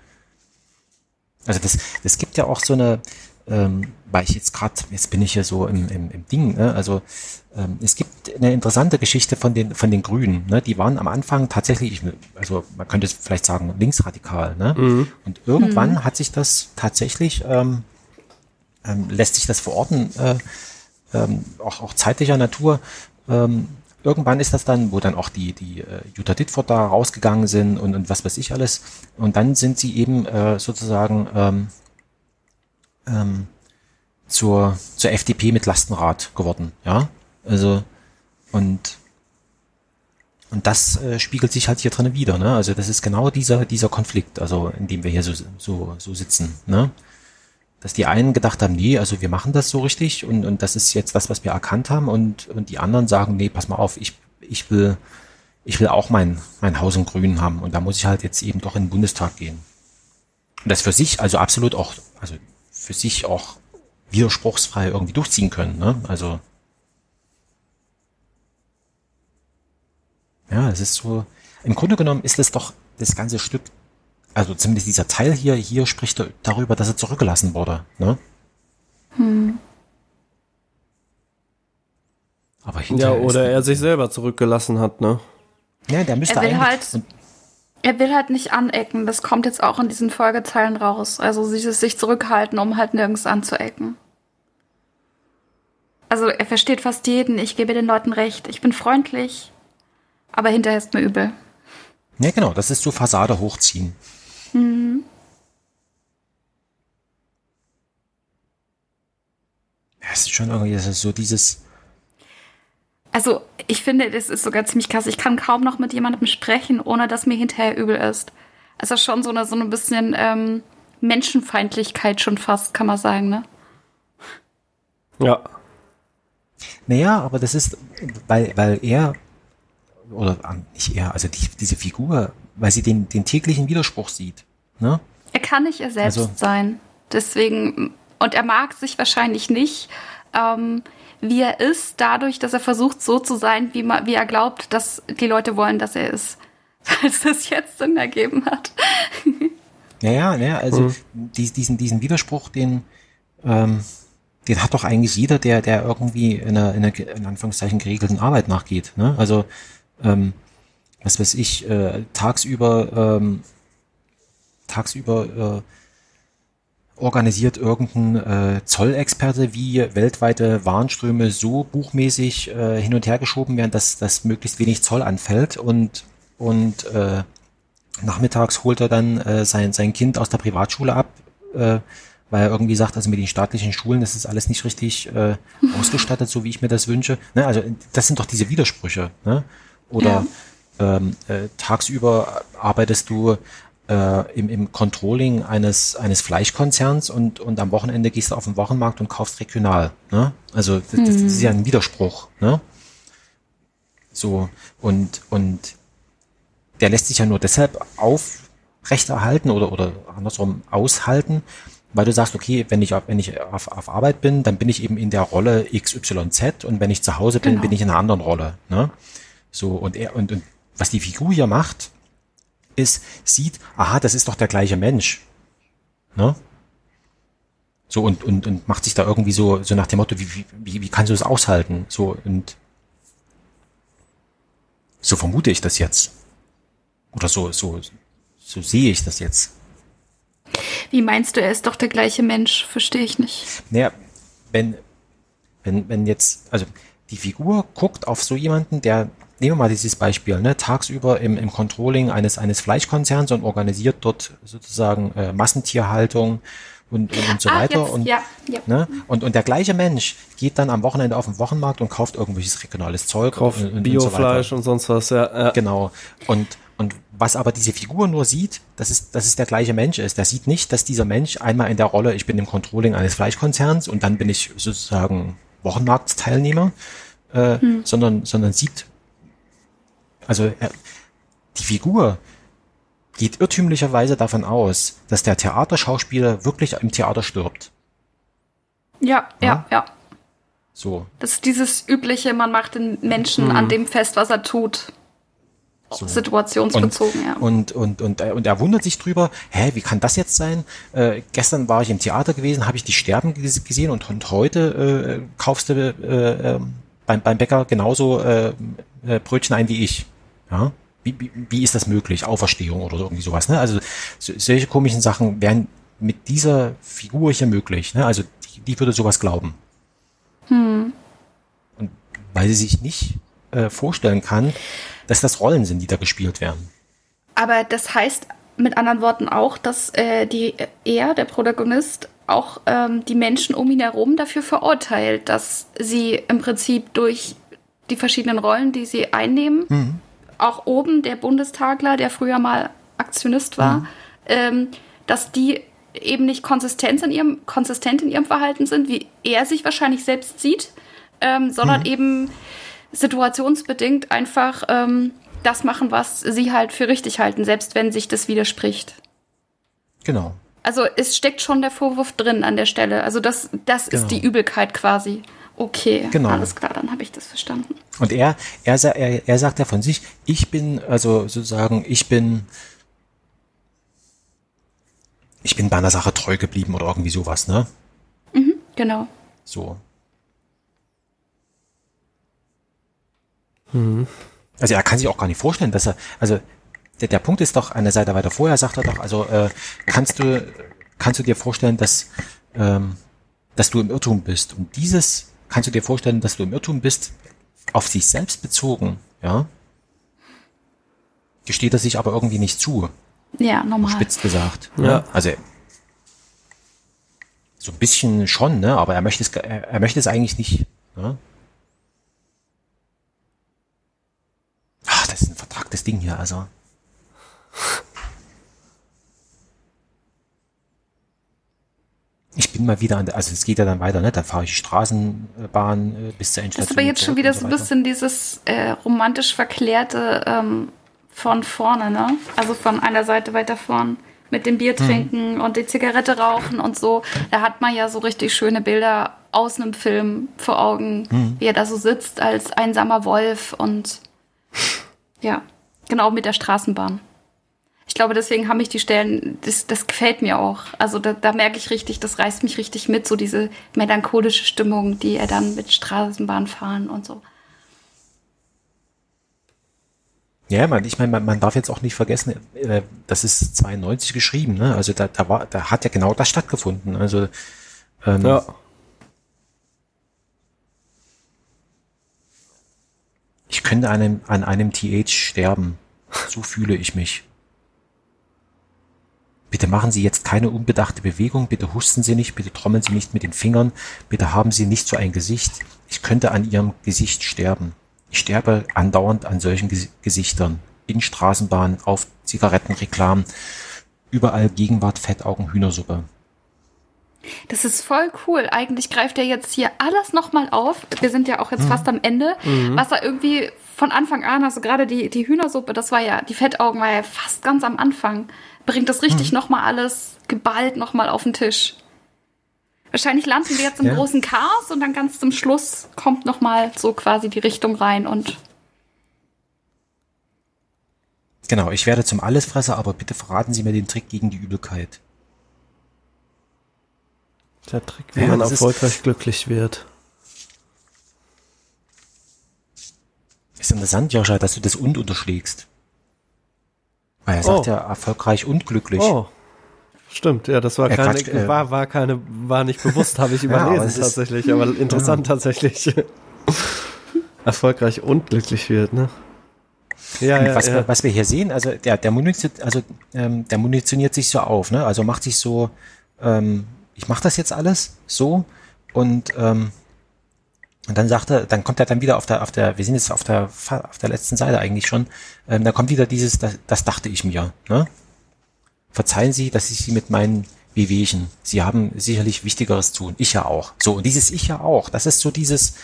Also das, das gibt ja auch so eine, ähm, weil ich jetzt gerade, jetzt bin ich hier so im, im, im Ding, ne? also ähm, es gibt eine interessante Geschichte von den, von den Grünen. Ne? Die waren am Anfang tatsächlich, also man könnte es vielleicht sagen, linksradikal. Ne? Und irgendwann hat sich das tatsächlich, ähm, ähm, lässt sich das verorten, äh, ähm, auch, auch zeitlicher Natur. Ähm, irgendwann ist das dann, wo dann auch die, die äh, Jutta Dittfurt da rausgegangen sind und, und was weiß ich alles. Und dann sind sie eben äh, sozusagen ähm, ähm, zur, zur FDP mit Lastenrad geworden. Ja, also und und das äh, spiegelt sich halt hier drinnen wieder. Ne? Also das ist genau dieser dieser Konflikt, also in dem wir hier so so so sitzen. Ne? dass die einen gedacht haben, nee, also wir machen das so richtig und, und das ist jetzt das, was wir erkannt haben und, und die anderen sagen, nee, pass mal auf, ich, ich will, ich will auch mein, mein Haus in Grün haben und da muss ich halt jetzt eben doch in den Bundestag gehen. Und das für sich also absolut auch, also für sich auch widerspruchsfrei irgendwie durchziehen können, ne? Also ja, es ist so, im Grunde genommen ist es doch das ganze Stück also zumindest dieser Teil hier, hier spricht er darüber, dass er zurückgelassen wurde. Ne? Aber Ja, hinterher oder ist, er sich selber zurückgelassen hat, ne? ja, der müsste Er will eigentlich, halt- Er will halt nicht anecken. Das kommt jetzt auch in diesen Folgezeilen raus. Also dieses sich zurückhalten, um halt nirgends anzuecken. Also er versteht fast jeden. Ich gebe den Leuten recht. Ich bin freundlich. Aber hinterher ist mir übel. ja genau, das ist so Fassade hochziehen. Ja, es ist schon irgendwie, das ist so dieses, Also ich finde, das ist sogar ziemlich krass. Ich kann kaum noch mit jemandem sprechen, ohne dass mir hinterher übel ist. Es ist schon so eine, so ein bisschen ähm, Menschenfeindlichkeit schon fast, kann man sagen, ne? Ja. naja, aber das ist, weil, weil er, oder ah, nicht er, also die, diese Figur, weil sie den, den täglichen Widerspruch sieht. Ne? Er kann nicht er selbst Also- sein. Deswegen, und er mag sich wahrscheinlich nicht, ähm, wie er ist, dadurch, dass er versucht, so zu sein, wie, ma, wie er glaubt, dass die Leute wollen, dass er ist. falls das jetzt Sinn ergeben hat. Ja, ja, ja also dies- diesen, diesen Widerspruch, den, ähm, den hat doch eigentlich jeder, der, der irgendwie in einer, in einer in Anführungszeichen geregelten Arbeit nachgeht. Ne? Also, ähm, was weiß ich, äh, tagsüber, ähm, tagsüber äh, organisiert irgendein äh, Zollexperte, wie weltweite Warenströme so buchmäßig äh, hin und her geschoben werden, dass, dass möglichst wenig Zoll anfällt und, und äh, nachmittags holt er dann äh, sein, sein Kind aus der Privatschule ab, äh, weil er irgendwie sagt, also mit den staatlichen Schulen, das ist alles nicht richtig äh, ausgestattet, so wie ich mir das wünsche. Ne? Also das sind doch diese Widersprüche. Ne? Oder ähm, äh, tagsüber arbeitest du äh, im, im Controlling eines, eines Fleischkonzerns und, und am Wochenende gehst du auf den Wochenmarkt und kaufst regional. Ne? Also das, das ist ja ein Widerspruch. Ne? So, und, und der lässt sich ja nur deshalb aufrechterhalten oder, oder andersrum aushalten, weil du sagst, okay, wenn ich, auf- wenn ich auf, auf Arbeit bin, dann bin ich eben in der Rolle XYZ und wenn ich zu Hause bin, Genau. bin ich in einer anderen Rolle. Ne? So, und er, und, und was die Figur hier macht, ist, sieht, aha, das ist doch der gleiche Mensch. Ne? So, und, und, und macht sich da irgendwie so, so nach dem Motto, wie, wie, wie, kannst du das aushalten? So, und so vermute ich das jetzt. Oder so, so, so sehe ich das jetzt. Wie meinst du, er ist doch der gleiche Mensch? Verstehe ich nicht. Naja, wenn, wenn, wenn jetzt, also die Figur guckt auf so jemanden, der, nehmen wir mal dieses Beispiel, ne, tagsüber im, im Controlling eines, eines Fleischkonzerns und organisiert dort sozusagen äh, Massentierhaltung und, und, und so Ah, weiter. jetzt, und, ja, ja. Ne? Und, und der gleiche Mensch geht dann am Wochenende auf den Wochenmarkt und kauft irgendwelches regionales Zeug. Kauft und, und, und so Biofleisch weiter. und sonst was, ja. ja. Genau. Und, und was aber diese Figur nur sieht, dass es, dass es der gleiche Mensch ist. Der sieht nicht, dass dieser Mensch einmal in der Rolle, ich bin im Controlling eines Fleischkonzerns und dann bin ich sozusagen Wochenmarktsteilnehmer, äh, sondern, sondern sieht, also er, die Figur geht irrtümlicherweise davon aus, dass der Theaterschauspieler wirklich im Theater stirbt. Ja, ja, ja. So. Das ist dieses übliche, man macht den Menschen an dem fest, was er tut. So. Situationsbezogen, und, ja. Und, und, und, er- und er wundert sich drüber, hä, wie kann das jetzt sein? Äh, gestern war ich im Theater gewesen, habe ich die Sterben ges- gesehen und, und heute äh, kaufst du äh, äh, beim, beim Bäcker genauso äh, äh, Brötchen ein wie ich. Ja? Wie, wie, wie ist das möglich? Auferstehung oder irgendwie sowas. Ne? Also so, solche komischen Sachen wären mit dieser Figur hier möglich. Ne? Also die, die würde sowas glauben. Und weil sie sich nicht äh, vorstellen kann, dass das Rollen sind, die da gespielt werden. Aber das heißt mit anderen Worten auch, dass äh, die, er, der Protagonist, auch ähm, die Menschen um ihn herum dafür verurteilt, dass sie im Prinzip durch die verschiedenen Rollen, die sie einnehmen, auch oben der Bundestagler, der früher mal Aktionist war, ähm, dass die eben nicht konsistent in ihrem, konsistent in ihrem Verhalten sind, wie er sich wahrscheinlich selbst sieht, ähm, sondern eben situationsbedingt einfach ähm, das machen, was sie halt für richtig halten, selbst wenn sich das widerspricht. Genau. Also es steckt schon der Vorwurf drin an der Stelle. Also das, das Genau. ist die Übelkeit quasi. Okay, Genau. alles klar, dann habe ich das verstanden. Und er, er, er, er sagt ja von sich, ich bin, also sozusagen, ich bin, ich bin bei einer Sache treu geblieben oder irgendwie sowas, ne? Genau. So. Also er kann sich auch gar nicht vorstellen, dass er, also der, der Punkt ist doch, eine Seite weiter vorher sagt er doch, also äh, kannst du, kannst du dir vorstellen, dass, ähm, dass du im Irrtum bist. Und dieses kannst du dir vorstellen, dass du im Irrtum bist, auf sich selbst bezogen, ja, gesteht er sich aber irgendwie nicht zu, Ja, normal. spitz gesagt. Ja. Ne? Also so ein bisschen schon, ne? Aber er möchte es, er, er möchte es eigentlich nicht. Ne? Ach, das ist ein vertragtes Ding hier, also. Ich bin mal wieder an der, also es geht ja dann weiter, ne? Dann fahre ich die Straßenbahn äh, bis zur Das Endstation. ist aber jetzt schon wieder so ein bisschen dieses äh, romantisch verklärte ähm, von vorne, ne? Also von einer Seite weiter vorn. Mit dem Bier trinken und die Zigarette rauchen und so. Da hat man ja so richtig schöne Bilder aus einem Film vor Augen, wie er da so sitzt als einsamer Wolf und ja. Genau, mit der Straßenbahn. Ich glaube, deswegen haben mich die Stellen, das, das gefällt mir auch. Also da, da merke ich richtig, das reißt mich richtig mit, so diese melancholische Stimmung, die er dann mit Straßenbahn fahren und so. Ja, man, ich meine, man, man darf jetzt auch nicht vergessen, äh, das ist 92 geschrieben, ne? Also da, da war, da hat ja genau das stattgefunden. Also ähm, Ja. ich könnte an einem, an einem TH sterben. So fühle ich mich. Bitte machen Sie jetzt keine unbedachte Bewegung, bitte husten Sie nicht, bitte trommeln Sie nicht mit den Fingern, bitte haben Sie nicht so ein Gesicht. Ich könnte an Ihrem Gesicht sterben. Ich sterbe andauernd an solchen Ges Gesichtern. In Straßenbahnen, auf Zigarettenreklamen, überall Gegenwart, Fettaugen, Hühnersuppe. Das ist voll cool. Eigentlich greift er jetzt hier alles nochmal auf. Wir sind ja auch jetzt fast am Ende. Was er irgendwie von Anfang an, also gerade die, die Hühnersuppe, das war ja, die Fettaugen war ja fast ganz am Anfang. Bringt das richtig nochmal alles geballt nochmal auf den Tisch. Wahrscheinlich landen wir jetzt im Ja. großen Chaos und dann ganz zum Schluss kommt nochmal so quasi die Richtung rein und Genau, ich werde zum Allesfresser, aber bitte verraten Sie mir den Trick gegen die Übelkeit. Der Trick, wie Ja, man erfolgreich glücklich wird. Ist interessant, Joscha, dass du das und unterschlägst. Weil er sagt Oh. ja erfolgreich und glücklich. Oh. Stimmt, ja, das war Ja, keine, Quatsch, äh, war, war keine, war nicht bewusst, habe ich Ja, aber überlesen es ist- tatsächlich, aber interessant tatsächlich. Erfolgreich und glücklich wird, ne? Ja, ja, was, ja. Wir, was wir hier sehen, also der, der, Munition, also, ähm, der munitioniert sich so auf, ne? Also macht sich so, ähm, ich mache das jetzt alles so und ähm, und dann sagt er, dann kommt er dann wieder auf der, auf der, wir sind jetzt auf der, auf der letzten Seite eigentlich schon, ähm, da kommt wieder dieses, das, das dachte ich mir, ne? Verzeihen Sie, dass ich Sie mit meinen Wehwehchen, Sie haben sicherlich Wichtigeres zu tun, ich ja auch. So, und dieses Ich ja auch, das ist so dieses,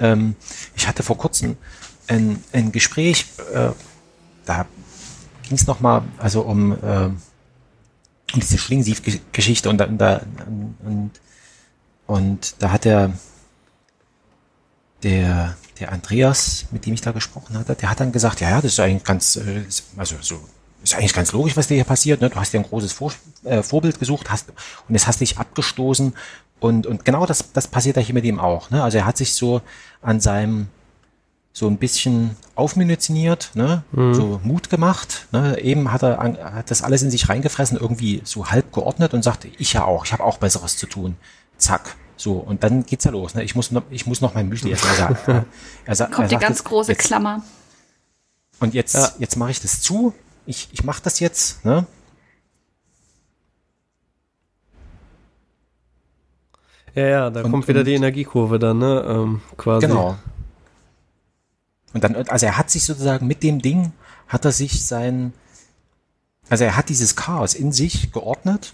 ähm, ich hatte vor kurzem ein, ein Gespräch, äh, da ging es nochmal, also um, äh, um diese Schlingensief-Geschichte und, und, da- und, und da hat der, der, der Andreas, mit dem ich da gesprochen hatte, der hat dann gesagt, ja, ja, das ist eigentlich ganz, äh, also so, ist eigentlich ganz logisch, was dir hier passiert. Ne? Du hast dir ein großes Vor äh, Vorbild gesucht hast und jetzt hast dich abgestoßen und, und genau das, das passiert ja hier mit ihm auch. Ne? Also er hat sich so an seinem so ein bisschen aufmunitioniert, ne? so Mut gemacht. Ne? Eben hat er an, hat das alles in sich reingefressen, irgendwie so halb geordnet und sagte, ich ja auch, ich habe auch Besseres zu tun. Zack. So, und dann geht's ja los. Ne? Ich, muss noch, ich muss noch mein Müsli essen. Er sagt, er, er, sa- er kommt die ganz jetzt, große jetzt, Klammer. Und jetzt, Ja. jetzt mache ich das zu. Ich, ich mache das jetzt. Ne? ja, ja, da Und- kommt wieder und- die Energiekurve dann, ne? Ähm, quasi. Genau. Und dann, also er hat sich sozusagen mit dem Ding, hat er sich sein, also er hat dieses Chaos in sich geordnet,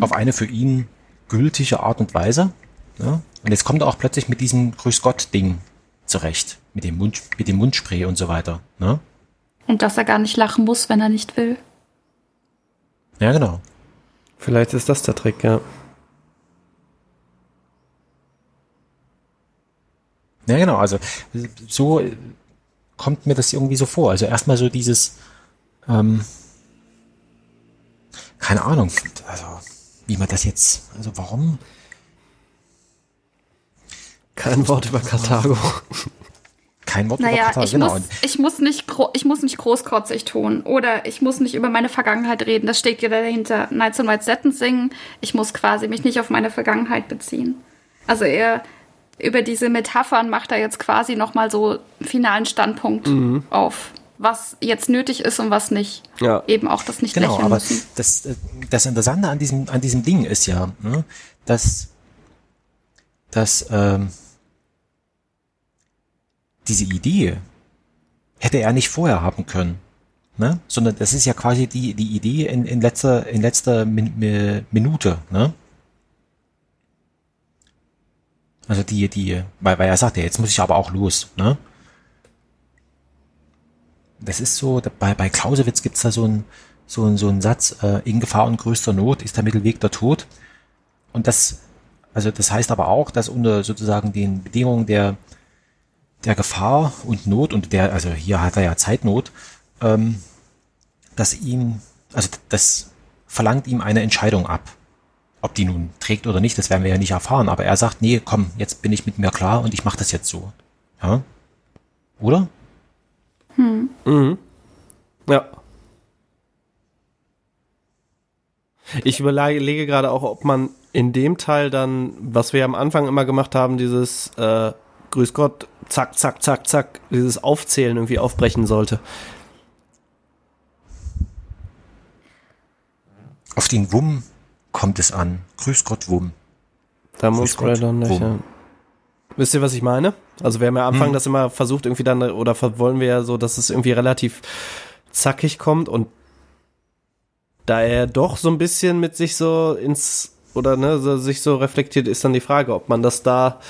auf eine für ihn gültige Art und Weise. Ne? Und jetzt kommt er auch plötzlich mit diesem Grüß Gott-Ding zurecht, mit dem Mund, mit dem Mundspray und so weiter. Ne? Und dass er gar nicht lachen muss, wenn er nicht will. Ja, genau. Vielleicht ist das der Trick, ja. Ja, genau. Also so kommt mir das irgendwie so vor. Also erstmal so dieses, ähm, keine Ahnung, also wie man das jetzt, also warum? Kein Wort über Karthago. Kein Wort über Naja, Katar, ich, genau. muss, ich, muss nicht, gro- ich muss nicht großkotzig tun oder ich muss nicht über meine Vergangenheit reden. Das steht ja dahinter. Nights and White Settons singen. Ich muss quasi mich nicht auf meine Vergangenheit beziehen. Also er über diese Metaphern macht er jetzt quasi nochmal so einen finalen Standpunkt auf, was jetzt nötig ist und was nicht. Ja. Eben auch das nicht Genau, lächeln aber müssen. das, das Interessante an diesem, an diesem Ding ist ja, ne, dass, dass ähm, diese Idee hätte er nicht vorher haben können. Ne? Sondern das ist ja quasi die, die Idee in, in letzter, in letzter Min, Mi- Minute. Ne? Also die, die, weil, weil er sagt ja, jetzt muss ich aber auch los. Ne? Das ist so, bei, bei Clausewitz gibt's da so einen so ein, so ein Satz, äh, in Gefahr und größter Not ist der Mittelweg der Tod. Und das, also das heißt aber auch, dass unter sozusagen den Bedingungen der, der Gefahr und Not und der, also hier hat er ja Zeitnot, ähm, dass ihm, also das verlangt ihm eine Entscheidung ab. Ob die nun trägt oder nicht, das werden wir ja nicht erfahren. Aber er sagt, nee, komm, jetzt bin ich mit mir klar und ich mache das jetzt so. Ja? Oder? Ja. Ich überlege gerade auch, ob man in dem Teil dann, was wir am Anfang immer gemacht haben, dieses äh, Grüß Gott, zack, zack, zack, zack, dieses Aufzählen irgendwie aufbrechen sollte. Auf den Wumm kommt es an. Grüß Gott, Wumm. Da muss Gott, Gradon nicht, ja. Wisst ihr, was ich meine? Also wir haben ja am Anfang das immer versucht, irgendwie dann, oder wollen wir ja so, dass es irgendwie relativ zackig kommt und da er doch so ein bisschen mit sich so ins, oder ne, so, sich so reflektiert, ist dann die Frage, ob man das da,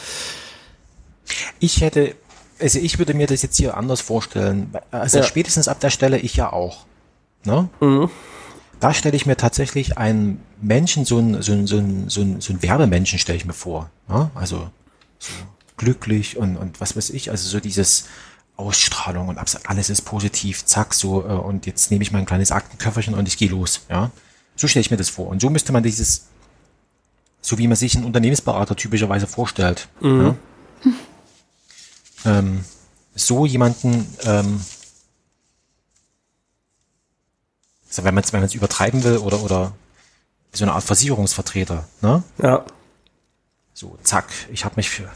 Ich hätte, also ich würde mir das jetzt hier anders vorstellen. Also Ja. spätestens ab der Stelle ich ja auch. Ne? Da stelle ich mir tatsächlich einen Menschen, so einen, so einen, so einen, so einen, so einen Werbemenschen stelle ich mir vor. Ne? Also so glücklich und, und was weiß ich, also so dieses Ausstrahlung und alles ist positiv, zack, so, äh, und jetzt nehme ich mein kleines Aktenköfferchen und ich gehe los, ja. So stelle ich mir das vor. Und so müsste man dieses, so wie man sich einen Unternehmensberater typischerweise vorstellt, ja? ähm, so jemanden, ähm, also wenn man es wenn man's übertreiben will oder, oder so eine Art Versicherungsvertreter, ne? ja, So, zack, ich habe mich für.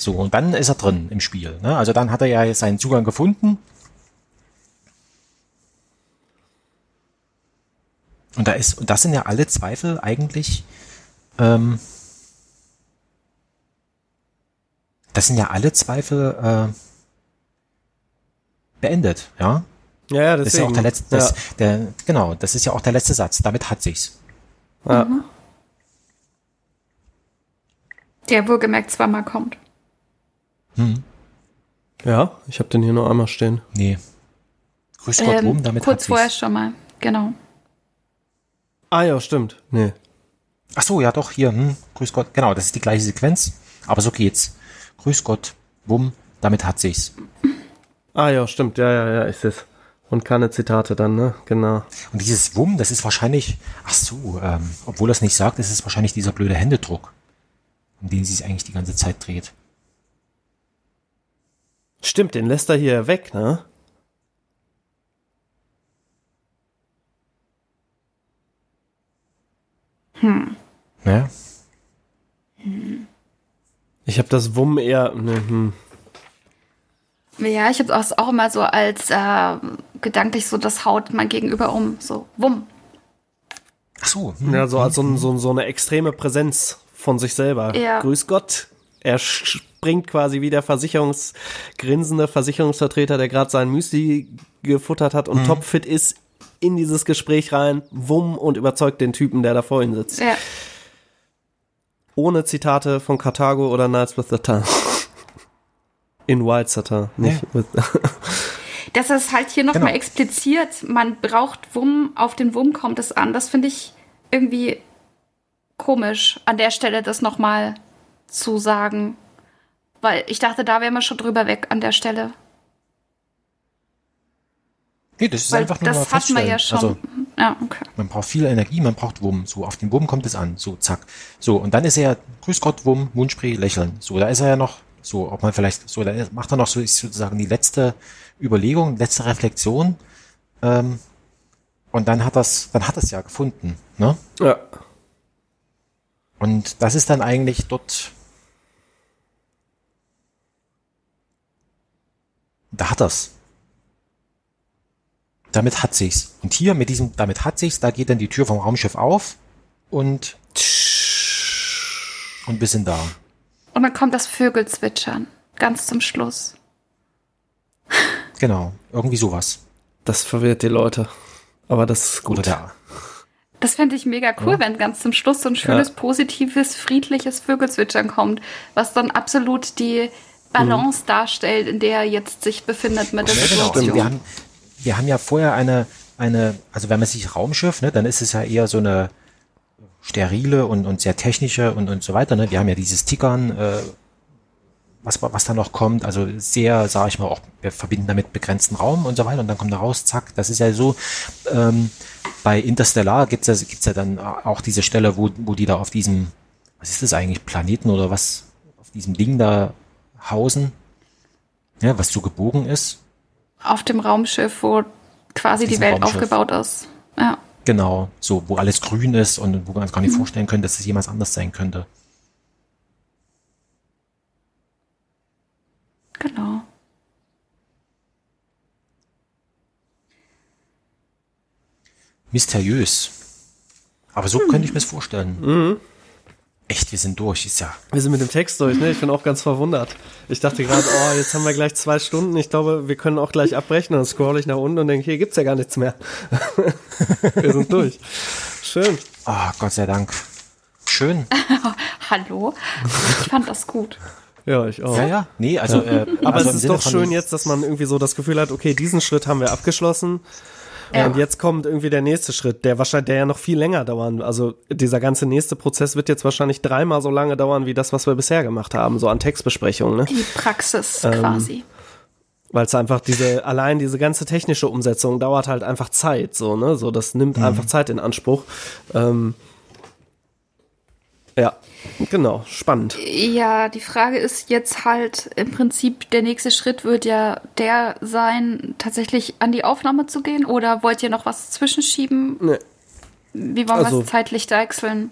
So, und dann ist er drin im Spiel. Ne? Also dann hat er ja seinen Zugang gefunden. Und da ist, und das sind ja alle Zweifel eigentlich, ähm, das sind ja alle Zweifel äh, beendet, ja. ja, ja, Das ist ja auch der letzte, das, ja, der, genau, das ist ja auch der letzte Satz. Damit hat sich's. ja. Der wohlgemerkt zweimal kommt. Ja, ich habe den hier nur einmal stehen. Nee. Grüß Gott, Ähm, Wurm, damit kurz vorher schon mal, genau. Ah ja, stimmt. Nee. Ach so, ja doch, hier, hm, grüß Gott, genau, das ist die gleiche Sequenz, aber so geht's. Grüß Gott, wumm, damit hat sich's. Ah ja, stimmt, ja, ja, ja, ist es. Und keine Zitate dann, ne? Genau. Und dieses Wumm, das ist wahrscheinlich, ach so, ähm, obwohl das nicht sagt, ist es wahrscheinlich dieser blöde Händedruck, um den sie sich eigentlich die ganze Zeit dreht. Stimmt, den lässt er hier weg, ne? Ja? Ich habe das Wumm eher. Ne, hm. Ja, ich habe es auch immer so als äh, gedanklich so, das haut mein Gegenüber um. So, wumm. Ach so, hm. Ja, so als so, so, so eine extreme Präsenz von sich selber. Ja. Grüß Gott. Er springt quasi wie der versicherungsgrinsende Versicherungsvertreter, der gerade sein Müsli gefuttert hat und topfit ist, in dieses Gespräch rein, wumm und überzeugt den Typen, der da vor ihm sitzt. Ja. Ohne Zitate von Karthago oder Knights with Satin. In White Satin, nicht Ja. with Dass es halt hier nochmal Genau. expliziert, man braucht Wumm, auf den Wumm kommt es an. Das finde ich irgendwie komisch, an der Stelle das nochmal zu sagen. Weil ich dachte, da wären wir schon drüber weg an der Stelle. Nee, das ist Weil einfach nur mal das hatten wir ja feststellen. schon. Also, ja, okay. man braucht viel Energie, man braucht Wumm. So, auf den Wumm kommt es an. So, zack. So, und dann ist er, grüß Gott, Wumm, Mundspray, lächeln. So, da ist er ja noch, so, ob man vielleicht, so, da macht er noch so, ist sozusagen die letzte Überlegung, letzte Reflexion. Ähm, und dann hat das, dann hat es ja gefunden, ne? Ja. Und das ist dann eigentlich dort. Da hat er's. Damit hat sich's. Und hier mit diesem, damit hat sich's, da geht dann die Tür vom Raumschiff auf und und wir sind da. Und dann kommt das Vögelzwitschern. Ganz zum Schluss. Genau, irgendwie sowas. Das verwirrt die Leute. Aber das ist gut. Oder der, Das fände ich mega cool, wenn ganz zum Schluss so ein schönes, positives, friedliches Vögelzwitschern kommt, was dann absolut die Balance darstellt, in der er jetzt sich befindet mit der Ja, genau. Situation. Also wir, haben, wir haben ja vorher eine, eine, also wenn man sich Raumschiff, ne, dann ist es ja eher so eine sterile und, und sehr technische und, und so weiter. Ne? Wir haben ja dieses Tickern, äh, was, was da noch kommt. Also sehr, sage ich mal, auch wir verbinden damit begrenzten Raum und so weiter und dann kommt da raus, zack. Das ist ja so, ähm, bei Interstellar gibt's ja, gibt's ja dann auch diese Stelle, wo, wo die da auf diesem, was ist das eigentlich, Planeten oder was, auf diesem Ding da hausen, ja, was so gebogen ist. Auf dem Raumschiff, wo quasi die Welt Raumschiff. aufgebaut ist. Ja. Genau, so, wo alles grün ist und wo man sich gar Mhm. nicht vorstellen könnte, dass es jemals anders sein könnte. Genau. Mysteriös. Aber so könnte ich mir es vorstellen. Mhm. Echt, wir sind durch, ist ja. Wir sind mit dem Text durch, ne? Ich bin auch ganz verwundert. Ich dachte gerade, oh, jetzt haben wir gleich zwei Stunden. Ich glaube, wir können auch gleich abbrechen. Dann scroll ich nach unten und denke, hier gibt's ja gar nichts mehr. wir sind durch. Schön. Ah, Gott sei Dank. Schön. Hallo? Ich fand das gut. Ja, ich auch. Ja, ja. Nee, also. Äh, Aber also es ist Sinne doch schön jetzt, dass man irgendwie so das Gefühl hat, okay, diesen Schritt haben wir abgeschlossen. Ja. Und jetzt kommt irgendwie der nächste Schritt, der wahrscheinlich, der ja noch viel länger dauern. Also dieser ganze nächste Prozess wird jetzt wahrscheinlich dreimal so lange dauern, wie das, was wir bisher gemacht haben, so an Textbesprechungen, ne? Die Praxis Ähm, quasi. Weil es einfach diese, allein diese ganze technische Umsetzung dauert halt einfach Zeit, so, ne? So, das nimmt einfach Zeit in Anspruch. Ähm, ja, genau, spannend. Ja, die Frage ist jetzt halt im Prinzip, der nächste Schritt wird ja der sein, tatsächlich an die Aufnahme zu gehen oder wollt ihr noch was zwischenschieben? Ne. Wie wollen wir Also- es zeitlich deichseln?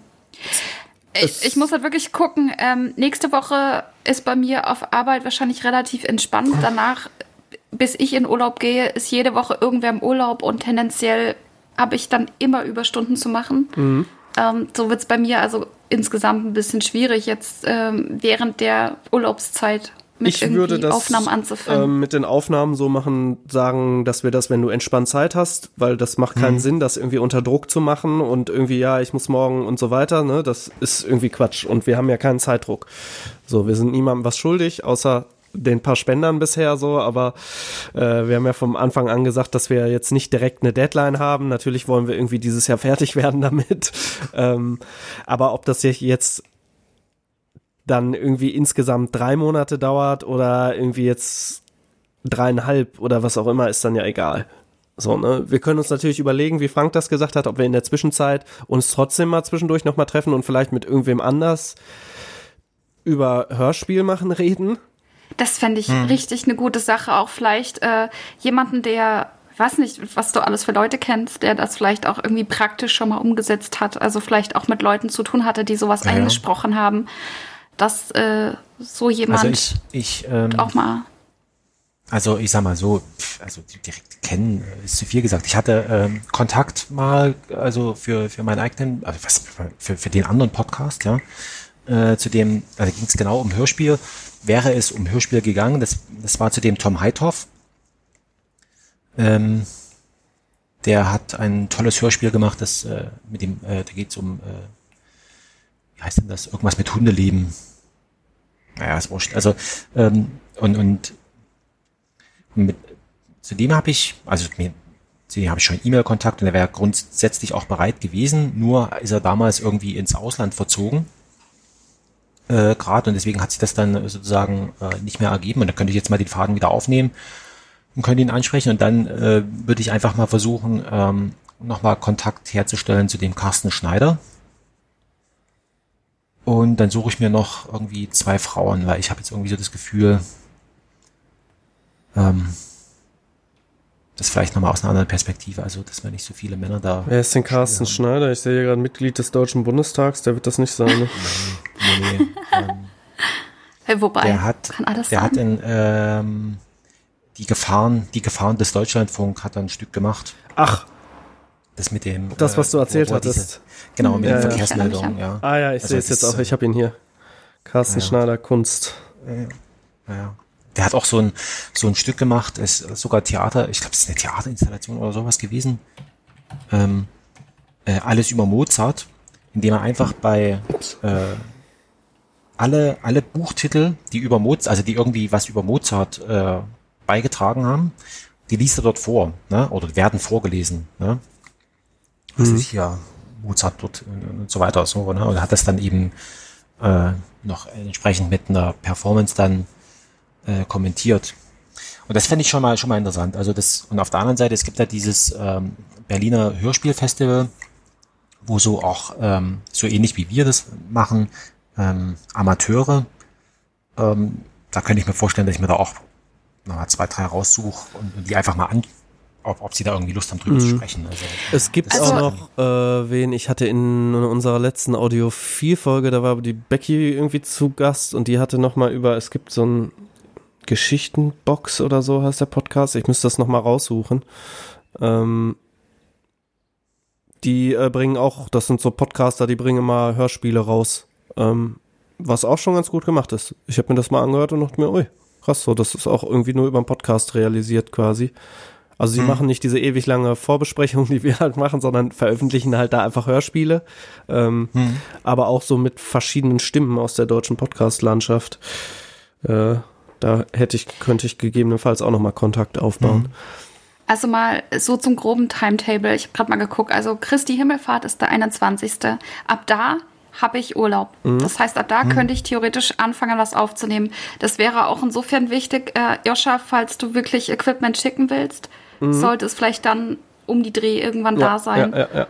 Ich, ich muss halt wirklich gucken. Ähm, nächste Woche ist bei mir auf Arbeit wahrscheinlich relativ entspannt. Danach, bis ich in Urlaub gehe, ist jede Woche irgendwer im Urlaub und tendenziell habe ich dann immer Überstunden zu machen. Mhm. Ähm, so wird es bei mir also insgesamt ein bisschen schwierig, jetzt ähm, während der Urlaubszeit mit ich irgendwie würde das Aufnahmen anzufangen. ähm, mit den Aufnahmen so machen, sagen, dass wir das, wenn du entspannt Zeit hast, weil das macht keinen Sinn, das irgendwie unter Druck zu machen und irgendwie, ja, ich muss morgen und so weiter, ne, das ist irgendwie Quatsch und wir haben ja keinen Zeitdruck. So, wir sind niemandem was schuldig, außer den paar Spendern bisher so, aber äh, wir haben ja vom Anfang an gesagt, dass wir jetzt nicht direkt eine Deadline haben. Natürlich wollen wir irgendwie dieses Jahr fertig werden damit. Ähm, aber ob das jetzt dann irgendwie insgesamt drei Monate dauert oder irgendwie jetzt dreieinhalb oder was auch immer, ist dann ja egal. So, ne? Wir können uns natürlich überlegen, wie Frank das gesagt hat, ob wir in der Zwischenzeit uns trotzdem mal zwischendurch nochmal treffen und vielleicht mit irgendwem anders über Hörspiel machen reden. Das fände ich Hm. richtig eine gute Sache. Auch vielleicht äh, jemanden, der, weiß nicht, was du alles für Leute kennst, der das vielleicht auch irgendwie praktisch schon mal umgesetzt hat. Also vielleicht auch mit Leuten zu tun hatte, die sowas Ja, ja. eingesprochen haben. Dass äh, so jemand Also ich, ich ähm, auch mal. Also ich sag mal so, also direkt kennen ist zu viel gesagt. Ich hatte ähm, Kontakt mal, also für, für meinen eigenen, also was, für, für den anderen Podcast, ja, äh, zu dem, also ging es genau um Hörspiel. Wäre es um Hörspiel gegangen, das, das war zu dem Tom Heithoff. Ähm, der hat ein tolles Hörspiel gemacht, das äh, mit dem, äh, da geht's um, äh, wie heißt denn das, irgendwas mit Hundeleben. Naja, ist wurscht. Also, ähm, und, und mit, zu dem habe ich, also mir, zu dem habe ich schon E-Mail-Kontakt und er wäre grundsätzlich auch bereit gewesen, nur ist er damals irgendwie ins Ausland verzogen. Äh, gerade und deswegen hat sich das dann sozusagen äh, nicht mehr ergeben und da könnte ich jetzt mal den Faden wieder aufnehmen und könnte ihn ansprechen und dann äh, würde ich einfach mal versuchen, ähm, nochmal Kontakt herzustellen zu dem Carsten Schneider. Und dann suche ich mir noch irgendwie zwei Frauen, weil ich habe jetzt irgendwie so das Gefühl, ähm, das vielleicht nochmal aus einer anderen Perspektive, also dass wir nicht so viele Männer da. Wer ist denn Carsten Schneider? Ich sehe hier gerade Mitglied des Deutschen Bundestags, der wird das nicht sein. Ne? Nee, nee, ähm, wobei, der hat, kann alles der sein. hat in ähm, die Gefahren, die Gefahren des Deutschlandfunk hat er ein Stück gemacht. Ach, Das mit dem. Das, was du wo- erzählt er hattest. genau, mit Ja, den ja. Verkehrsmeldungen, ja. ah ja, ich Also sehe es jetzt auch. Ich habe ihn hier. Carsten ja. Schneider, Kunst. Ja. Der hat auch so ein, so ein Stück gemacht, ist sogar Theater, ich glaube, es ist eine Theaterinstallation oder sowas gewesen. Ähm, äh, alles über Mozart, indem er einfach bei äh, alle, alle Buchtitel, die über Mozart, also die irgendwie was über Mozart äh, beigetragen haben, die liest er dort vor, ne? Oder werden vorgelesen, ne? Was ist hier Mozart dort und, und so weiter so, ne? Und hat das dann eben äh, noch entsprechend mit einer Performance dann äh, kommentiert. Und das fände ich schon mal schon mal interessant. Also das und auf der anderen Seite es gibt ja dieses ähm, Berliner Hörspielfestival, wo so auch ähm, so ähnlich wie wir das machen ähm, Amateure. Ähm, da könnte ich mir vorstellen, dass ich mir da auch nochmal zwei drei raussuche und, die einfach mal an ob, ob sie da irgendwie Lust haben, drüber zu sprechen. Also, Es gibt Also- auch noch äh, wen, ich hatte in unserer letzten Audio-4-Folge, da war die Becky irgendwie zu Gast und die hatte nochmal über, es gibt so ein Geschichtenbox oder so heißt der Podcast, ich müsste das nochmal raussuchen. Ähm, die äh, bringen auch, das sind so Podcaster, die bringen immer Hörspiele raus, ähm, was auch schon ganz gut gemacht ist. Ich habe mir das mal angehört und dachte mir, ui, krass, so, das ist auch irgendwie nur über einen Podcast realisiert quasi. Also sie machen nicht diese ewig lange Vorbesprechung, die wir halt machen, sondern veröffentlichen halt da einfach Hörspiele, ähm, aber auch so mit verschiedenen Stimmen aus der deutschen Podcast-Landschaft. Äh, da hätte ich, könnte ich gegebenenfalls auch nochmal Kontakt aufbauen. Also mal so zum groben Timetable. Ich habe gerade mal geguckt. Also Christi Himmelfahrt ist der 21. Ab da habe ich Urlaub. Das heißt, ab da könnte ich theoretisch anfangen, was aufzunehmen. Das wäre auch insofern wichtig, äh, Joscha, falls du wirklich Equipment schicken willst, sollte es vielleicht dann um die Dreh irgendwann da sein. Ja, ja, ja.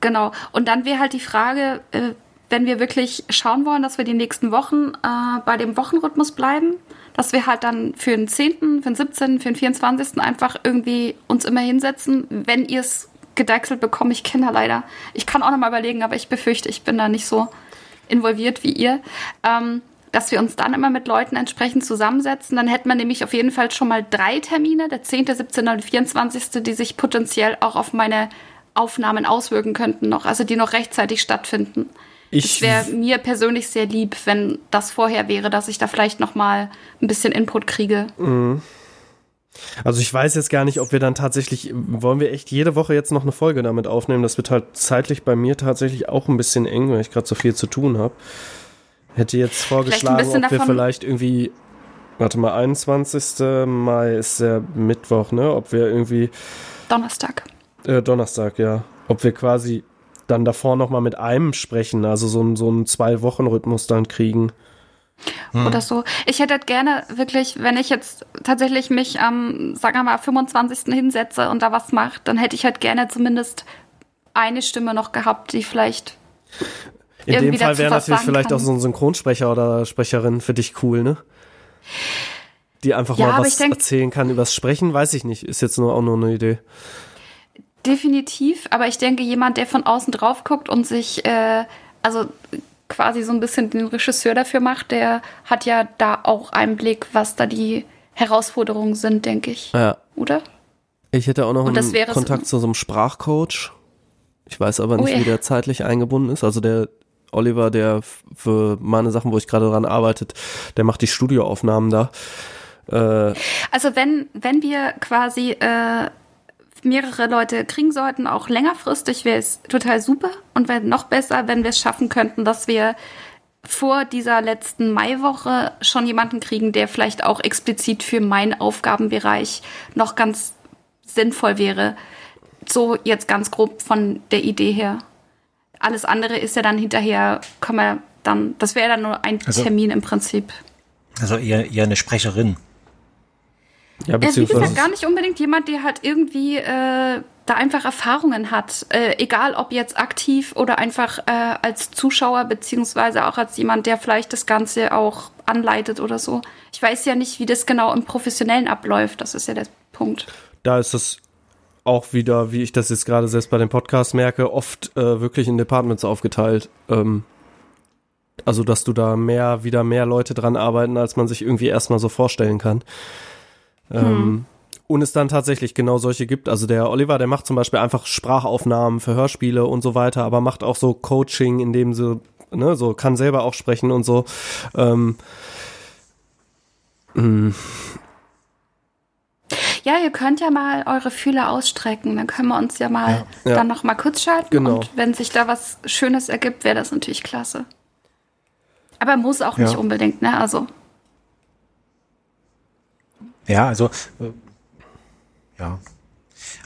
Genau. Und dann wäre halt die Frage, äh, wenn wir wirklich schauen wollen, dass wir die nächsten Wochen äh, bei dem Wochenrhythmus bleiben, dass wir halt dann für den 10., für den 17., für den 24. einfach irgendwie uns immer hinsetzen, wenn ihr es gedeichselt bekommt. Ich da leider. Ich kann auch noch mal überlegen, aber ich befürchte, ich bin da nicht so involviert wie ihr. Ähm, dass wir uns dann immer mit Leuten entsprechend zusammensetzen. Dann hätten wir nämlich auf jeden Fall schon mal drei Termine, der 10., 17. und 24., die sich potenziell auch auf meine Aufnahmen auswirken könnten noch, also die noch rechtzeitig stattfinden. Ich- wäre mir persönlich sehr lieb, wenn das vorher wäre, dass ich da vielleicht noch mal ein bisschen Input kriege. Also ich weiß jetzt gar nicht, ob wir dann tatsächlich, wollen wir echt jede Woche jetzt noch eine Folge damit aufnehmen? Das wird halt zeitlich bei mir tatsächlich auch ein bisschen eng, weil ich gerade so viel zu tun habe. Hätte jetzt vorgeschlagen, ob wir vielleicht irgendwie, warte mal, 21. Mai ist der Mittwoch, ne? Ob wir irgendwie, Donnerstag. äh, Donnerstag, ja, ob wir quasi dann davor nochmal mit einem sprechen, also so, so einen Zwei-Wochen-Rhythmus dann kriegen. Oder so. Ich hätte halt gerne wirklich, wenn ich jetzt tatsächlich mich am, sagen wir mal, 25. hinsetze und da was mache, dann hätte ich halt gerne zumindest eine Stimme noch gehabt, die vielleicht In dem Fall wäre natürlich vielleicht kann. auch so ein Synchronsprecher oder Sprecherin für dich cool, ne? Die einfach Ja, mal was denk- erzählen kann übers Sprechen, weiß ich nicht. Ist jetzt nur auch nur eine Idee. Definitiv, aber ich denke, jemand, der von außen drauf guckt und sich, äh, also quasi so ein bisschen den Regisseur dafür macht, der hat ja da auch Einblick, was da die Herausforderungen sind, denke ich. Ja. Oder? Ich hätte auch noch einen Kontakt zu so einem Sprachcoach. Ich weiß aber nicht, Ui. wie der zeitlich eingebunden ist. Also der Oliver, der für meine Sachen, wo ich gerade dran arbeitet, der macht die Studioaufnahmen da. Äh, Also wenn, wenn wir quasi äh, mehrere Leute kriegen sollten, auch längerfristig, wäre es total super. Und wäre noch besser, wenn wir es schaffen könnten, dass wir vor dieser letzten Maiwoche schon jemanden kriegen, der vielleicht auch explizit für meinen Aufgabenbereich noch ganz sinnvoll wäre. So jetzt ganz grob von der Idee her. Alles andere ist ja dann hinterher, kann man dann, das wäre dann nur ein Also- Termin im Prinzip. also eher, eher eine Sprecherin. Ja, Ja, wie beziehungsweise. gesagt, gar nicht unbedingt jemand, der halt irgendwie äh, da einfach Erfahrungen hat. Äh, egal ob jetzt aktiv oder einfach äh, als Zuschauer, beziehungsweise auch als jemand, der vielleicht das Ganze auch anleitet oder so. Ich weiß ja nicht, wie das genau im Professionellen abläuft. Das ist ja der Punkt. da ist es auch wieder, wie ich das jetzt gerade selbst bei dem Podcast merke, oft äh, wirklich in Departments aufgeteilt. Ähm, also, dass du da mehr, wieder mehr Leute dran arbeiten, als man sich irgendwie erstmal so vorstellen kann. Ähm, und es dann tatsächlich genau solche gibt. Also der Oliver, der macht zum Beispiel einfach Sprachaufnahmen für Hörspiele und so weiter, aber macht auch so Coaching, in dem so, ne, so kann selber auch sprechen und so. Ähm, Ja, ihr könnt ja mal eure Fühler ausstrecken. Dann können wir uns ja mal Ja. dann noch mal kurz schalten. Genau. Und wenn sich da was Schönes ergibt, wäre das natürlich klasse. Aber muss auch nicht Ja. unbedingt, ne? Also. Ja, also äh, ja.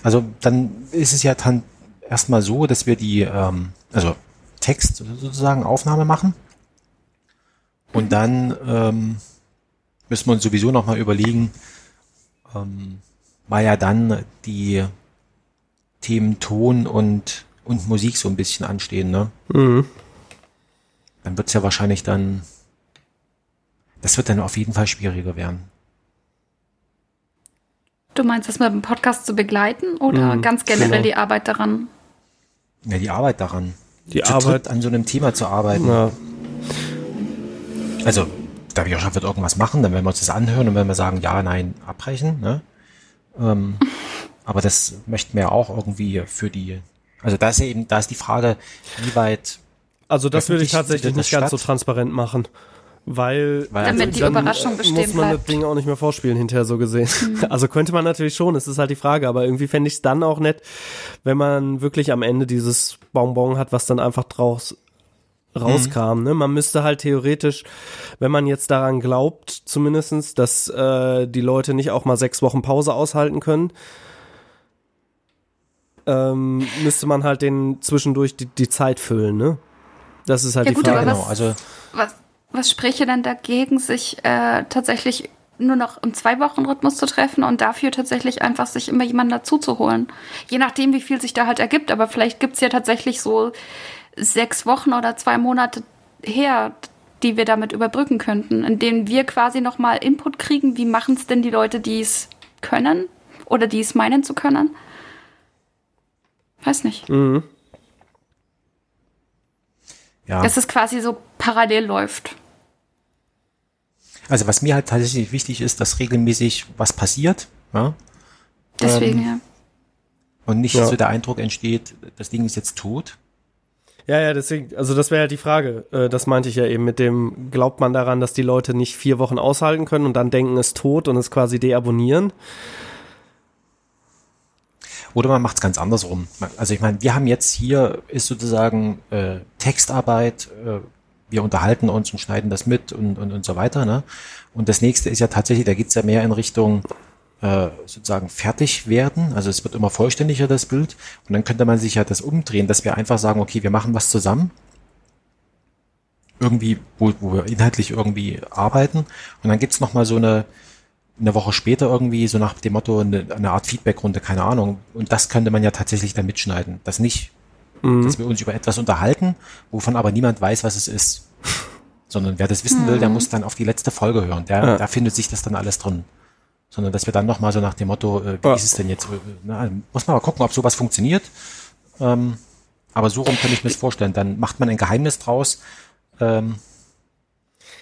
Also dann ist es ja dann erstmal so, dass wir die, ähm, also Text sozusagen Aufnahme machen und dann ähm, müssen wir uns sowieso nochmal überlegen, ähm, weil ja dann die Themen Ton und, und Musik so ein bisschen anstehen, ne? Mhm. Dann wird's ja wahrscheinlich dann, das wird dann auf jeden Fall schwieriger werden. Du meinst das mit dem Podcast zu begleiten oder Mhm, ganz generell genau. die Arbeit daran? Ja, die Arbeit daran. Die zu Arbeit- an so einem Thema zu arbeiten. Ja. Also, da wir schon wird irgendwas machen, dann werden wir uns das anhören und wenn wir sagen, ja, nein, abbrechen, ne? Ähm, aber das möchten wir ja auch irgendwie für die, also da ist ja eben, da ist die Frage, wie weit, Also das würde ich tatsächlich nicht ganz so transparent machen. Weil, Weil Damit also die dann, Überraschung bestehen muss man bleibt. das Ding auch nicht mehr vorspielen hinterher so gesehen. Also könnte man natürlich schon, es ist halt die Frage, aber irgendwie fände ich es dann auch nett, wenn man wirklich am Ende dieses Bonbon hat, was dann einfach draus rauskam. Ne? Man müsste halt theoretisch, wenn man jetzt daran glaubt, zumindestens, dass äh, die Leute nicht auch mal sechs Wochen Pause aushalten können, ähm, müsste man halt den zwischendurch die, die Zeit füllen. Ne? Das ist halt Ja die gut, Frage. aber genau, was- also Was, was spräche denn dagegen, sich äh, tatsächlich nur noch im Zwei-Wochen-Rhythmus zu treffen und dafür tatsächlich einfach sich immer jemanden dazu zu holen? Je nachdem, wie viel sich da halt ergibt, aber vielleicht gibt's ja tatsächlich so sechs Wochen oder zwei Monate her, die wir damit überbrücken könnten, in denen wir quasi nochmal Input kriegen, wie machen's denn die Leute, die es können oder die es meinen zu können? Weiß nicht. Mhm. Ja. Dass es quasi so parallel läuft. Also was mir halt tatsächlich wichtig ist, dass regelmäßig was passiert, ja, Deswegen, Ähm, ja. und nicht Ja. so der Eindruck entsteht, das Ding ist jetzt tot. Ja, ja, deswegen, also das wäre halt die Frage. Äh, das meinte ich ja eben mit dem, glaubt man daran, dass die Leute nicht vier Wochen aushalten können und dann denken, es ist tot und es quasi deabonnieren? Oder man macht es ganz andersrum. Also ich meine, wir haben jetzt hier ist sozusagen äh, Textarbeit, äh, wir unterhalten uns und schneiden das mit und, und, und so weiter. Ne? Und das nächste ist ja tatsächlich, da geht's ja mehr in Richtung äh, sozusagen fertig werden. Also es wird immer vollständiger, das Bild. Und dann könnte man sich ja das umdrehen, dass wir einfach sagen, okay, wir machen was zusammen. Irgendwie, wo, wo wir inhaltlich irgendwie arbeiten. Und dann gibt's noch mal so eine, eine Woche später irgendwie, so nach dem Motto, eine, eine Art Feedbackrunde, keine Ahnung. Und das könnte man ja tatsächlich dann mitschneiden. Das nicht, dass wir uns über etwas unterhalten, wovon aber niemand weiß, was es ist. Sondern wer das wissen will, der muss dann auf die letzte Folge hören. Der, Ja. Da findet sich das dann alles drin. Sondern dass wir dann nochmal so nach dem Motto, äh, wie Ja. ist es denn jetzt? Na, muss man mal gucken, ob sowas funktioniert. Ähm, aber so rum kann ich mir das vorstellen. Dann macht man ein Geheimnis draus. Ähm,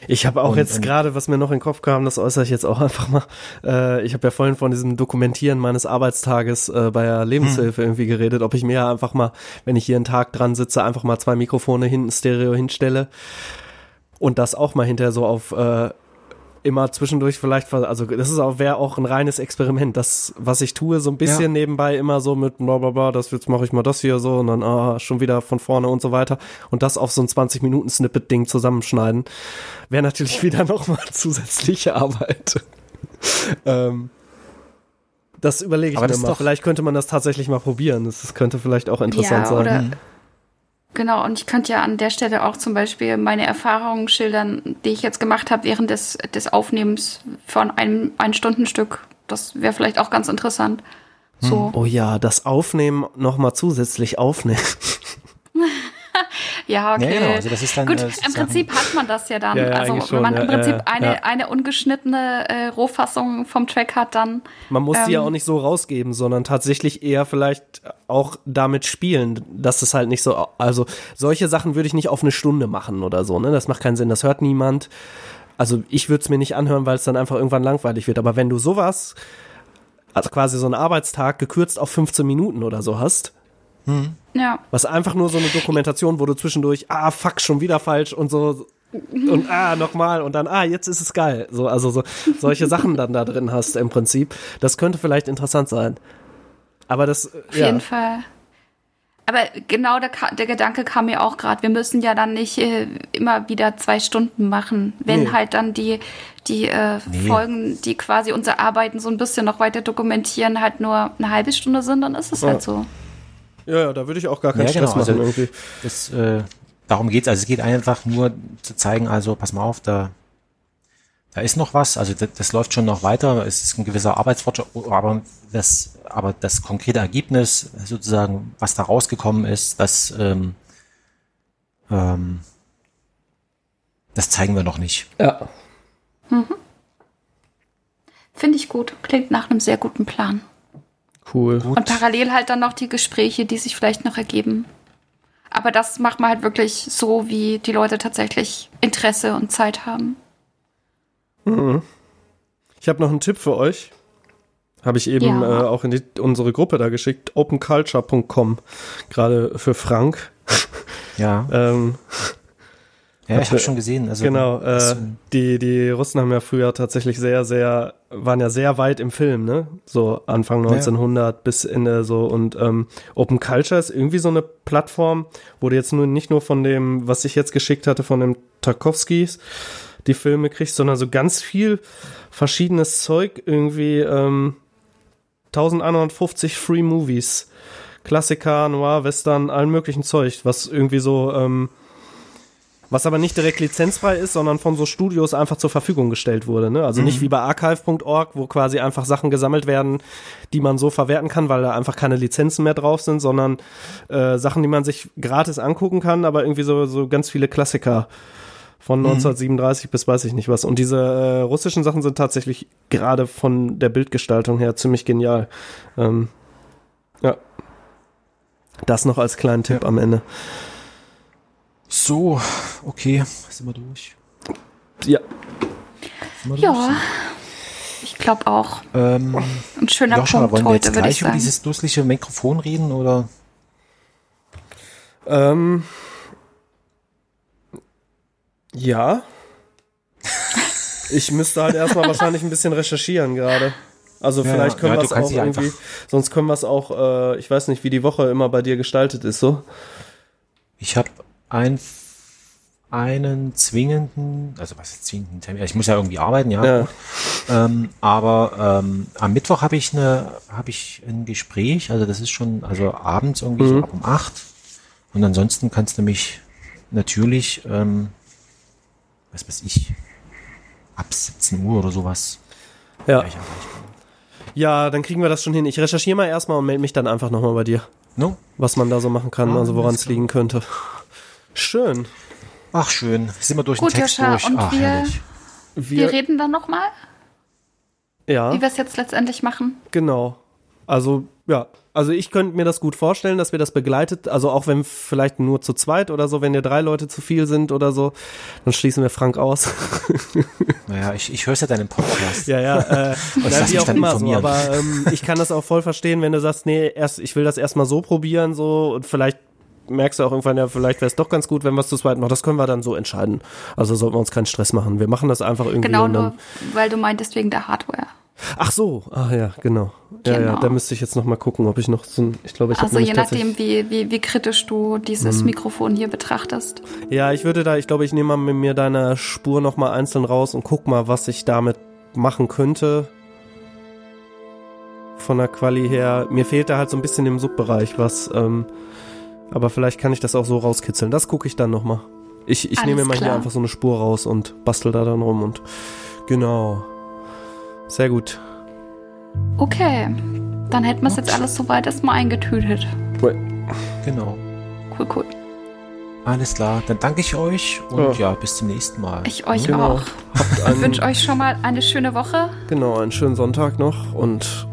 Ich habe auch Und- jetzt gerade, was mir noch in den Kopf kam, das äußere ich jetzt auch einfach mal. Äh, ich habe ja vorhin von diesem Dokumentieren meines Arbeitstages äh, bei der Lebenshilfe irgendwie geredet, ob ich mir ja einfach mal, wenn ich hier einen Tag dran sitze, einfach mal zwei Mikrofone hinten Stereo hinstelle und das auch mal hinterher so auf äh, immer zwischendurch vielleicht, also das ist auch wäre auch ein reines Experiment. Das, was ich tue, so ein bisschen Ja. nebenbei immer so mit bla bla bla, das jetzt mache ich mal das hier so und dann ah, schon wieder von vorne und so weiter und das auf so ein 20 Minuten Snippet Ding zusammenschneiden, wäre natürlich wieder nochmal zusätzliche Arbeit. ähm, das überlege ich Aber mir mal. doch- Vielleicht könnte man das tatsächlich mal probieren. Das, das könnte vielleicht auch interessant ja, sein. Genau, und ich könnte ja an der Stelle auch zum Beispiel meine Erfahrungen schildern, die ich jetzt gemacht habe während des, des Aufnehmens von einem ein Stundenstück. Das wäre vielleicht auch ganz interessant. So. Oh ja, das Aufnehmen nochmal zusätzlich aufnehmen. Ja, okay. Ja, genau, also das ist dann, Gut, äh, im Prinzip hat man das ja dann. Ja, ja, also eigentlich wenn man schon, im Prinzip ja, eine, ja. eine ungeschnittene äh, Rohfassung vom Track hat, dann Man muss die ja Ähm. auch nicht so rausgeben, sondern tatsächlich eher vielleicht auch damit spielen, dass es halt nicht so, also solche Sachen würde ich nicht auf eine Stunde machen oder so, ne? Das macht keinen Sinn, das hört niemand. Also ich würde es mir nicht anhören, weil es dann einfach irgendwann langweilig wird. Aber wenn du sowas, also quasi so einen Arbeitstag gekürzt auf 15 Minuten oder so hast, ja. was einfach nur so eine Dokumentation, wo du zwischendurch, ah, fuck, schon wieder falsch und so und ah, nochmal und dann, ah, jetzt ist es geil. So, also so solche Sachen dann da drin hast im Prinzip. Das könnte vielleicht interessant sein. Aber das, äh, Auf ja, jeden Fall. Aber genau der, der Gedanke kam mir auch gerade. Wir müssen ja dann nicht äh, immer wieder zwei Stunden machen, wenn Nee. halt dann die, die äh, Nee. Folgen, die quasi unser Arbeiten so ein bisschen noch weiter dokumentieren, halt nur eine halbe Stunde sind, dann ist es Ja. halt so. Ja, ja, da würde ich auch gar keinen Ja, Stress genau, also- machen irgendwie. Das, äh, darum geht's. Also es geht einfach nur zu zeigen, also pass mal auf, da, da ist noch was, also das, das läuft schon noch weiter, es ist ein gewisser Arbeitsfortschritt, aber das, aber das konkrete Ergebnis, sozusagen, was da rausgekommen ist, das, ähm, ähm, das zeigen wir noch nicht. Ja. Finde ich gut. Klingt nach einem sehr guten Plan. Cool. Und parallel halt dann noch die Gespräche, die sich vielleicht noch ergeben. Aber das macht man halt wirklich so, wie die Leute tatsächlich Interesse und Zeit haben. Ich habe noch einen Tipp für euch. Habe ich eben Ja. äh, auch in die, unsere Gruppe da geschickt. openculture.com. Gerade für Frank. Ja, Ähm, ja ich habe schon gesehen. Also, genau. Äh, die, die Russen haben ja früher tatsächlich sehr, sehr, waren ja sehr weit im Film, ne? So Anfang 1900 bis Ende so. Und ähm, Open Culture ist irgendwie so eine Plattform, wo du jetzt nur nicht nur von dem, was ich jetzt geschickt hatte, von dem Tarkovskis, die Filme kriegst, sondern so ganz viel verschiedenes Zeug, irgendwie ähm, 1150 Free Movies. Klassiker, Noir, Western, allen möglichen Zeug, was irgendwie so, ähm, was aber nicht direkt lizenzfrei ist, sondern von so Studios einfach zur Verfügung gestellt wurde. Ne? Also nicht wie bei archive.org, wo quasi einfach Sachen gesammelt werden, die man so verwerten kann, weil da einfach keine Lizenzen mehr drauf sind, sondern äh, Sachen, die man sich gratis angucken kann, aber irgendwie so, so ganz viele Klassiker von 1937 bis weiß ich nicht was. Und diese äh, russischen Sachen sind tatsächlich gerade von der Bildgestaltung her ziemlich genial. Ähm, ja. Das noch als kleinen Tipp am Ende. so, okay, sind wir durch. Ja. Wir Ja, durch? ich glaube auch. Ähm, Ein schöner Joshua, Punkt wollen wir heute, jetzt gleich über dieses dusselige Mikrofon reden oder? Ähm, ja. Ich müsste halt erstmal wahrscheinlich ein bisschen recherchieren gerade. Also Ja, vielleicht können ja, wir es auch irgendwie, sonst können wir es auch, äh, ich weiß nicht, wie die Woche immer bei dir gestaltet ist, so. Ich habe ein, einen zwingenden, also was ist zwingenden Termin? Ich muss ja irgendwie arbeiten, ja. Ja. gut. Ähm, aber ähm, am Mittwoch habe ich eine, habe ich ein Gespräch, also das ist schon, also abends irgendwie Mhm. so ab um acht. Und ansonsten kannst du mich natürlich, ähm, was weiß ich, ab 17 Uhr oder sowas. Ja. Ja, dann kriegen wir das schon hin. Ich recherchiere mal erstmal und melde mich dann einfach nochmal bei dir, No? was man da so machen kann, Ah, also woran es liegen könnte. Schön. Ach schön, sind wir durch Gut, den Text Joscha, durch. und Ach, wir- herrlich. Wir reden dann nochmal, ja. wie wir es jetzt letztendlich machen. Genau. Also, ja. Also ich könnte mir das gut vorstellen, dass wir das begleitet, also auch wenn vielleicht nur zu zweit oder so, wenn dir drei Leute zu viel sind oder so, dann schließen wir Frank aus. Naja, ich, ich höre ja deinen Podcast. ja, ja, äh, na, mich wie auch dann immer so, aber ähm, ich kann das auch voll verstehen, wenn du sagst, nee, erst, ich will das erstmal so probieren, so, und vielleicht merkst du auch irgendwann, ja, vielleicht wäre es doch ganz gut, wenn wir es zu zweit machen. Das können wir dann so entscheiden. Also sollten wir uns keinen Stress machen. Wir machen das einfach irgendwie Genau, nur weil du meintest wegen der Hardware. Ach so, ach ja, genau. Ja, ja, Genau. da müsste ich jetzt noch mal gucken, ob ich noch so ein, ich glaube, ich Also je nachdem, wie, wie, wie kritisch du dieses Mhm. Mikrofon hier betrachtest. Ja, ich würde da, ich glaube, ich nehme mal mit mir deine Spur noch mal einzeln raus und guck mal, was ich damit machen könnte. Von der Quali her. Mir fehlt da halt so ein bisschen im Subbereich was. Ähm, aber vielleicht kann ich das auch so rauskitzeln. Das gucke ich dann noch mal. Ich, ich Alles nehme mir mal hier klar. einfach so eine Spur raus und bastel da dann rum und genau. Sehr gut. Okay, dann hätten wir es jetzt alles soweit erstmal eingetütet. Genau. Cool, cool. Alles klar, dann danke ich euch und ja, bis zum nächsten Mal. Ich euch Genau. auch. Habt Ich wünsche euch schon mal eine schöne Woche. genau, einen schönen Sonntag noch und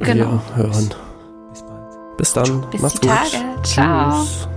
Genau. wir hören. Bis dann. Bis Macht's die gut. Tage. Ciao. Tschüss.